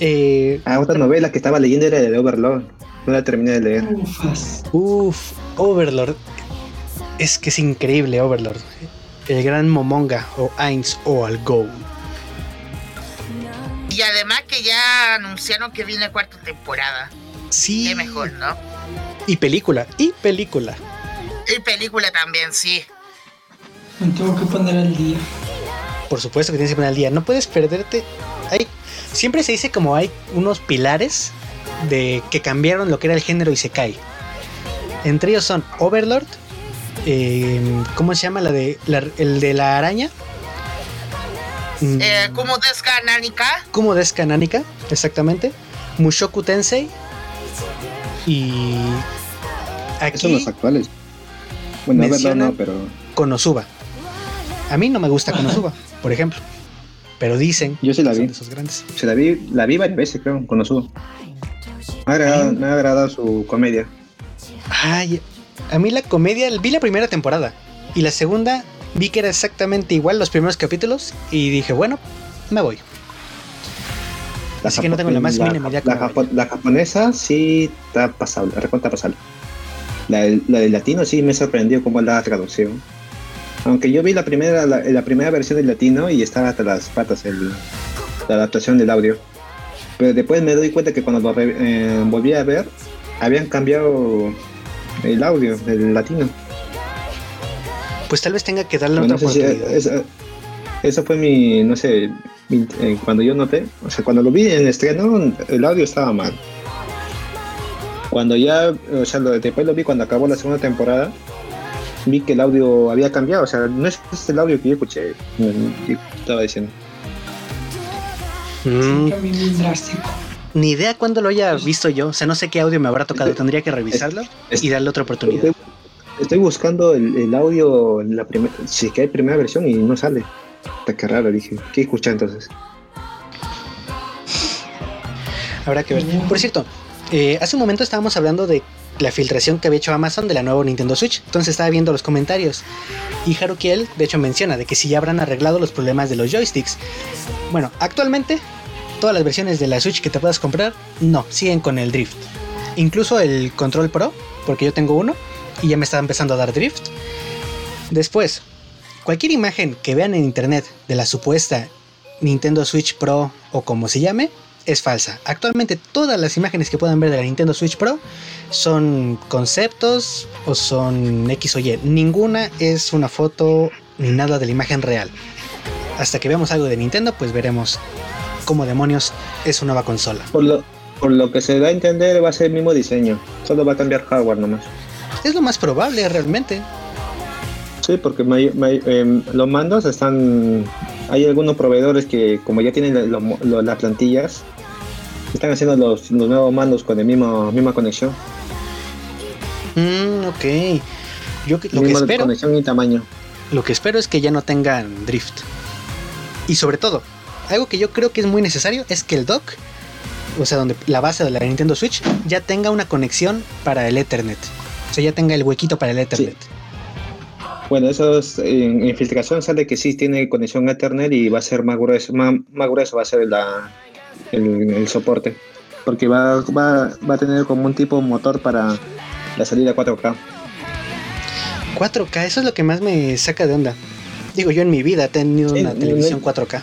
Speaker 1: Eh,
Speaker 3: Ah, otra novela que estaba leyendo era de Overlord. No la terminé de leer.
Speaker 4: Ufas.
Speaker 1: Uf, Overlord. Es que es increíble, Overlord. El gran Momonga o Ainz o Algo.
Speaker 6: Y además que ya anunciaron que viene cuarta temporada.
Speaker 1: Sí.
Speaker 6: Qué mejor, ¿no?
Speaker 1: Y película, y película.
Speaker 6: Y película también, sí.
Speaker 4: Me tengo que poner al día.
Speaker 1: Por supuesto que tienes que poner al día. No puedes perderte. Hay, siempre se dice como hay unos pilares de que cambiaron lo que era el género y se cae. Entre ellos son Overlord. eh, ¿Cómo se llama la de la- el de la araña? Mm,
Speaker 6: Eh, como.
Speaker 1: Kumo Desu Kananika, exactamente. Mushoku Tensei. Y
Speaker 3: Esos son
Speaker 1: aquí
Speaker 3: los actuales. Bueno, Overlord
Speaker 1: Mencionan-
Speaker 3: no, pero
Speaker 1: Konosuba. A mí no me gusta Konosuba, por ejemplo. Pero dicen
Speaker 3: yo sí la
Speaker 1: que son
Speaker 3: vi.
Speaker 1: de esos grandes.
Speaker 3: Se la vi, la vi varias veces, creo, con Osudo. Me ha agradado, me ha agradado su comedia.
Speaker 1: Ay, a mí la comedia, vi la primera temporada y la segunda vi que era exactamente igual los primeros capítulos y dije, bueno, me voy.
Speaker 3: La
Speaker 1: Así que no tengo la más mínima idea
Speaker 3: La, japo- la japonesa sí está pasable, recontra pasable. La, la del latino sí me sorprendió cómo la traducción. Aunque yo vi la primera, la, la primera versión del latino y estaba hasta las patas el, la adaptación del audio. Pero después me doy cuenta que cuando lo re- eh, volví a ver, habían cambiado el audio del latino.
Speaker 1: Pues tal vez tenga que darle
Speaker 3: Bueno,
Speaker 1: otra
Speaker 3: no sé
Speaker 1: oportunidad.
Speaker 3: eso fue mi, no sé, mi- eh, cuando yo noté, o sea, cuando lo vi en estreno, el audio estaba mal. Cuando ya, o sea, lo- después lo vi cuando acabó la segunda temporada, vi que el audio había cambiado, o sea, no es este el audio que yo escuché, que estaba diciendo.
Speaker 1: Mm, ni idea cuándo lo haya visto yo. O sea, no sé qué audio me habrá tocado. Tendría que revisarlo y darle otra oportunidad.
Speaker 3: estoy buscando el, el audio, la si es que hay primera versión y no sale. Está que raro, dije. ¿Qué escucha entonces?
Speaker 1: Habrá que ver. Por cierto, eh, hace un momento estábamos hablando de la filtración que había hecho Amazon de la nueva Nintendo Switch. Entonces estaba viendo los comentarios. Y Harukiel, de hecho, menciona de que si ya habrán arreglado los problemas de los joysticks. Bueno, actualmente, todas las versiones de la Switch que te puedas comprar, no, siguen con el drift. Incluso el Control Pro, porque yo tengo uno y ya me está empezando a dar drift. Después, cualquier imagen que vean en internet de la supuesta Nintendo Switch Pro o como se llame, es falsa. Actualmente todas las imágenes que puedan ver de la Nintendo Switch Pro son conceptos o son X o Y. Ninguna es una foto ni nada de la imagen real. Hasta que veamos algo de Nintendo, pues veremos cómo demonios es su nueva consola.
Speaker 3: Por lo, por lo que se da a entender, va a ser el mismo diseño. Solo va a cambiar hardware nomás.
Speaker 1: Es lo más probable realmente.
Speaker 3: Sí, porque em, los mandos están. Hay algunos proveedores que, como ya tienen lo- lo- las plantillas, están haciendo los, los nuevos mandos con la misma, misma conexión.
Speaker 1: Mm, ok. Yo que- lo que espero
Speaker 3: conexión y tamaño.
Speaker 1: Lo que espero es que ya no tengan drift. Y sobre todo, algo que yo creo que es muy necesario es que el dock, o sea, donde la base de la Nintendo Switch, ya tenga una conexión para el Ethernet. O sea, ya tenga el huequito para el Ethernet.
Speaker 3: Bueno, eso es, en, en filtración sale que sí tiene conexión Ethernet y va a ser más grueso, más, más grueso va a ser la, el, el soporte. Porque va, va, va a tener como un tipo motor para la salida 4K.
Speaker 1: 4K, eso es lo que más me saca de onda. Digo, yo en mi vida he tenido
Speaker 3: Sí,
Speaker 1: una
Speaker 3: no,
Speaker 1: televisión
Speaker 3: no.
Speaker 1: 4K.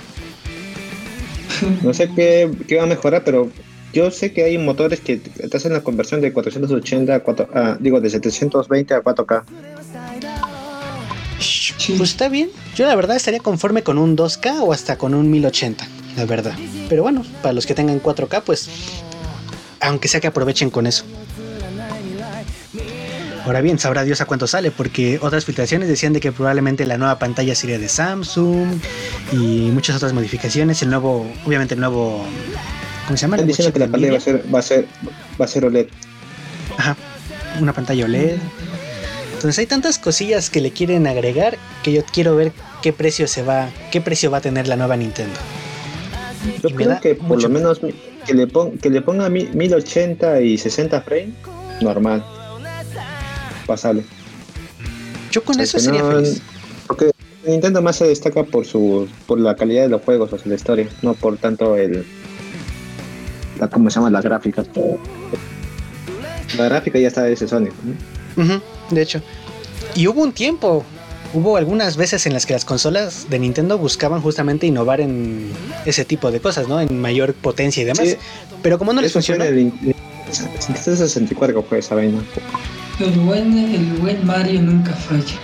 Speaker 3: No sé qué, qué va a mejorar, pero yo sé que hay motores que te hacen la conversión de 480 a 4, a- digo, de 720 a 4K.
Speaker 1: Pues está bien. Yo la verdad estaría conforme con un 2K o hasta con un 1080, la verdad. Pero bueno, para los que tengan 4K, pues aunque sea que aprovechen con eso. Ahora bien, sabrá Dios a cuánto sale, porque otras filtraciones decían de que probablemente la nueva pantalla sería de Samsung y muchas otras modificaciones. El nuevo, obviamente el nuevo, ¿cómo se llama?
Speaker 3: Están diciendo que la pantalla va a ser, va a ser, va a ser OLED.
Speaker 1: Ajá, una pantalla OLED. Entonces hay tantas cosillas que le quieren agregar que yo quiero ver qué precio se va, qué precio va a tener la nueva Nintendo.
Speaker 3: Yo creo
Speaker 1: da
Speaker 3: que por
Speaker 1: mucho
Speaker 3: lo menos que le, pon- que le ponga mi- 1080 y 60 frames, normal. Pasable.
Speaker 1: Yo con
Speaker 3: O sea,
Speaker 1: eso sería
Speaker 3: no-
Speaker 1: feliz.
Speaker 3: Porque Nintendo más se destaca por su por la calidad de los juegos, o sea, la historia, no por tanto el la cómo se llama la gráfica. La gráfica ya está de ese Sony. ¿no?
Speaker 1: Ujú, de hecho. Y hubo un tiempo, hubo algunas veces en las que las consolas de Nintendo buscaban justamente innovar en ese tipo de cosas, ¿no? En mayor potencia y demás.
Speaker 3: Sí,
Speaker 1: Pero como no les
Speaker 3: fue
Speaker 1: funcionó,
Speaker 3: en el Nintendo 64 fue esa vaina.
Speaker 4: El buen, el buen Mario nunca falla.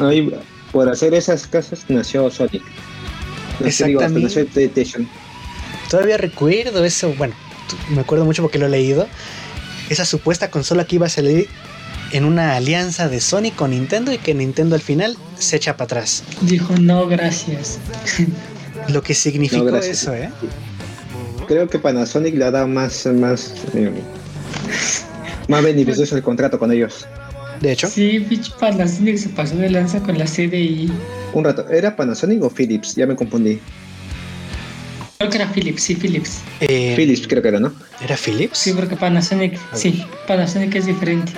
Speaker 3: Ahí, por hacer esas casas nació Sonic. Digo,
Speaker 1: Exactamente.
Speaker 3: nació PlayStation.
Speaker 1: todavía recuerdo eso, bueno, me acuerdo mucho porque lo he leído. Esa supuesta consola que iba a salir en una alianza de Sony con Nintendo y que Nintendo al final se echa para atrás.
Speaker 4: Dijo, no, gracias.
Speaker 1: Lo que significó
Speaker 3: No,
Speaker 1: eso, ¿eh?
Speaker 3: Creo que Panasonic le ha dado más, más, eh, más beneficioso el contrato con ellos.
Speaker 1: De hecho,
Speaker 4: Sí, bitch Panasonic se pasó de lanza con la CDI.
Speaker 3: Un rato, ¿era Panasonic o Philips? Ya me confundí.
Speaker 4: Creo que era Philips, sí, Philips.
Speaker 1: eh,
Speaker 3: Philips creo que era, ¿no?
Speaker 1: ¿era Philips?
Speaker 4: Sí, porque Panasonic, sí, Panasonic es diferente.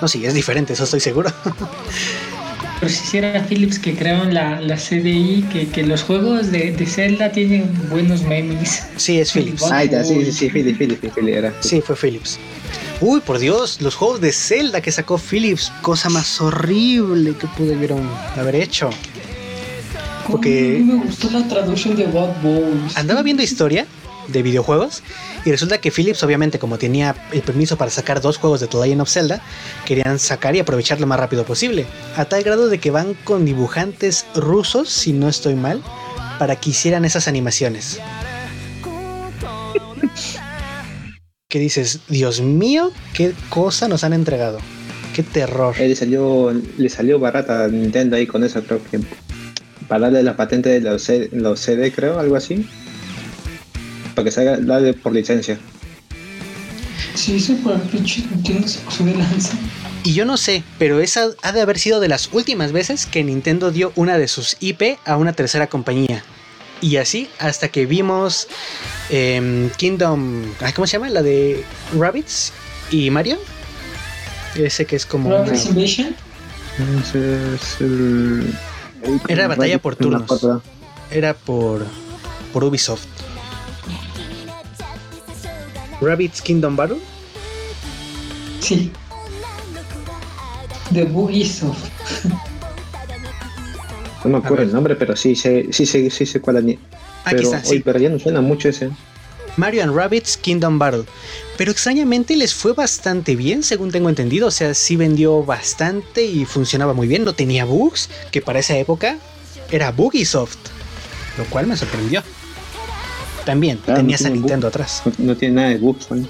Speaker 1: No, sí, es diferente, eso estoy seguro.
Speaker 4: Pero si sí era Philips que crearon la, la CDI, que, que los juegos de, de Zelda tienen buenos memes.
Speaker 1: Sí, es Philips.
Speaker 4: Ah,
Speaker 3: ya, sí, sí, sí, Philips, Philips, Philips era.
Speaker 1: Sí, fue Philips. Uy, por Dios, los juegos de Zelda que sacó Philips, cosa más horrible que pudieron haber hecho. Porque-
Speaker 4: Uy, me gustó la traducción de What Balls.
Speaker 1: Andaba viendo historia de videojuegos y resulta que Philips, obviamente, como tenía el permiso para sacar dos juegos de The Legend of Zelda, querían sacar y aprovechar lo más rápido posible. A tal grado de que van con dibujantes rusos, si no estoy mal, para que hicieran esas animaciones. ¿Qué dices? Dios mío, qué cosa nos han entregado. Qué terror.
Speaker 3: Eh, le salió, le salió barata a Nintendo ahí con eso, creo que. Para darle la patente de los, los CD, creo, algo así. Para que salga darle por licencia.
Speaker 4: Sí, eso por el pinche Nintendo se pasó de lanza.
Speaker 1: Y yo no sé, pero esa ha de haber sido de las últimas veces que Nintendo dio una de sus IP a una tercera compañía. Y así hasta que vimos em, Kingdom... ay, ¿Cómo se llama? La de Rabbits y Mario. Ese que es como... una-
Speaker 4: Invasion.
Speaker 3: Ese es el. el-
Speaker 1: Era batalla por turnos. Era por, por Ubisoft. Rabbits Kingdom Battle.
Speaker 4: Sí. The Bugisoft.
Speaker 3: No me acuerdo el nombre, pero sí sé, sí sé, sí sé cuál es.
Speaker 1: Aquí
Speaker 3: Pero,
Speaker 1: sí.
Speaker 3: pero ya no suena mucho ese.
Speaker 1: Mario and Rabbits Kingdom Battle. Pero extrañamente les fue bastante bien, según tengo entendido. O sea, sí vendió bastante y funcionaba muy bien. No tenía bugs, que para esa época era Bugisoft. Lo cual me sorprendió. También
Speaker 3: Claro,
Speaker 1: tenías
Speaker 3: no
Speaker 1: a Nintendo atrás.
Speaker 3: No, no tiene nada de bugs, ¿no?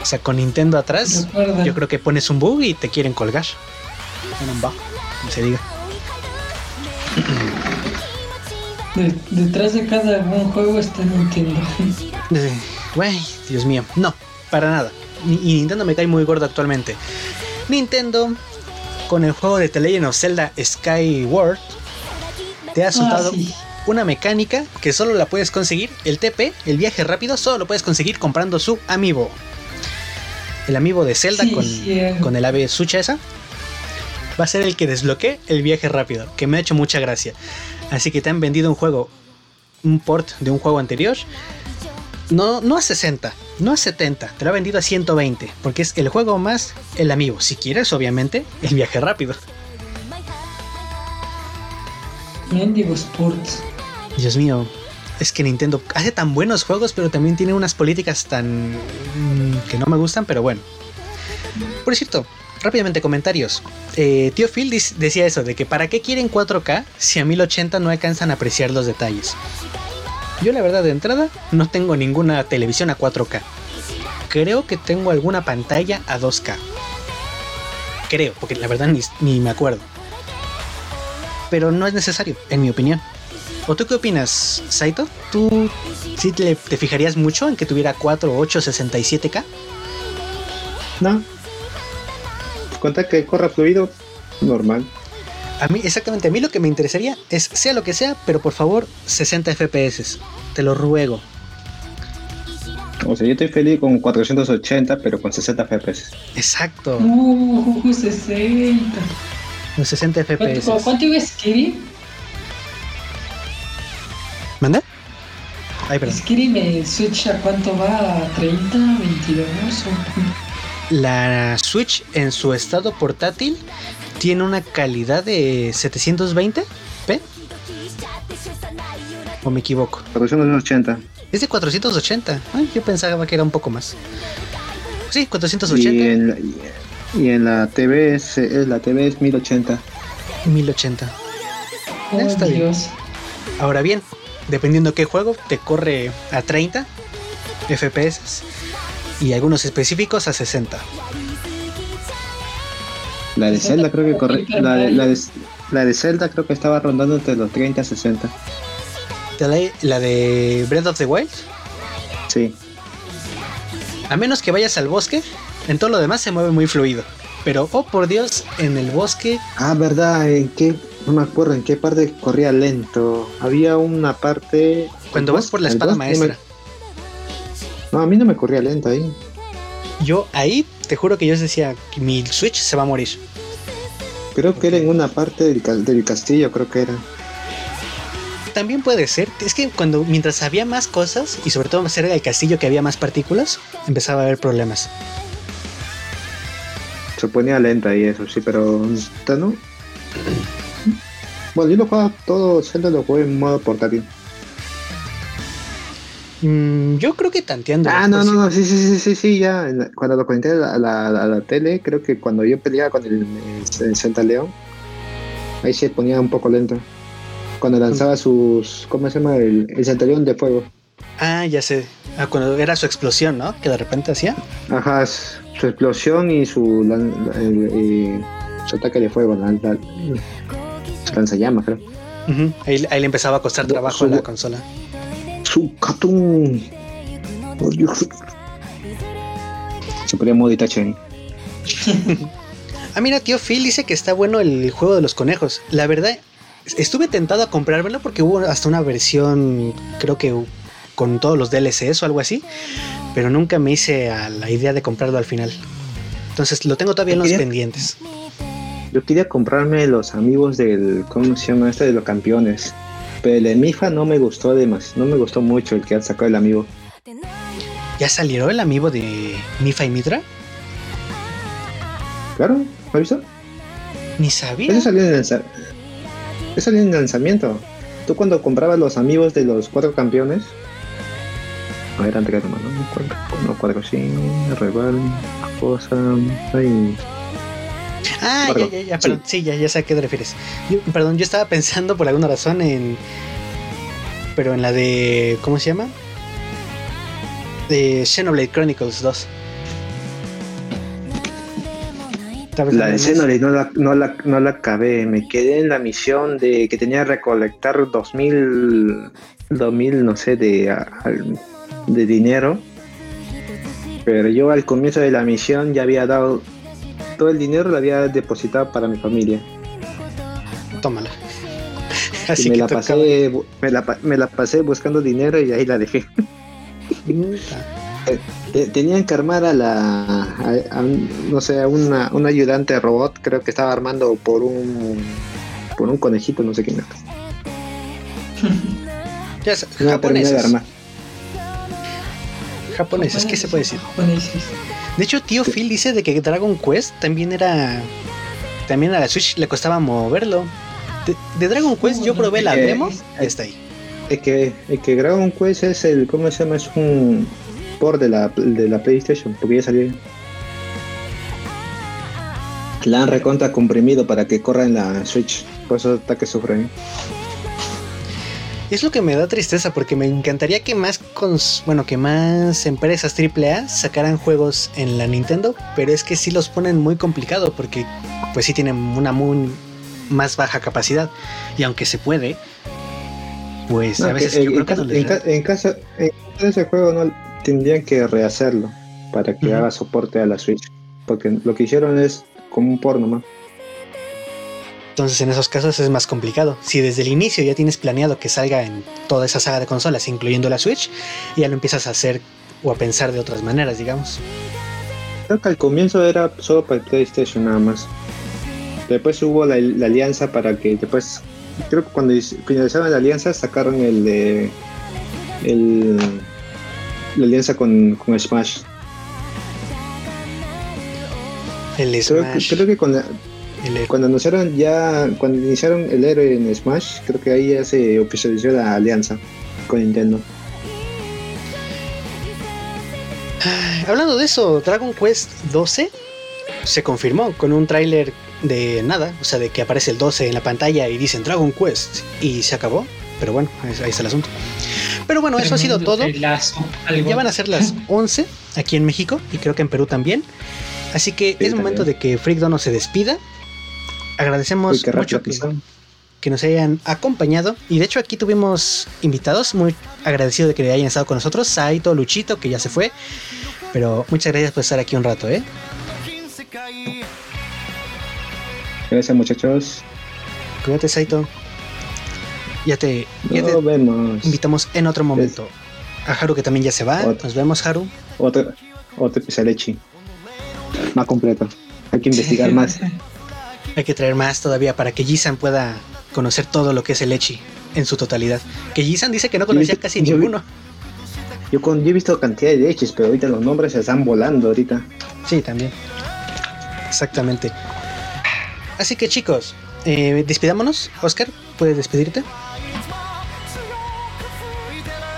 Speaker 1: O sea, con Nintendo atrás, yo creo que pones un bug y te quieren colgar. Bueno, va, como se diga.
Speaker 4: De- detrás de cada buen juego está Nintendo.
Speaker 1: Güey, Dios mío. No, para nada. Y Nintendo me cae muy gordo actualmente. Nintendo, con el juego de The Legend of Zelda Skyward, te ha
Speaker 4: Ah,
Speaker 1: soltado
Speaker 4: sí.
Speaker 1: Una mecánica que solo la puedes conseguir, el TP, el viaje rápido, solo lo puedes conseguir comprando su amiibo. El amiibo de Zelda
Speaker 4: Sí,
Speaker 1: con, el ave sucha esa. Va a ser el que desbloquee el viaje rápido, que me ha hecho mucha gracia. Así que te han vendido un juego, un port de un juego anterior. No, no a 60, no a 70, te lo ha vendido a 120, porque es el juego más el amiibo. Si quieres, obviamente, el viaje rápido.
Speaker 4: Mendigo Sports.
Speaker 1: Dios mío, es que Nintendo hace tan buenos juegos, pero también tiene unas políticas tan mm, que no me gustan, pero bueno. Por cierto, rápidamente comentarios. Eh, Tío Phil decía eso, de que para qué quieren 4K si a 1080 no alcanzan a apreciar los detalles. Yo la verdad de entrada no tengo ninguna televisión a 4K. Creo que tengo alguna pantalla a 2K. Creo, porque la verdad ni me acuerdo. Pero no es necesario, en mi opinión. ¿O tú qué opinas, Saito? ¿Tú sí te, te fijarías mucho en que tuviera 4, 8, 67K?
Speaker 3: No. Cuenta que corra fluido, normal.
Speaker 1: A mí, exactamente, a mí lo que me interesaría es, sea lo que sea, pero por favor, 60 FPS. Te lo ruego.
Speaker 3: O sea, yo estoy feliz con 480, pero con 60 FPS.
Speaker 1: Exacto,
Speaker 4: Uh, 60.
Speaker 1: los 60
Speaker 4: ¿Cuánto,
Speaker 1: FPS.
Speaker 4: ¿Cuánto iba Skiri?
Speaker 1: ¿Manda? Ay, perdón.
Speaker 4: Me Switch a cuánto va? ¿A 30? ¿22? O...
Speaker 1: La Switch en su estado portátil tiene una calidad de 720p. ¿O me equivoco?
Speaker 3: 480.
Speaker 1: Es de 480. Ay, yo pensaba que era un poco más. Sí,
Speaker 3: Y
Speaker 1: 480.
Speaker 3: en, la, y en la TV es, es- la TV es 1080.
Speaker 1: 1080.
Speaker 4: Oh,
Speaker 1: Está bien.
Speaker 4: Dios.
Speaker 1: Ahora bien, dependiendo qué juego, te corre a 30 FPS y algunos específicos a 60.
Speaker 3: La de
Speaker 4: 60
Speaker 3: Zelda creo que corre, la de, la, de, la de Zelda creo que estaba rondando entre los 30 y 60.
Speaker 1: De La la de Breath of the Wild,
Speaker 3: Sí.
Speaker 1: a menos que vayas al bosque, en todo lo demás se mueve muy fluido. Pero, oh por Dios, en el bosque,
Speaker 3: Ah, verdad, en qué, no me acuerdo en qué parte corría lento. Había una parte.
Speaker 1: cuando vas por la espada maestra,
Speaker 3: No, a mí no me corría lento ahí.
Speaker 1: yo ahí te juro que yo decía que mi Switch se va a morir.
Speaker 3: Creo que era en una parte del, del castillo, creo que era.
Speaker 1: También puede ser, es que cuando mientras había más cosas y sobre todo cerca del castillo que había más partículas, empezaba a haber problemas.
Speaker 3: Se ponía lenta y eso, sí, pero. ¿No? Bueno, yo lo jugaba todo, Zelda lo jugué en modo portátil.
Speaker 1: Mm, yo creo que tanteando.
Speaker 3: Ah, no, no, no, sí, sí, sí, sí, sí, ya. la- Cuando lo conecté a la, a la, a la tele, creo que cuando yo peleaba con el, el, Zelda León, ahí se ponía un poco lento. Cuando lanzaba sus. ¿Cómo se llama? El, el Centurión de fuego.
Speaker 1: Ah, ya sé. Ah, cuando era su explosión, ¿no? Que de repente hacía.
Speaker 3: Ajá, su explosión y su, el- eh, su ataque de fuego, la, la, lanzallamas, creo.
Speaker 1: Ahí, ahí le empezaba a costar trabajo a la consola.
Speaker 3: Su Katun. Oh, Dios. Se ponía modo Itachi ahí.
Speaker 1: Ah, mira, tío Phil dice que está bueno el juego de los conejos. La verdad, estuve tentado a comprármelo porque hubo hasta una versión, creo que con todos los DLCs o algo así, pero nunca me hice a la idea de comprarlo al final. Entonces lo tengo todavía en los pendientes.
Speaker 3: Yo quería comprarme los amigos del, ¿cómo se llama este? De los campeones. Pero el de Mifa no me gustó además, no me gustó mucho el que ha sacado el amigo.
Speaker 1: ¿Ya salió el amigo de Mifa y Mitra?
Speaker 3: Claro, ¿lo has visto?
Speaker 1: Ni sabía.
Speaker 3: Eso salió en, lanza- eso salió en lanzamiento. Tú cuando comprabas los amigos de los cuatro campeones. A ver, antes que nomás, ¿no? Cuatro, no, cuatro, sí, rival, cosa, ay,
Speaker 1: Ah, ya,
Speaker 3: Perdón,
Speaker 1: ya, ya, perdón. Sí, ya, ya sé a qué te refieres. Yo- perdón, yo estaba pensando por alguna razón en. Pero en la de. ¿Cómo se llama? De Xenoblade Chronicles 2. Estaba
Speaker 3: La de. Xenoblade no la, no, la, no la acabé. Me quedé en la misión de que tenía que recolectar 2000, 2000 no sé, de, de dinero. Pero yo al comienzo de la misión ya había dado todo el dinero, lo había depositado para mi familia.
Speaker 1: Tómala.
Speaker 3: Y
Speaker 1: Así
Speaker 3: me,
Speaker 1: que
Speaker 3: la pasé, me, la, pa- me la pasé buscando dinero y ahí la dejé. Te- Tenían que armar a la, a, a un- no sé, a una, un ayudante robot, creo que estaba armando por un, por un conejito, no sé qué.
Speaker 1: Ya
Speaker 3: de
Speaker 1: japoneses.
Speaker 3: armar.
Speaker 1: Japoneses, ¿qué se puede decir?
Speaker 4: Japoneses.
Speaker 1: De hecho, tío Phil dice de que Dragon Quest también era. También a la Switch le costaba moverlo. De, de Dragon Quest yo probé la
Speaker 3: Eh,
Speaker 1: demo y está ahí.
Speaker 3: Es que, es que Dragon Quest es el, ¿cómo se llama? Es un port de la, de la PlayStation, porque ya salió. La han recontra comprimido para que corra en la Switch, por eso está que sufre.
Speaker 1: Es lo que me da tristeza porque me encantaría que más cons- bueno, que más empresas AAA sacaran juegos en la Nintendo, pero es que sí los ponen muy complicado porque pues sí tienen una muy más baja capacidad y aunque se puede, pues
Speaker 3: No,
Speaker 1: a veces
Speaker 3: que
Speaker 1: yo
Speaker 3: en,
Speaker 1: creo que no
Speaker 3: en ca- en caso en caso de ese juego no tendrían que rehacerlo para que haga soporte a la Switch, porque lo que hicieron es como un porno más.
Speaker 1: Entonces en esos casos es más complicado. Si desde el inicio ya tienes planeado que salga en toda esa saga de consolas, incluyendo la Switch, ya lo empiezas a hacer o a pensar de otras maneras, digamos.
Speaker 3: Creo que al comienzo era solo para el PlayStation nada más. Después hubo la, la alianza para que después, creo que cuando finalizaron la alianza sacaron el de el la alianza con, con Smash.
Speaker 1: El
Speaker 3: Creo, que-
Speaker 1: Smash,
Speaker 3: creo que con la-
Speaker 1: el-
Speaker 3: cuando anunciaron ya, cuando iniciaron el héroe en Smash, creo que ahí ya se oficializó la alianza con Nintendo.
Speaker 1: Hablando de eso, Dragon Quest 12 se confirmó con un tráiler de nada, o sea, de que aparece el 12 en la pantalla y dicen Dragon Quest y se acabó. Pero bueno, ahí está el asunto. Pero bueno, eso ha sido todo. Ya van a ser las 11 aquí en México y creo que en Perú también. Así que
Speaker 3: Sí,
Speaker 1: es momento de que Freak Dono se despida. Agradecemos
Speaker 3: Uy,
Speaker 1: mucho que, nos hayan acompañado. Y de hecho aquí tuvimos invitados, muy agradecido de que hayan estado con nosotros. Saito, Luchito, que ya se fue. Pero muchas gracias por estar aquí un rato, ¿eh?
Speaker 3: Gracias muchachos.
Speaker 1: Cuídate, Saito. Ya te, ya te
Speaker 3: Nos vemos.
Speaker 1: invitamos en otro momento. A Haru que también ya se va.
Speaker 3: Otro.
Speaker 1: Nos vemos, Haru.
Speaker 3: Otro, otro pisalechi. Más completo. Hay que investigar más.
Speaker 1: Hay que traer más todavía para que Jisan pueda conocer todo lo que es el Echi en su totalidad. Que Jisan dice que no conocía casi
Speaker 3: yo
Speaker 1: ninguno.
Speaker 3: Yo, con, yo he visto cantidad de leches, pero ahorita los nombres se están volando ahorita.
Speaker 1: Sí, también. Exactamente. Así que chicos, eh, despidámonos. Oscar, ¿puedes despedirte?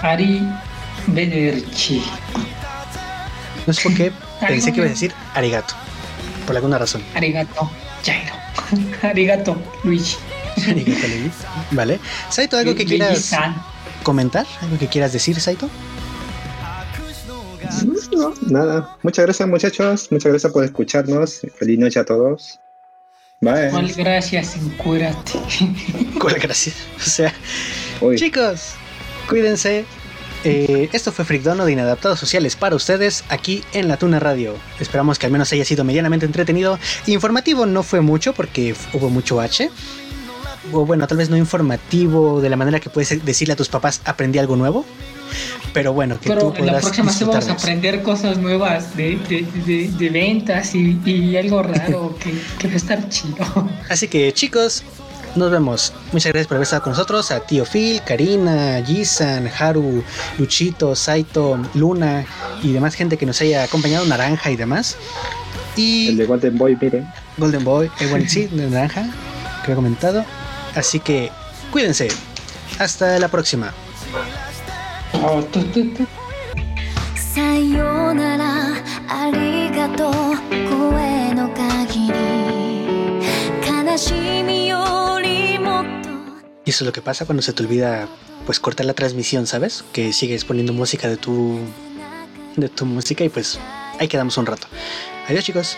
Speaker 4: Ari Bederchi.
Speaker 1: No sé por qué pensé que iba a decir arigato. Por alguna razón.
Speaker 4: Arigato, Jairo. Arigato, Luigi.
Speaker 1: Arigato, Levi. Vale. Saito, ¿algo que quieras comentar? ¿Algo que quieras decir, Saito?
Speaker 3: No, nada. Muchas gracias muchachos. Muchas gracias por escucharnos. Feliz noche a todos. Bye.
Speaker 4: ¿Cuál gracias? Encuérate.
Speaker 1: ¿Cuál gracias? O sea,
Speaker 3: Uy,
Speaker 1: chicos, cuídense. Eh, esto fue Frigdono de Inadaptados Sociales para ustedes aquí en La Tuna Radio. Esperamos que al menos haya sido medianamente entretenido. Informativo no fue mucho porque hubo mucho H. O bueno, tal vez no informativo de la manera que puedes decirle a tus papás aprendí algo nuevo. Pero bueno, que
Speaker 4: Pero
Speaker 1: tú
Speaker 4: en la próxima sí vamos a aprender cosas nuevas de, de, de, de ventas y, y algo raro que, que va a estar chido.
Speaker 1: Así que chicos, nos vemos. Muchas gracias por haber estado con nosotros. A Tío Phil, Karina, Gisan, Haru, Luchito, Saito, Luna y demás gente que nos haya acompañado, Naranja y demás. Y
Speaker 3: El de Golden Boy, miren.
Speaker 1: Golden Boy, eh, bueno, sí, de Naranja, que he comentado. Así que cuídense. Hasta la próxima.
Speaker 4: Oh, tu, tu, tu.
Speaker 7: さよならありがとう声の限り悲しみよりもっと
Speaker 1: Y eso es lo que pasa cuando se te olvida pues cortar la transmisión, ¿sabes? Que sigues poniendo música de tu de tu música y pues ahí quedamos un rato. Adiós chicos.